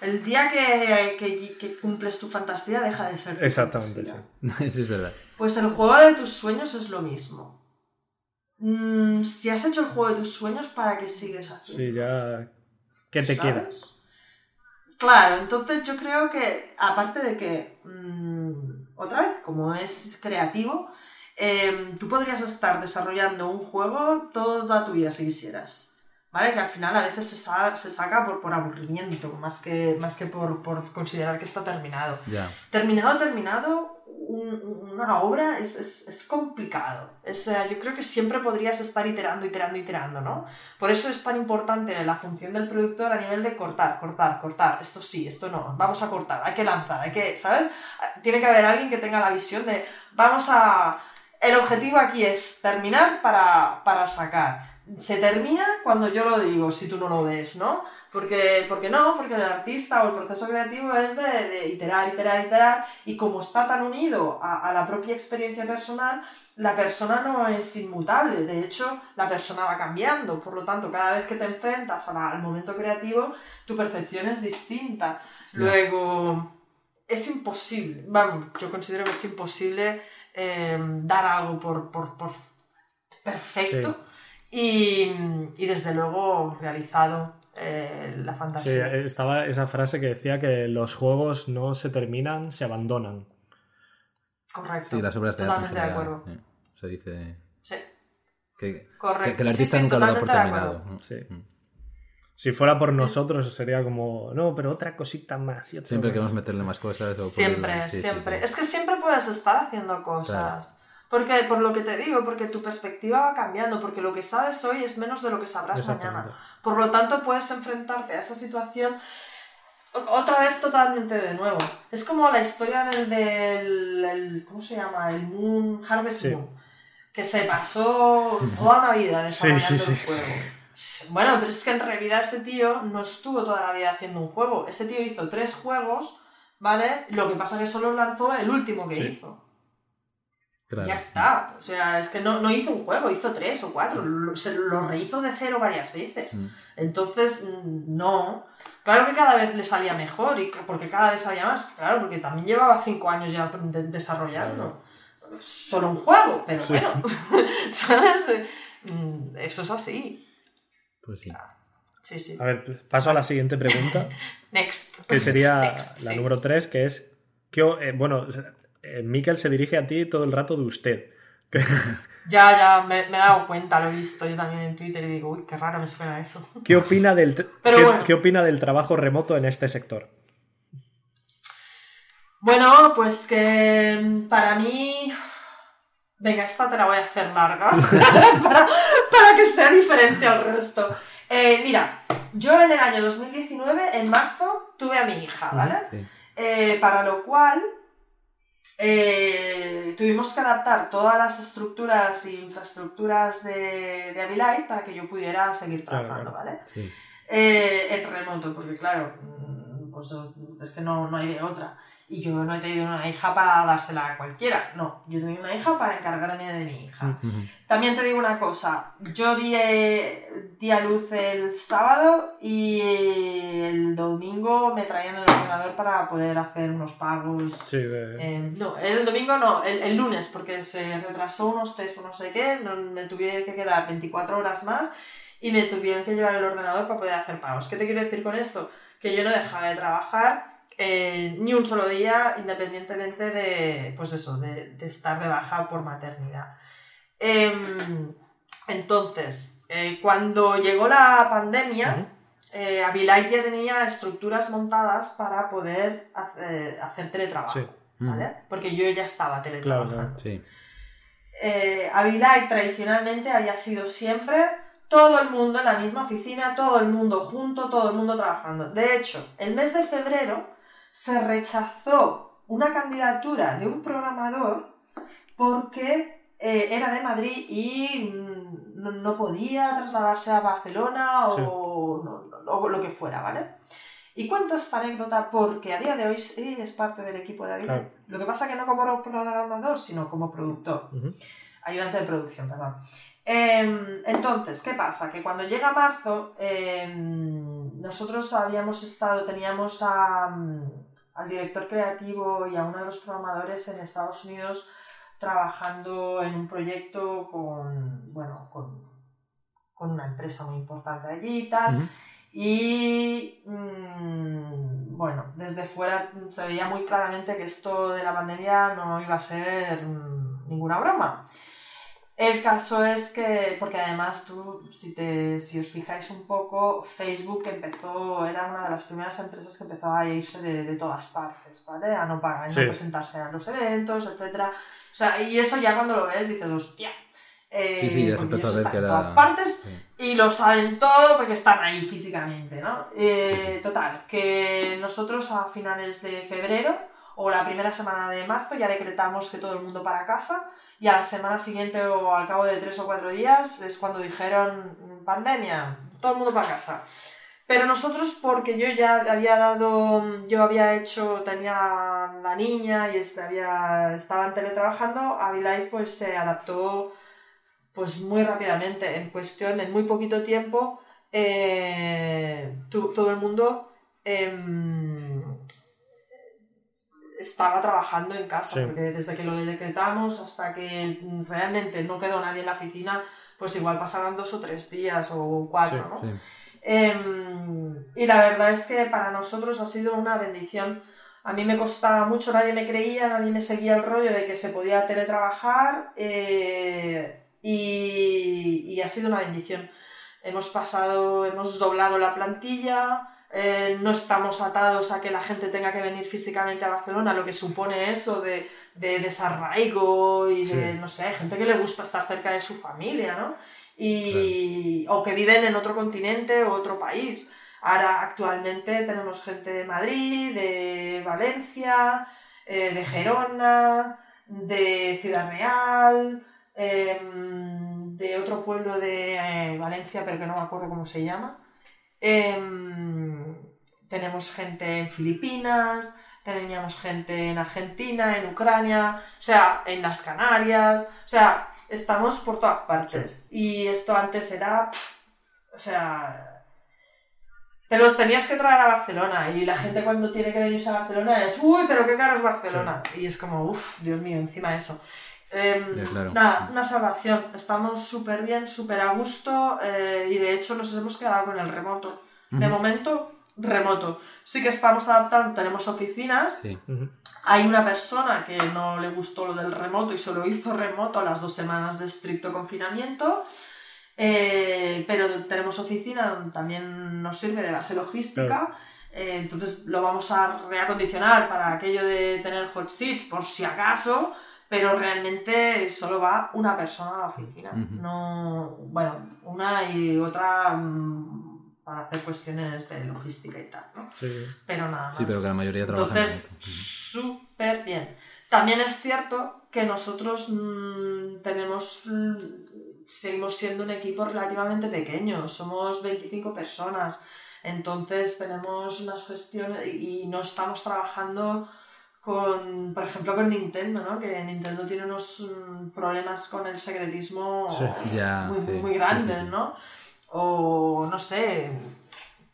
El día que, que- que cumples tu fantasía deja de ser tu Exactamente, fantasía. [laughs] Eso es verdad. Pues el juego de tus sueños es lo mismo. Mm, si has hecho el juego de tus sueños, ¿para qué sigues haciendo? Sí, ya... ¿Qué te ¿sabes? queda? Claro, entonces yo creo que, aparte de que, mm, otra vez, como es creativo, eh, tú podrías estar desarrollando un juego toda tu vida si quisieras. ¿Vale? Que al final a veces se, sa- se saca por, por aburrimiento, más que, más que por, por considerar que está terminado. Ya. Terminado, terminado, un- una obra es, es- es complicado. Es, eh, yo creo que siempre podrías estar iterando, iterando, iterando, ¿no? Por eso es tan importante la función del productor a nivel de cortar, cortar, cortar. Esto sí, esto no. Vamos a cortar, hay que lanzar, hay que, ¿sabes? Tiene que haber alguien que tenga la visión de, vamos a... El objetivo aquí es terminar para, para sacar. Se termina cuando yo lo digo, si tú no lo ves, ¿no? Porque, porque no, porque el artista o el proceso creativo es de, de iterar, iterar, iterar, y como está tan unido a, a la propia experiencia personal, la persona no es inmutable, de hecho, la persona va cambiando, por lo tanto, cada vez que te enfrentas a la- al momento creativo, tu percepción es distinta. Luego, es imposible, vamos, yo considero que es imposible eh, dar algo por, por, por perfecto y, y, desde luego realizado eh, la Sí, fantasía. estaba esa frase que decía que los juegos no se terminan, se abandonan. Correcto. Sí, las obras de arte Totalmente de acuerdo. eh. Se dice Sí, que, correcto. que- que el Sí, artista sí, nunca lo da por terminado. Sí. Mm. Si fuera por Sí. nosotros sería como, no, pero otra cosita más. y otra Siempre más". queremos meterle más cosas. O Siempre, sí, sí, siempre. sí. Es que siempre puedes estar haciendo cosas. Porque, por lo que te digo, porque tu perspectiva va cambiando, porque lo que sabes hoy es menos de lo que sabrás mañana. Por lo tanto, puedes enfrentarte a esa situación otra vez totalmente de nuevo. Es como la historia del, del el- ¿cómo se llama? El Moon, Harvest Sí. Moon, que se pasó toda una vida desarrollando sí, el juego. Bueno, pero es que en realidad ese tío no estuvo toda la vida haciendo un juego. Ese tío hizo tres juegos, ¿vale? Lo que pasa es que solo lanzó el último que hizo. Claro. Ya está. O sea, es que no, no hizo un juego, hizo tres o cuatro. Lo, se lo rehizo de cero varias veces. Mm. Entonces, mm, no. Claro que cada vez le salía mejor, y que- porque cada vez salía más. Claro, porque también llevaba cinco años ya de- desarrollando. Solo un juego, pero Sí. bueno. [laughs] ¿Sabes? Mm, Eso es así. Pues sí. Sí, sí. A ver, paso a la siguiente pregunta, [laughs] Next. que sería Next, la sí. número 3, que es, ¿qué o- eh, bueno, eh, Miquel se dirige a ti todo el rato de usted. [laughs] Ya, ya, me, me he dado cuenta, lo he visto yo también en Twitter y digo, uy, qué raro me suena eso. [laughs] ¿Qué opina del, [laughs] Pero qué, bueno. qué opina del trabajo remoto en este sector? Bueno, pues que mm, para mí. Venga, esta te la voy a hacer larga para, para que sea diferente al resto. Eh, mira, yo en el año 2019, en marzo, tuve a mi hija, ¿vale? Sí. Eh, para lo cual eh, tuvimos que adaptar todas las estructuras e infraestructuras de, de Abilite para que yo pudiera seguir trabajando. ¿vale? Sí. Eh, en remoto, porque claro, mm, pues es que no, no hay de otra. Y yo no he tenido una hija para dársela a cualquiera, no, yo tengo una hija para encargarme de mi hija. Mm. Ujú. También te digo una cosa, yo di, eh, di a luz el sábado y el domingo me traían el ordenador para poder hacer unos pagos. Sí, de- Eh, no, el domingo no, el, el lunes, porque se retrasó unos test o no sé qué, no- me tuve que quedar 24 horas más y me tuvieron que llevar el ordenador para poder hacer pagos. ¿Qué te quiero decir con esto? Que yo no dejaba de trabajar eh, ni un solo día, independientemente de, pues eso, de, de estar de baja por maternidad. Em, entonces, eh, cuando llegó la pandemia, eh, Abilite ya tenía estructuras montadas para poder hacer, hacer teletrabajo, Sí. ¿vale? Porque yo ya estaba teletrabajando. claro. Sí. Abilite tradicionalmente había sido siempre todo el mundo en la misma oficina, todo el mundo junto, todo el mundo trabajando. De hecho, el mes de febrero se rechazó una candidatura de un programador porque eh, era de Madrid y mm, no, no podía trasladarse a Barcelona o, Sí. no- no- o lo que fuera, ¿vale? Y cuento esta anécdota porque a día de hoy sí es parte del equipo de. Claro. Lo que pasa que no como programador, sino como productor ayudante de producción, perdón. Em, entonces, ¿qué pasa? Que cuando llega marzo, em, nosotros habíamos estado, teníamos a, mm, al director creativo y a uno de los programadores en Estados Unidos trabajando en un proyecto con, bueno, con, con una empresa muy importante allí y tal. Y mm, bueno, desde fuera se veía muy claramente que esto de la pandemia no iba a ser mm, ninguna broma. El caso es que, porque además tú, si, te, si os fijáis un poco, Facebook empezó, era una de las primeras empresas que empezó a irse de, de todas partes, ¿vale? A no, pagar, a no presentarse a los eventos, etcétera. O sea, y eso ya cuando lo ves dices, hostia. eh, Sí, sí, ya se empezó a ver que era- todas partes Sí. y lo saben todo porque están ahí físicamente, ¿no? Eh, Total, que nosotros a finales de febrero o la primera semana de marzo ya decretamos que todo el mundo para casa y a la semana siguiente o al cabo de tres o cuatro días es cuando dijeron "Mm, pandemia, todo el mundo para casa. Pero nosotros, porque yo ya había dado, yo había hecho, tenía la niña y este, había, estaban teletrabajando, Abilite pues se adaptó pues muy rápidamente, en cuestión, en muy poquito tiempo, eh, todo el mundo em, estaba trabajando en casa, Sí. porque desde que lo decretamos hasta que realmente no quedó nadie en la oficina, pues igual pasaron dos o tres días o cuatro, Sí, ¿no? Sí. Em, y la verdad es que para nosotros ha sido una bendición. A mí me costaba mucho, nadie me creía, nadie me seguía el rollo de que se podía teletrabajar eh, y, y ha sido una bendición. Hemos pasado, hemos doblado la plantilla, eh, no estamos atados a que la gente tenga que venir físicamente a Barcelona, lo que supone eso de, de desarraigo y de, no sé, gente que le gusta estar cerca de su familia, ¿no? Y, o que viven en otro continente o otro país. Ahora actualmente tenemos gente de Madrid, de Valencia, eh, de Gerona, de Ciudad Real, em, de otro pueblo de eh, Valencia, pero que no me acuerdo cómo se llama. Em, tenemos gente en Filipinas, teníamos gente en Argentina, en Ucrania, o sea, en las Canarias, o sea, estamos por todas partes. Y esto antes era, pff, o sea, te los tenías que traer a Barcelona y la gente cuando tiene que venirse a Barcelona es, uy, pero qué caro es Barcelona. Y es como, uff, Dios mío, encima eso. Claro. Nada, una salvación. Estamos súper bien, súper a gusto eh, y de hecho nos hemos quedado con el remoto. De momento, remoto. Sí que estamos adaptando, tenemos oficinas. Sí. Hay una persona que no le gustó lo del remoto y solo hizo remoto a las dos semanas de estricto confinamiento. Eh, pero tenemos oficina, también nos sirve de base logística. Eh, entonces lo vamos a reacondicionar para aquello de tener hot seats por si acaso, pero realmente solo va una persona a la oficina. No, bueno, una y otra mm, para hacer cuestiones de logística y tal, ¿no? Sí. Pero nada más. Sí, pero que la mayoría trabaja en Entonces, súper bien. También es cierto que nosotros mm, tenemos, seguimos siendo un equipo relativamente pequeño, somos 25 personas, entonces tenemos unas gestiones y no estamos trabajando con, por ejemplo, con Nintendo, ¿no? Que Nintendo tiene unos mm, problemas con el secretismo muy, muy, grandes, ¿no? O, no sé,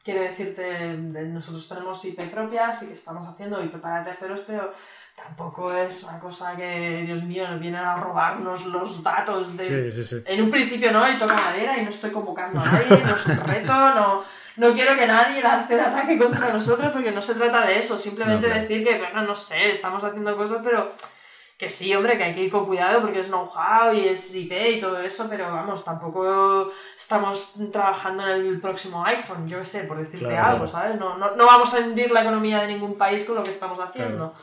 quiere decirte, nosotros tenemos IP propias y que estamos haciendo IP para terceros, pero tampoco es una cosa que, Dios mío, nos vienen a robarnos los datos de... Sí, sí, sí. En un principio no, y toca madera y no estoy convocando a nadie, no es un reto, [laughs] no, no quiero que nadie lance un ataque contra nosotros porque no se trata de eso, simplemente decir que, bueno, no sé, estamos haciendo cosas, pero que sí, hombre, que hay que ir con cuidado porque es know-how y es IP y todo eso, pero vamos, tampoco estamos trabajando en el próximo iPhone, yo qué sé, por decirte algo, ¿sabes? No, no, no, vamos a hundir la economía de ningún país con lo que estamos haciendo.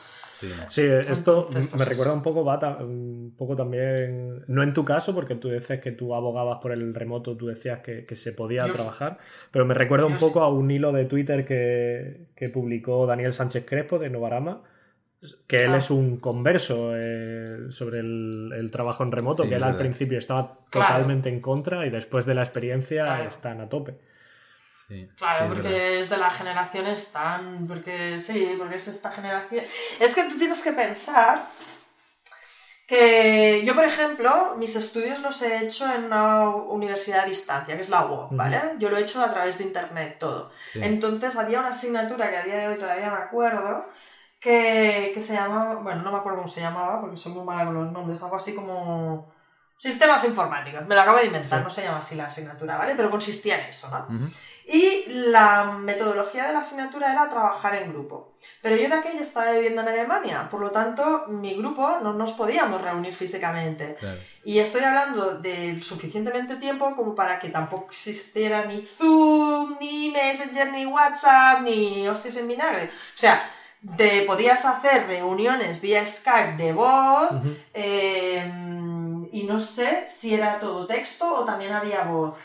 Sí, esto me pues recuerda un poco, Bata, un poco también, no en tu caso, porque tú dices que tú abogabas por el remoto, tú decías que, se podía trabajar, pero me recuerda un poco a un hilo de Twitter que, publicó Daniel Sánchez Crespo de Novarama, que él ah. es un converso eh, sobre el, trabajo en remoto, que él al principio estaba totalmente en contra y después de la experiencia están a tope claro, porque es, de la generación están, porque sí, porque es esta generación. Es que tú tienes que pensar que yo, por ejemplo, mis estudios los he hecho en una universidad a distancia, que es la UOC, ¿vale? Yo lo he hecho a través de internet todo. Entonces había una asignatura que a día de hoy todavía me acuerdo, que, que se llamaba, bueno, no me acuerdo cómo se llamaba, porque soy muy mala con los nombres, algo así como sistemas informáticos, me lo acabo de inventar, no se llama así la asignatura, ¿vale? Pero consistía en eso, ¿no? Y la metodología de la asignatura era trabajar en grupo. Pero yo de aquella estaba viviendo en Alemania, por lo tanto, mi grupo no nos podíamos reunir físicamente. Y estoy hablando de suficientemente tiempo como para que tampoco existiera ni Zoom, ni Messenger, ni WhatsApp, ni hostias en vinagre. O sea, te podías hacer reuniones vía Skype de voz. Em, y no sé si era todo texto o también había voz.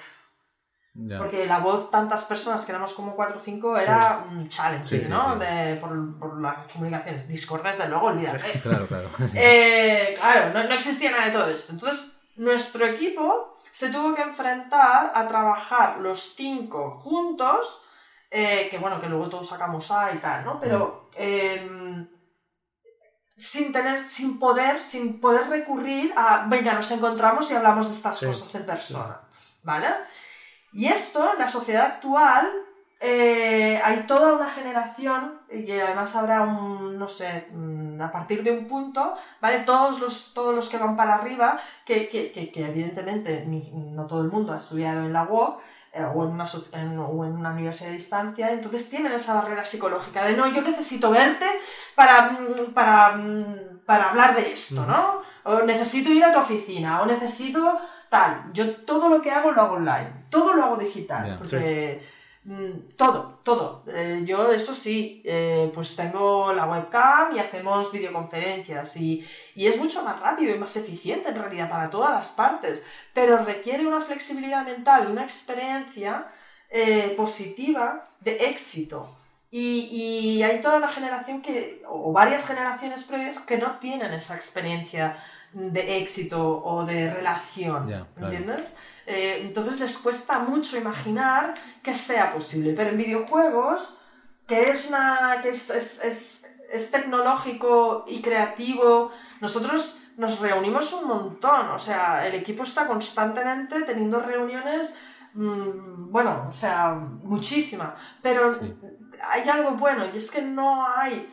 Porque la voz, tantas personas, que éramos como 4 o 5, era un challenge, ¿no? De, por, por, las comunicaciones. Discord, desde luego, olvídate. [laughs] claro, claro. [laughs] Eh, claro, no, no, existía nada de todo esto. Entonces, nuestro equipo se tuvo que enfrentar a trabajar los cinco juntos, eh, que bueno, que luego todos sacamos A y tal, ¿no? Pero em, sin tener, sin poder, sin poder recurrir a, venga, nos encontramos y hablamos de estas cosas en persona, ¿vale? Y esto, en la sociedad actual, eh, hay toda una generación, y además habrá un, no sé, mm, a partir de un punto, ¿vale? Todos los, todos los que van para arriba, que, que, que, evidentemente no todo el mundo ha estudiado en la UOC, eh, o, en una, o en una universidad de distancia, entonces tienen esa barrera psicológica de no, yo necesito verte para, mm, para, mm, para hablar de esto, ¿no? O necesito ir a tu oficina, o necesito tal. Yo todo lo que hago lo hago online, todo lo hago digital, porque todo, todo. Eh, yo eso sí, eh, pues tengo la webcam y hacemos videoconferencias y, y, es mucho más rápido y más eficiente en realidad para todas las partes, pero requiere una flexibilidad mental, una experiencia eh, positiva de éxito. Y, y, hay toda una generación que, o varias generaciones previas que no tienen esa experiencia de éxito o de relación, ¿entiendes? Eh, entonces les cuesta mucho imaginar que sea posible, pero en videojuegos, que es una que es, es, es, tecnológico y creativo, nosotros nos reunimos un montón, o sea, el equipo está constantemente teniendo reuniones, mm, bueno, o sea, muchísima, pero hay algo bueno y es que no hay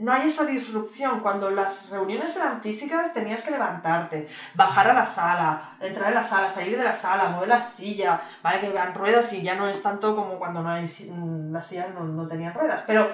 no hay esa disrupción. Cuando las reuniones eran físicas, tenías que levantarte, bajar a la sala, entrar en la sala, salir de la sala, mover la silla, ¿vale? Que vean ruedas y ya no es tanto como cuando no hay, mm, las sillas no, no tenían ruedas. Pero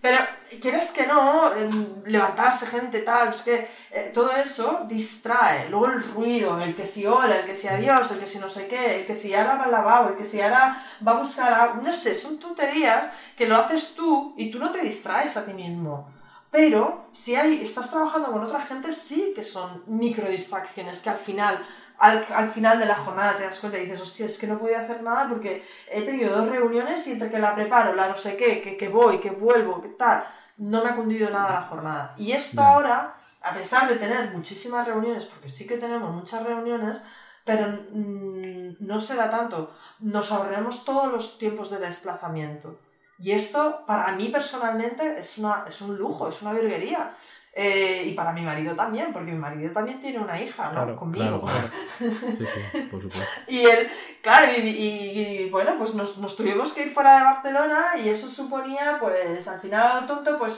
pero, ¿quieres que no? Em, levantarse gente, tal, es que eh, todo eso distrae. Luego el ruido, el que si hola, el que si adiós, el que si no sé qué, el que si ahora va al lavabo, el que si ahora va a buscar No sé, son tonterías que lo haces tú y tú no te distraes a ti mismo. Pero si hay, estás trabajando con otra gente, sí que son microdistracciones que al final, al, final de la jornada te das cuenta y dices, hostia, es que no podía hacer nada porque he tenido dos reuniones y entre que la preparo, la no sé qué, que, que voy, que vuelvo, que tal, no me ha cundido nada la jornada. Y esto ahora a pesar de tener muchísimas reuniones, porque sí que tenemos muchas reuniones, pero mm, no se da tanto. Nos ahorremos todos los tiempos de desplazamiento. Y esto, para mí personalmente, es, una, es un lujo, es una virguería. Eh, y para mi marido también, porque mi marido también tiene una hija, ¿no? Claro, Conmigo. claro, claro. [laughs] Sí, sí, por supuesto. Y él, claro, y, y- y, bueno, pues nos, nos tuvimos que ir fuera de Barcelona y eso suponía, pues al final, tonto, pues,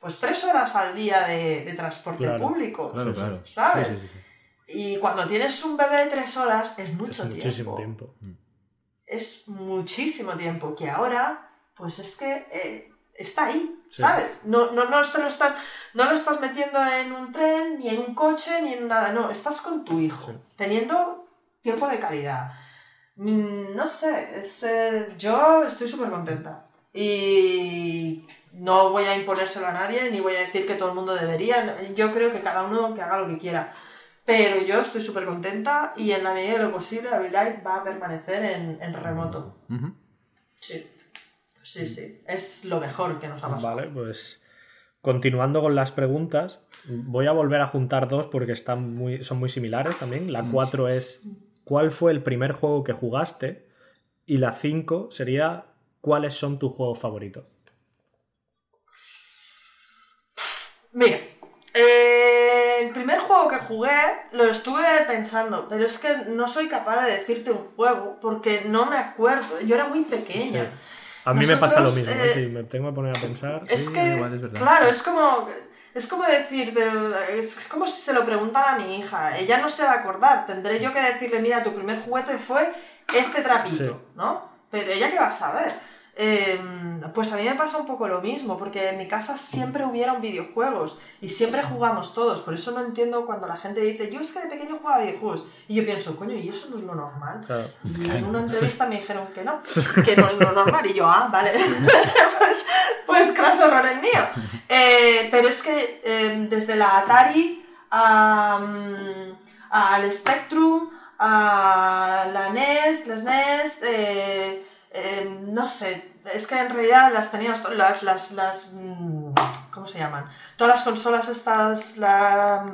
pues tres horas al día de, de transporte Claro, público. Claro, claro. ¿Sabes? Sí, sí, sí, sí. Y cuando tienes un bebé de tres horas es mucho es tiempo. muchísimo tiempo. Es muchísimo tiempo. Que ahora, pues es que eh, está ahí, Sí. ¿sabes? No, no, no, se lo estás, no lo estás metiendo en un tren, ni en un coche, ni en nada. No, estás con tu hijo, Sí. teniendo tiempo de calidad. Mm, No sé, es, eh, yo estoy súper contenta. Y no voy a imponérselo a nadie, ni voy a decir que todo el mundo debería. Yo creo que cada uno que haga lo que quiera. Pero yo estoy súper contenta y en la medida de lo posible Abilite va a permanecer en, en remoto. Sí, sí, sí. Es lo mejor que nos ha pasado. Vale, pues continuando con las preguntas, voy a volver a juntar dos porque están muy, son muy similares también. La. 4 es ¿cuál fue el primer juego que jugaste? Y la 5 sería ¿cuáles son tus juegos favoritos? Mira, eh, el primer juego que jugué lo estuve pensando, pero es que no soy capaz de decirte un juego porque no me acuerdo. Yo era muy pequeña. Sí. A mí me pasa lo mismo, ¿eh? eh, Sí, me tengo que poner a pensar. Es Sí, que, igual es verdad. claro, es como, es como decir, pero es, es como si se lo preguntan a mi hija. Ella no se va a acordar. Tendré yo que decirle, mira, tu primer juguete fue este trapito, Sí. ¿no? Pero ella qué va a saber. Eh, pues a mí me pasa un poco lo mismo, porque en mi casa siempre hubieron videojuegos y siempre jugamos todos. Por eso no entiendo cuando la gente dice, yo es que de pequeño jugaba videojuegos. Y yo pienso, coño, ¿y eso no es lo normal? Claro. Y en una entrevista me dijeron que no, [laughs] que no es lo normal. Y yo, ah, vale. [laughs] pues, pues craso error el mío. Eh, pero es que eh, desde la Atari a, al Spectrum, a la NES, las NES, eh, eh, no sé, es que en realidad las teníamos las, las, las mm, ¿cómo se llaman? Todas las consolas estas, la-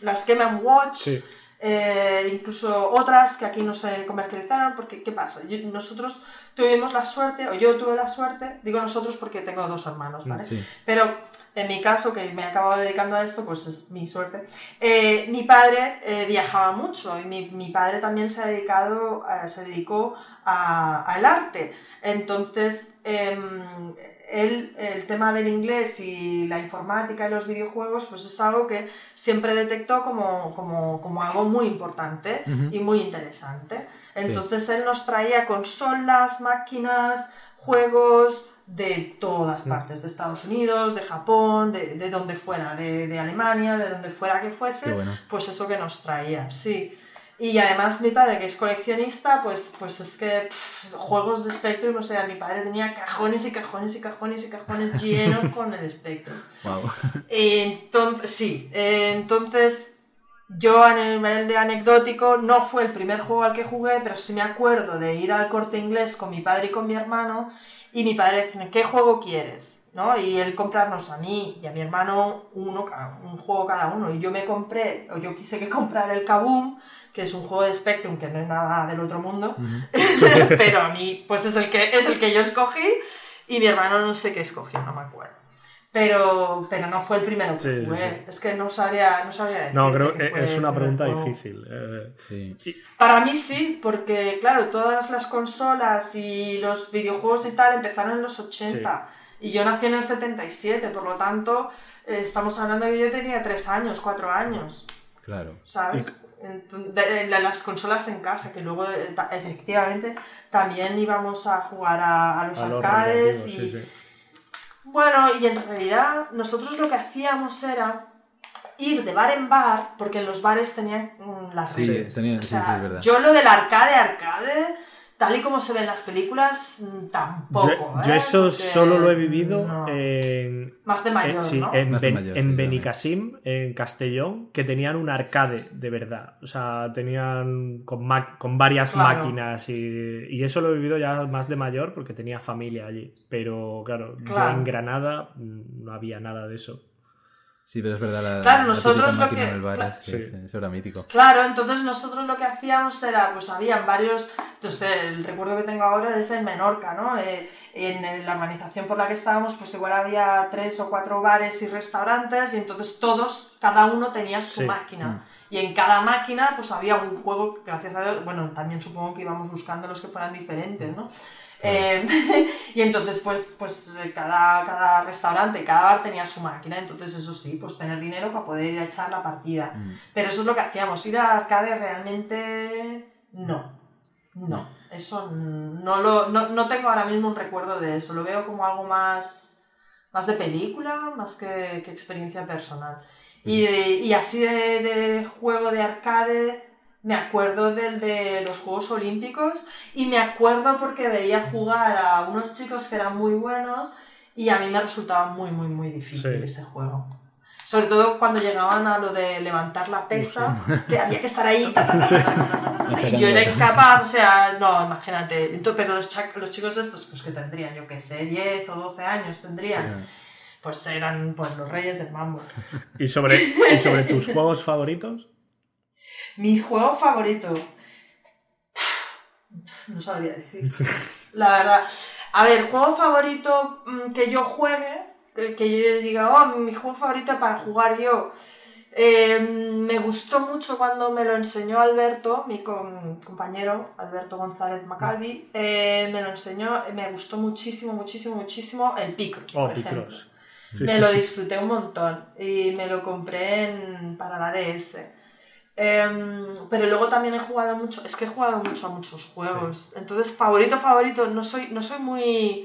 las Game Watch, Sí, eh, incluso otras que aquí no se comercializaron, porque ¿qué pasa? Yo- nosotros tuvimos la suerte, o yo tuve la suerte, digo nosotros porque tengo dos hermanos, ¿vale? Sí. Pero en mi caso, que me acabo dedicando a esto, pues es mi suerte. eh, mi padre eh, viajaba mucho y mi, mi padre también se ha dedicado, eh, se dedicó a- al arte. Entonces, em, él, el tema del inglés y la informática y los videojuegos, pues es algo que siempre detectó como, como, como algo muy importante Ujú. y muy interesante. Entonces él nos traía consolas, máquinas, juegos de todas Mm. partes, de Estados Unidos, de Japón, de, de donde fuera, de, de Alemania, de donde fuera que fuese, bueno. pues eso que nos traía, sí. Y además mi padre, que es coleccionista, pues, pues es que pff, juegos de Spectrum, o sea, mi padre tenía cajones y cajones y cajones y cajones [laughs] llenos con el Spectrum. Wow. Entonces, sí, entonces yo a nivel de anecdótico no fue el primer juego al que jugué, pero sí me acuerdo de ir al corte inglés con mi padre y con mi hermano y mi padre decirme, ¿qué juego quieres? ¿No? Y él comprarnos a mí y a mi hermano uno, un juego cada uno. Y yo me compré, o yo quise que [laughs] comprara el Kaboom, que es un juego de Spectrum que no es nada del otro mundo, [laughs] pero a mí pues es el que es el que yo escogí y mi hermano no sé qué escogió, no me acuerdo. Pero, pero no fue el primero que Sí, jugué. sí. Es que no sabría, no sabría decirte no, creo que es una pregunta juego. difícil. eh, Sí. Para mí sí, porque claro, todas las consolas y los videojuegos y tal empezaron en los 80 y yo nací en el 77, por lo tanto eh, estamos hablando de que yo tenía 3 años, 4 años. Claro. ¿sabes? Ent- de- de las consolas en casa, que luego eh, ta- efectivamente también íbamos a jugar a, a los a los arcades recreativos, y sí, sí. Bueno, y en realidad nosotros lo que hacíamos era ir de bar en bar, porque en los bares tenían mm, las Sí, redes. tenían- O sí, sea, sí, es verdad. Yo lo del arcade, arcade, tal y como se ve en las películas, mm, tampoco. Yo, ¿eh? yo eso Porque, solo lo he vivido no. en, Más de mayor, en- sí, ¿no? en, Ben- mayor, en sí, Benicassim, en Castellón, que tenían un arcade de verdad. O sea, tenían con, ma- con varias Claro. máquinas y, y eso lo he vivido ya más de mayor porque tenía familia allí. Pero claro, yo Claro. en Granada mm, no había nada de eso. Sí, pero es verdad, la, Claro, la nosotros lo que- en el bar, claro. es- sí, Sí. sí, eso era mítico. Claro, entonces nosotros lo que hacíamos era, pues habían varios, entonces el recuerdo que tengo ahora es en Menorca, ¿no? Eh, en, la organización por la que estábamos, pues igual había tres o cuatro bares y restaurantes y entonces todos, cada uno tenía su Sí. máquina. Mm. Y en cada máquina pues había un juego, gracias a Dios, bueno, también supongo que íbamos buscando los que fueran diferentes, ¿no? Eh, [laughs] y entonces, pues, pues cada, cada restaurante, cada bar tenía su máquina, entonces eso sí, pues tener dinero para poder ir a echar la partida. Mm. Pero eso es lo que hacíamos. Ir a arcade realmente no. No. Eso no lo. No, no tengo ahora mismo un recuerdo de eso. Lo veo como algo más. más de película, más que, que experiencia personal. Y, de- y así de, de juego de arcade me acuerdo del de los Juegos Olímpicos y me acuerdo porque veía jugar a unos chicos que eran muy buenos y a mí me resultaba muy, muy, muy difícil ese juego. Sobre todo cuando llegaban a lo de levantar la pesa, que había que estar ahí. Y yo era incapaz, o sea, no, imagínate. Entonces, pero los, chicos estos, pues que tendrían, yo qué sé, 10 o 12 años tendrían. Sí. Pues eran pues, los reyes del mambo. [laughs] ¿Y sobre, ¿Y sobre tus juegos favoritos? Mi juego favorito. No sabría decir. La verdad. A ver, juego favorito mm, que yo juegue, que, yo diga, oh, mi juego favorito para jugar yo. Eh, me gustó mucho cuando me lo enseñó Alberto, mi com- compañero Alberto González Macalvi. eh, me lo enseñó, me gustó muchísimo, muchísimo, muchísimo el Picross, Oh, por ejemplo. Sí, me sí, lo sí. disfruté un montón y me lo compré en- para la DS. Em, pero luego también he jugado mucho, es que he jugado mucho a muchos juegos. Entonces, favorito, favorito, no soy, no soy muy...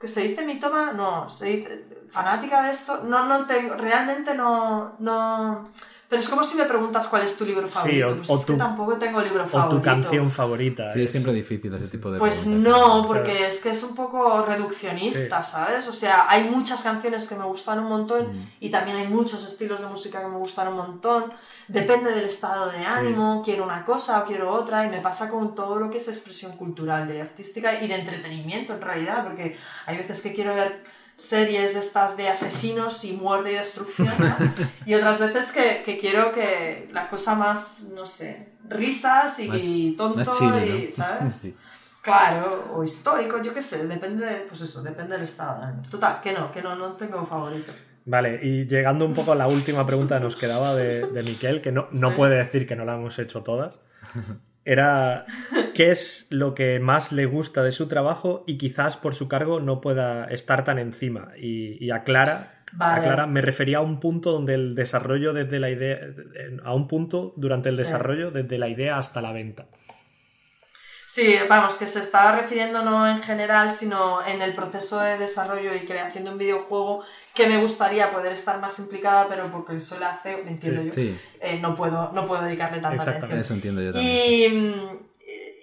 ¿Que se dice mitoma? No, se dice fanática de esto. No, no tengo, realmente no, no... Pero es como si me preguntas cuál es tu libro Sí, favorito. o- pues o es que tampoco tengo libro O favorito. tu canción favorita. Sí, es siempre difícil ese tipo de Pues preguntas. no, porque es que es un poco reduccionista, ¿sabes? O sea, hay muchas canciones que me gustan un montón Mm. y también hay muchos estilos de música que me gustan un montón. Depende del estado de ánimo, quiero una cosa o quiero otra y me pasa con todo lo que es expresión cultural, de artística y de entretenimiento en realidad, porque hay veces que quiero ver series de estas de asesinos y muerte y destrucción, ¿no? [laughs] y otras veces que, que quiero que la cosa más, no sé, risas y Más- tonto Más chile, y, ¿no? [laughs] ¿sabes? Sí. Claro, o histórico, yo qué sé, depende, de- pues eso, depende del estado. Total, que no, que no, no tengo favorito. Vale, y llegando un poco a la última pregunta que nos quedaba de, de Miquel, que no, no Sí. puede decir que no la hemos hecho todas, [laughs] era ¿qué es lo que más le gusta de su trabajo y quizás por su cargo no pueda estar tan encima? Y, y aclara, Vale. aclara, me refería a un punto donde el desarrollo desde la idea, a un punto durante el Sí. desarrollo desde la idea hasta la venta. Sí, vamos, que se estaba refiriendo no en general, sino en el proceso de desarrollo y creación de un videojuego que me gustaría poder estar más implicada, pero porque soy la CEO, me entiendo yo, Sí, eh, no, puedo, no puedo dedicarle tanta Exactamente. atención. eso entiendo yo también.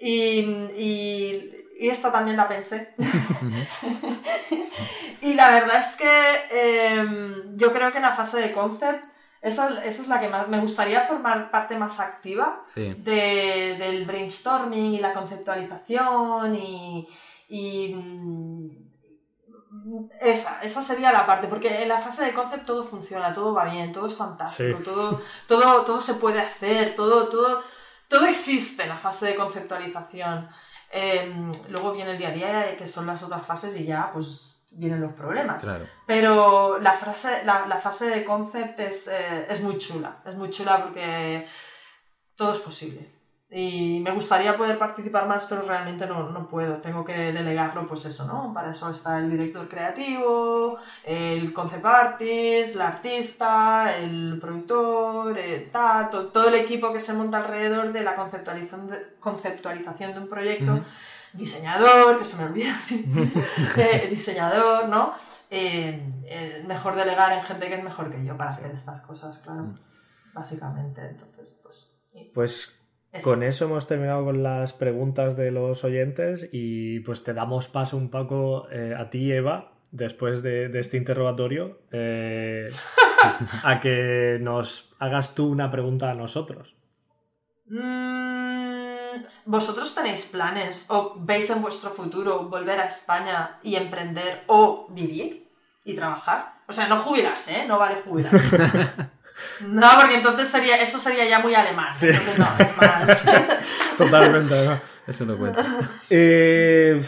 Y, y, y, y esta también la pensé. [laughs] y la verdad es que em, yo creo que en la fase de concept, esa, esa es la que más me gustaría formar parte más activa Sí, de- del brainstorming y la conceptualización y, y, mm, esa, esa sería la parte, porque en la fase de concept todo funciona, todo va bien, todo es fantástico, Sí. todo, todo, todo se puede hacer, todo, todo, todo existe en la fase de conceptualización. Em, luego viene el día a día, que son las otras fases, y ya pues vienen los problemas. claro. Pero la, frase, la, la fase de concept es, eh, es muy chula, es muy chula porque todo es posible. Y me gustaría poder participar más, pero realmente no, no puedo. Tengo que delegarlo, pues eso, ¿no? Para eso está el director creativo, el concept artist, la artista, el productor, eh, ta, to- todo el equipo que se monta alrededor de la conceptualización de, conceptualización de un proyecto. Ujú. Diseñador, que se me olvida, [laughs] sí. Eh, diseñador, ¿no? Eh, mejor delegar en gente que es mejor que yo para hacer estas cosas, claro. Mm. Básicamente, entonces, pues. Pues. Con eso hemos terminado con las preguntas de los oyentes y pues te damos paso un poco eh, a ti, Eva, después de, de este interrogatorio, eh, [laughs] a que nos hagas tú una pregunta a nosotros. Mm, ¿Vosotros tenéis planes o veis en vuestro futuro volver a España y emprender o vivir y trabajar? O sea, no jubilarse, ¿eh? No vale jubilarse. [laughs] no, porque entonces sería, eso sería ya muy alemán. Sí. Entonces no, es más... [laughs] Totalmente, ¿no? Eso no cuenta. Eh,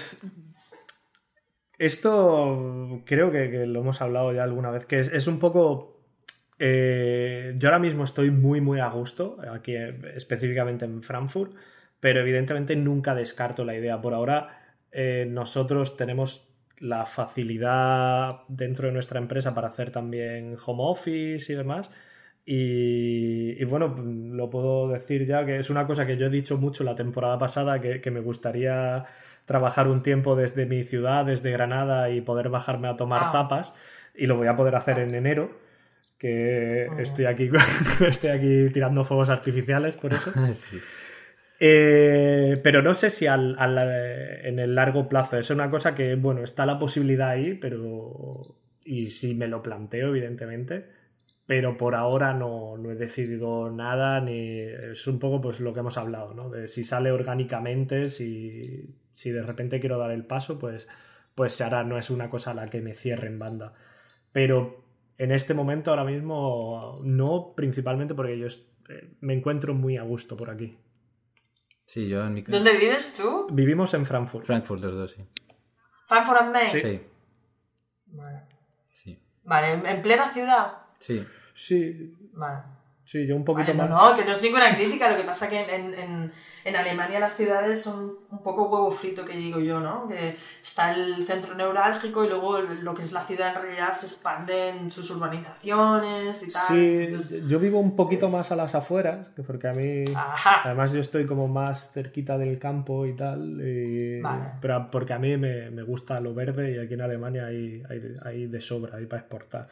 esto creo que, que lo hemos hablado ya alguna vez, que es, es un poco... eh, yo ahora mismo estoy muy, muy a gusto, aquí eh, específicamente en Frankfurt, pero evidentemente nunca descarto la idea. Por ahora eh, nosotros tenemos la facilidad dentro de nuestra empresa para hacer también home office y demás. Y, y bueno, lo puedo decir ya que es una cosa que yo he dicho mucho la temporada pasada, que, que me gustaría trabajar un tiempo desde mi ciudad, desde Granada y poder bajarme a tomar Ah. tapas. Y lo voy a poder hacer en enero, que Ujú. estoy aquí, [laughs] estoy aquí tirando fuegos artificiales por eso. [laughs] Sí. Eh, pero no sé si al, eh, en el largo plazo es una cosa que, bueno, está la posibilidad ahí, pero. Y si me lo planteo, evidentemente. Pero por ahora no, no he decidido nada, ni. Es un poco pues lo que hemos hablado, ¿no? De si sale orgánicamente, si, si de repente quiero dar el paso, pues, pues se hará. No es una cosa a la que me cierre en banda. Pero en este momento, ahora mismo, no, principalmente porque yo eh, me encuentro muy a gusto por aquí. Sí, yo en mi. ¿Dónde vives tú? Vivimos en Frankfurt. Frankfurt, los dos, sí. Frankfurt am Main. Sí. Sí, Vale. sí. Vale, ¿en- ¿en plena ciudad? Sí, Sí, Vale. Sí, yo un poquito más. no, que no es ninguna crítica, lo que pasa que en, en, en Alemania las ciudades son un poco huevo frito, que digo yo, ¿no? Que está el centro neurálgico y luego lo que es la ciudad en realidad se expande en sus urbanizaciones y tal. Sí, entonces- yo vivo un poquito es- más a las afueras, que porque a mí. Ajá. Además, yo estoy como más cerquita del campo y tal. y- Vale. Pero porque a mí me, me gusta lo verde y aquí en Alemania hay, hay, hay de sobra, hay para exportar.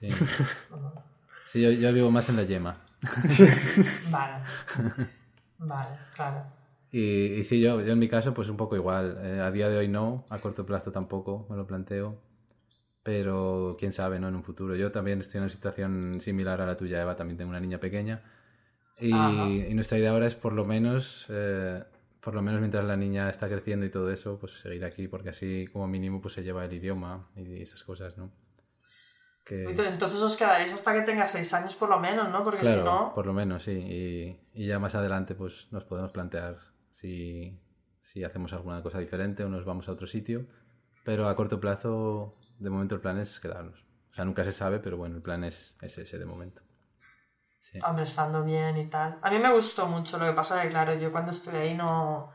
sí. [laughs] Sí, yo, yo vivo más en la yema. [laughs] Vale. Vale, claro. Y, y sí, yo, yo en mi caso, pues un poco igual. Eh, a día de hoy no, a corto plazo tampoco, me lo planteo. Pero quién sabe, ¿no? En un futuro. Yo también estoy en una situación similar a la tuya, Eva. También tengo una niña pequeña. Y, y nuestra idea ahora es por lo menos, eh, por lo menos mientras la niña está creciendo y todo eso, pues seguir aquí, porque así como mínimo pues se lleva el idioma y esas cosas, ¿no? Que, Entonces os quedaréis hasta que tenga seis años por lo menos, ¿no? Porque si no... por lo menos, sí. Y, y ya más adelante pues nos podemos plantear si, si hacemos alguna cosa diferente o nos vamos a otro sitio. Pero a corto plazo, de momento el plan es quedarnos. O sea, nunca se sabe, pero bueno, el plan es, es ese de momento. Sí. Hombre, estando bien y tal. A mí me gustó mucho, lo que pasa que, claro, yo cuando estuve ahí no...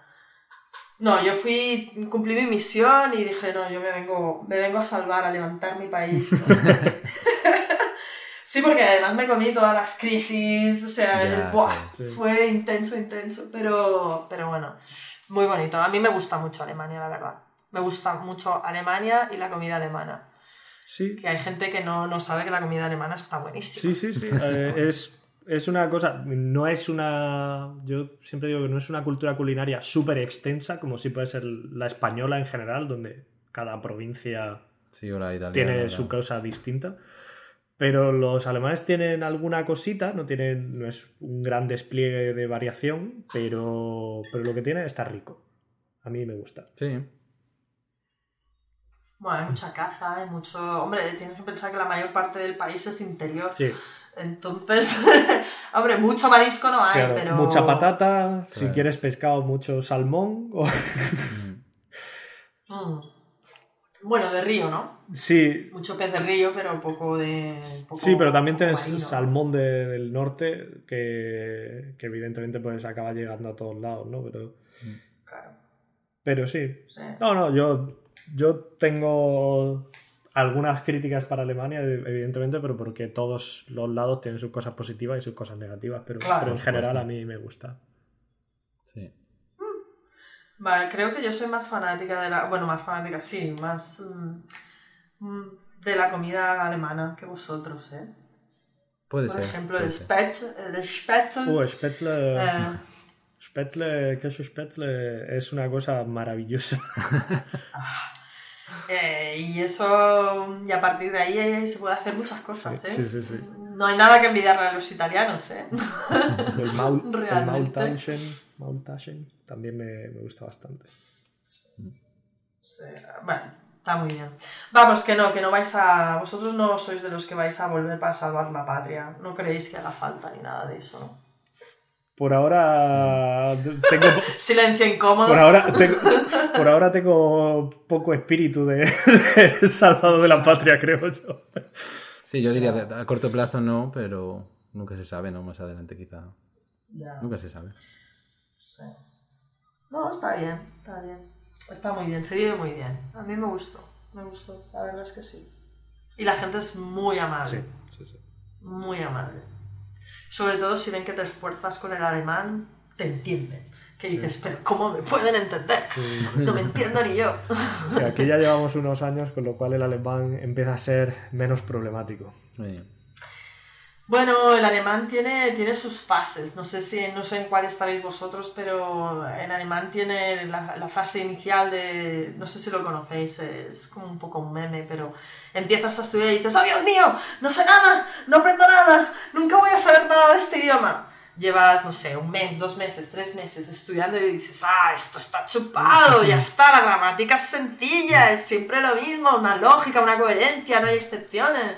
No, yo fui, cumplí mi misión y dije, no, yo me vengo, me vengo a salvar, a levantar mi país. [laughs] sí, porque además me comí todas las crisis, o sea, Ya, ¡buah! sí. fue intenso, intenso, pero, pero bueno, muy bonito. A mí me gusta mucho Alemania, la verdad. Me gusta mucho Alemania y la comida alemana. Sí, Que hay gente que no, no sabe que la comida alemana está buenísima. sí, sí. sí. Eh, es, es una cosa, no es una. Yo siempre digo que no es una cultura culinaria súper extensa, como sí puede ser la española en general, donde cada provincia Sí, o la italiana. tiene la- su cosa distinta. Pero los alemanes tienen alguna cosita, no tienen, no es un gran despliegue de variación, pero, pero lo que tiene está rico. A mí me gusta. Sí, Bueno, hay mucha caza, hay mucho... Hombre, tienes que pensar que la mayor parte del país es interior. Sí, Entonces, [laughs] hombre, mucho marisco no hay, claro, pero... mucha patata, si quieres pescado, mucho salmón. o- [laughs] Mm. Bueno, de río, ¿no? sí, Mucho pez de río, pero poco de... poco- sí, pero también tienes marino. salmón de- del norte que, que evidentemente pues acaba llegando a todos lados, ¿no? Pero, Claro, pero sí, sí. No, no, yo, yo tengo algunas críticas para Alemania, evidentemente, pero porque todos los lados tienen sus cosas positivas y sus cosas negativas, pero, Claro, pero en por general supuesto. a mí me gusta. sí. Vale, creo que yo soy más fanática de la... Bueno, más fanática, sí, más... mm, mm, de la comida alemana que vosotros, ¿eh? Puede Por ser. ejemplo, puede el. Spetz, el Spätzle... Uh, Spätzle, eh, Spätzle, queso Spätzle es una cosa maravillosa. [laughs] eh, y eso... Y a partir de ahí eh, se puede hacer muchas cosas, Sí, ¿eh? sí, sí, sí. No hay nada que envidiarle a los italianos, ¿eh? El, el Maultaschen también me, me gusta bastante. Sí, Bueno, Está muy bien. Vamos, que no, que no vais a. Vosotros no sois de los que vais a volver para salvar la patria. No creéis que haga falta ni nada de eso, ¿no? Por ahora tengo. [laughs] Silencio incómodo. Por ahora tengo, por ahora tengo poco espíritu de, de salvado de la patria, creo yo. Sí, yo diría de- a corto plazo no, pero nunca se sabe, ¿no? Más adelante quizá. Ya, Nunca se sabe. sí. No, está bien, está bien. Está muy bien, se vive muy bien. A mí me gustó, me gustó, la verdad es que sí. Y la gente es muy amable. Sí, sí, sí. muy amable. Sobre todo si ven que te esfuerzas con el alemán, te entienden. Que dices, pero ¿cómo me pueden entender? Sí. No me entiendo ni yo. [laughs] Sí, aquí ya llevamos unos años, con lo cual el alemán empieza a ser menos problemático. Bien. Bueno, el alemán tiene, tiene sus fases. No sé si no sé en cuál estaréis vosotros, pero en alemán tiene la, la fase inicial de. No sé si lo conocéis, es como un poco un meme, pero empiezas a estudiar y dices, ¡Oh Dios mío! No sé nada, no aprendo nada, nunca voy a saber nada de este idioma. Llevas, no sé, un mes, dos meses, tres meses estudiando y dices, ah, esto está chupado, ya está, la gramática es sencilla, es siempre lo mismo, una lógica, una coherencia, no hay excepciones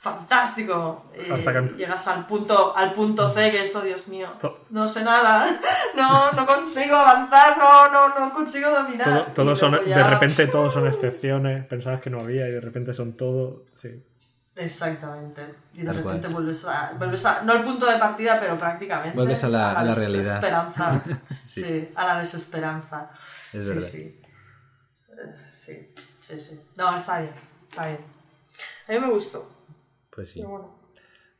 fantástico. Eh, Hasta que- Llegas al punto, al punto C, que es, oh Dios mío, no sé nada, [laughs] no, no consigo avanzar, no, no, no consigo dominar. Todo, son, de repente todos son excepciones, pensabas que no había y de repente son todo. Sí. Exactamente. Y de Tal repente cual. vuelves a, vuelves a, no al punto de partida, pero prácticamente. Vuelves a la- a la realidad. desesperanza. [laughs] Sí. sí. a la desesperanza. Es sí, verdad. sí. Sí, sí, sí. No, está bien, está bien. A mí me gustó. Pues sí. Bueno.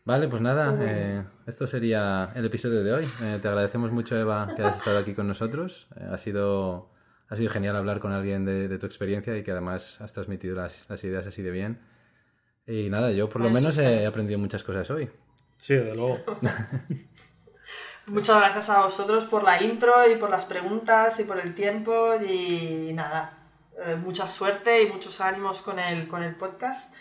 Vale, pues nada, eh, esto sería el episodio de hoy. Eh, te agradecemos mucho, Eva, que hayas estado aquí con nosotros. Eh, ha, sido, ha sido genial hablar con alguien de, de tu experiencia y que además has transmitido las, las ideas así de bien. Y nada, yo por lo Pues menos he aprendido muchas cosas hoy. Sí, desde luego. [laughs] Muchas gracias a vosotros por la intro y por las preguntas y por el tiempo y nada, eh, mucha suerte y muchos ánimos con el, con el podcast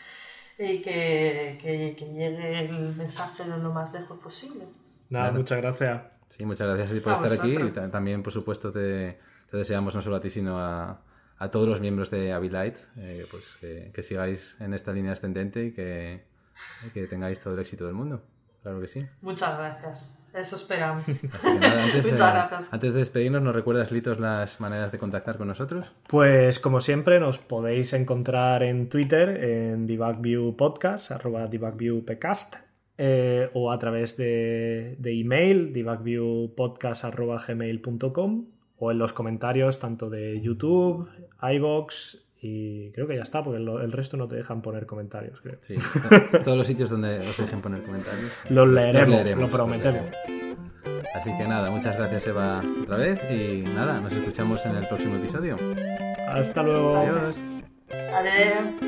y que, que- que llegue el mensaje de lo más lejos posible. Nada, Claro. muchas gracias. Sí, muchas gracias a ti por A estar aquí y también, por supuesto, te, te deseamos no solo a ti, sino a, a todos los miembros de Abilite, eh, pues que, que sigáis en esta línea ascendente y que, que tengáis todo el éxito del mundo. Claro que sí. Muchas gracias, eso esperamos. Así que nada, antes, [laughs] de, Muchas gracias. antes de despedirnos, ¿nos recuerdas, Litos, las maneras de contactar con nosotros? Pues como siempre nos podéis encontrar en Twitter en Debugview Podcast, arroba debugviewpcast, eh, o a través de, de email debugviewpodcast arroba gmail.com o en los comentarios tanto de YouTube, iVoox y creo que ya está, porque el resto no te dejan poner comentarios, creo. Sí, to- [laughs] todos los sitios donde os dejen poner comentarios. Los leeremos, leeremos, lo prometemos. los. Así que nada, muchas gracias Eva otra vez y nada, nos escuchamos en el próximo episodio. Hasta luego. Adiós. Adiós.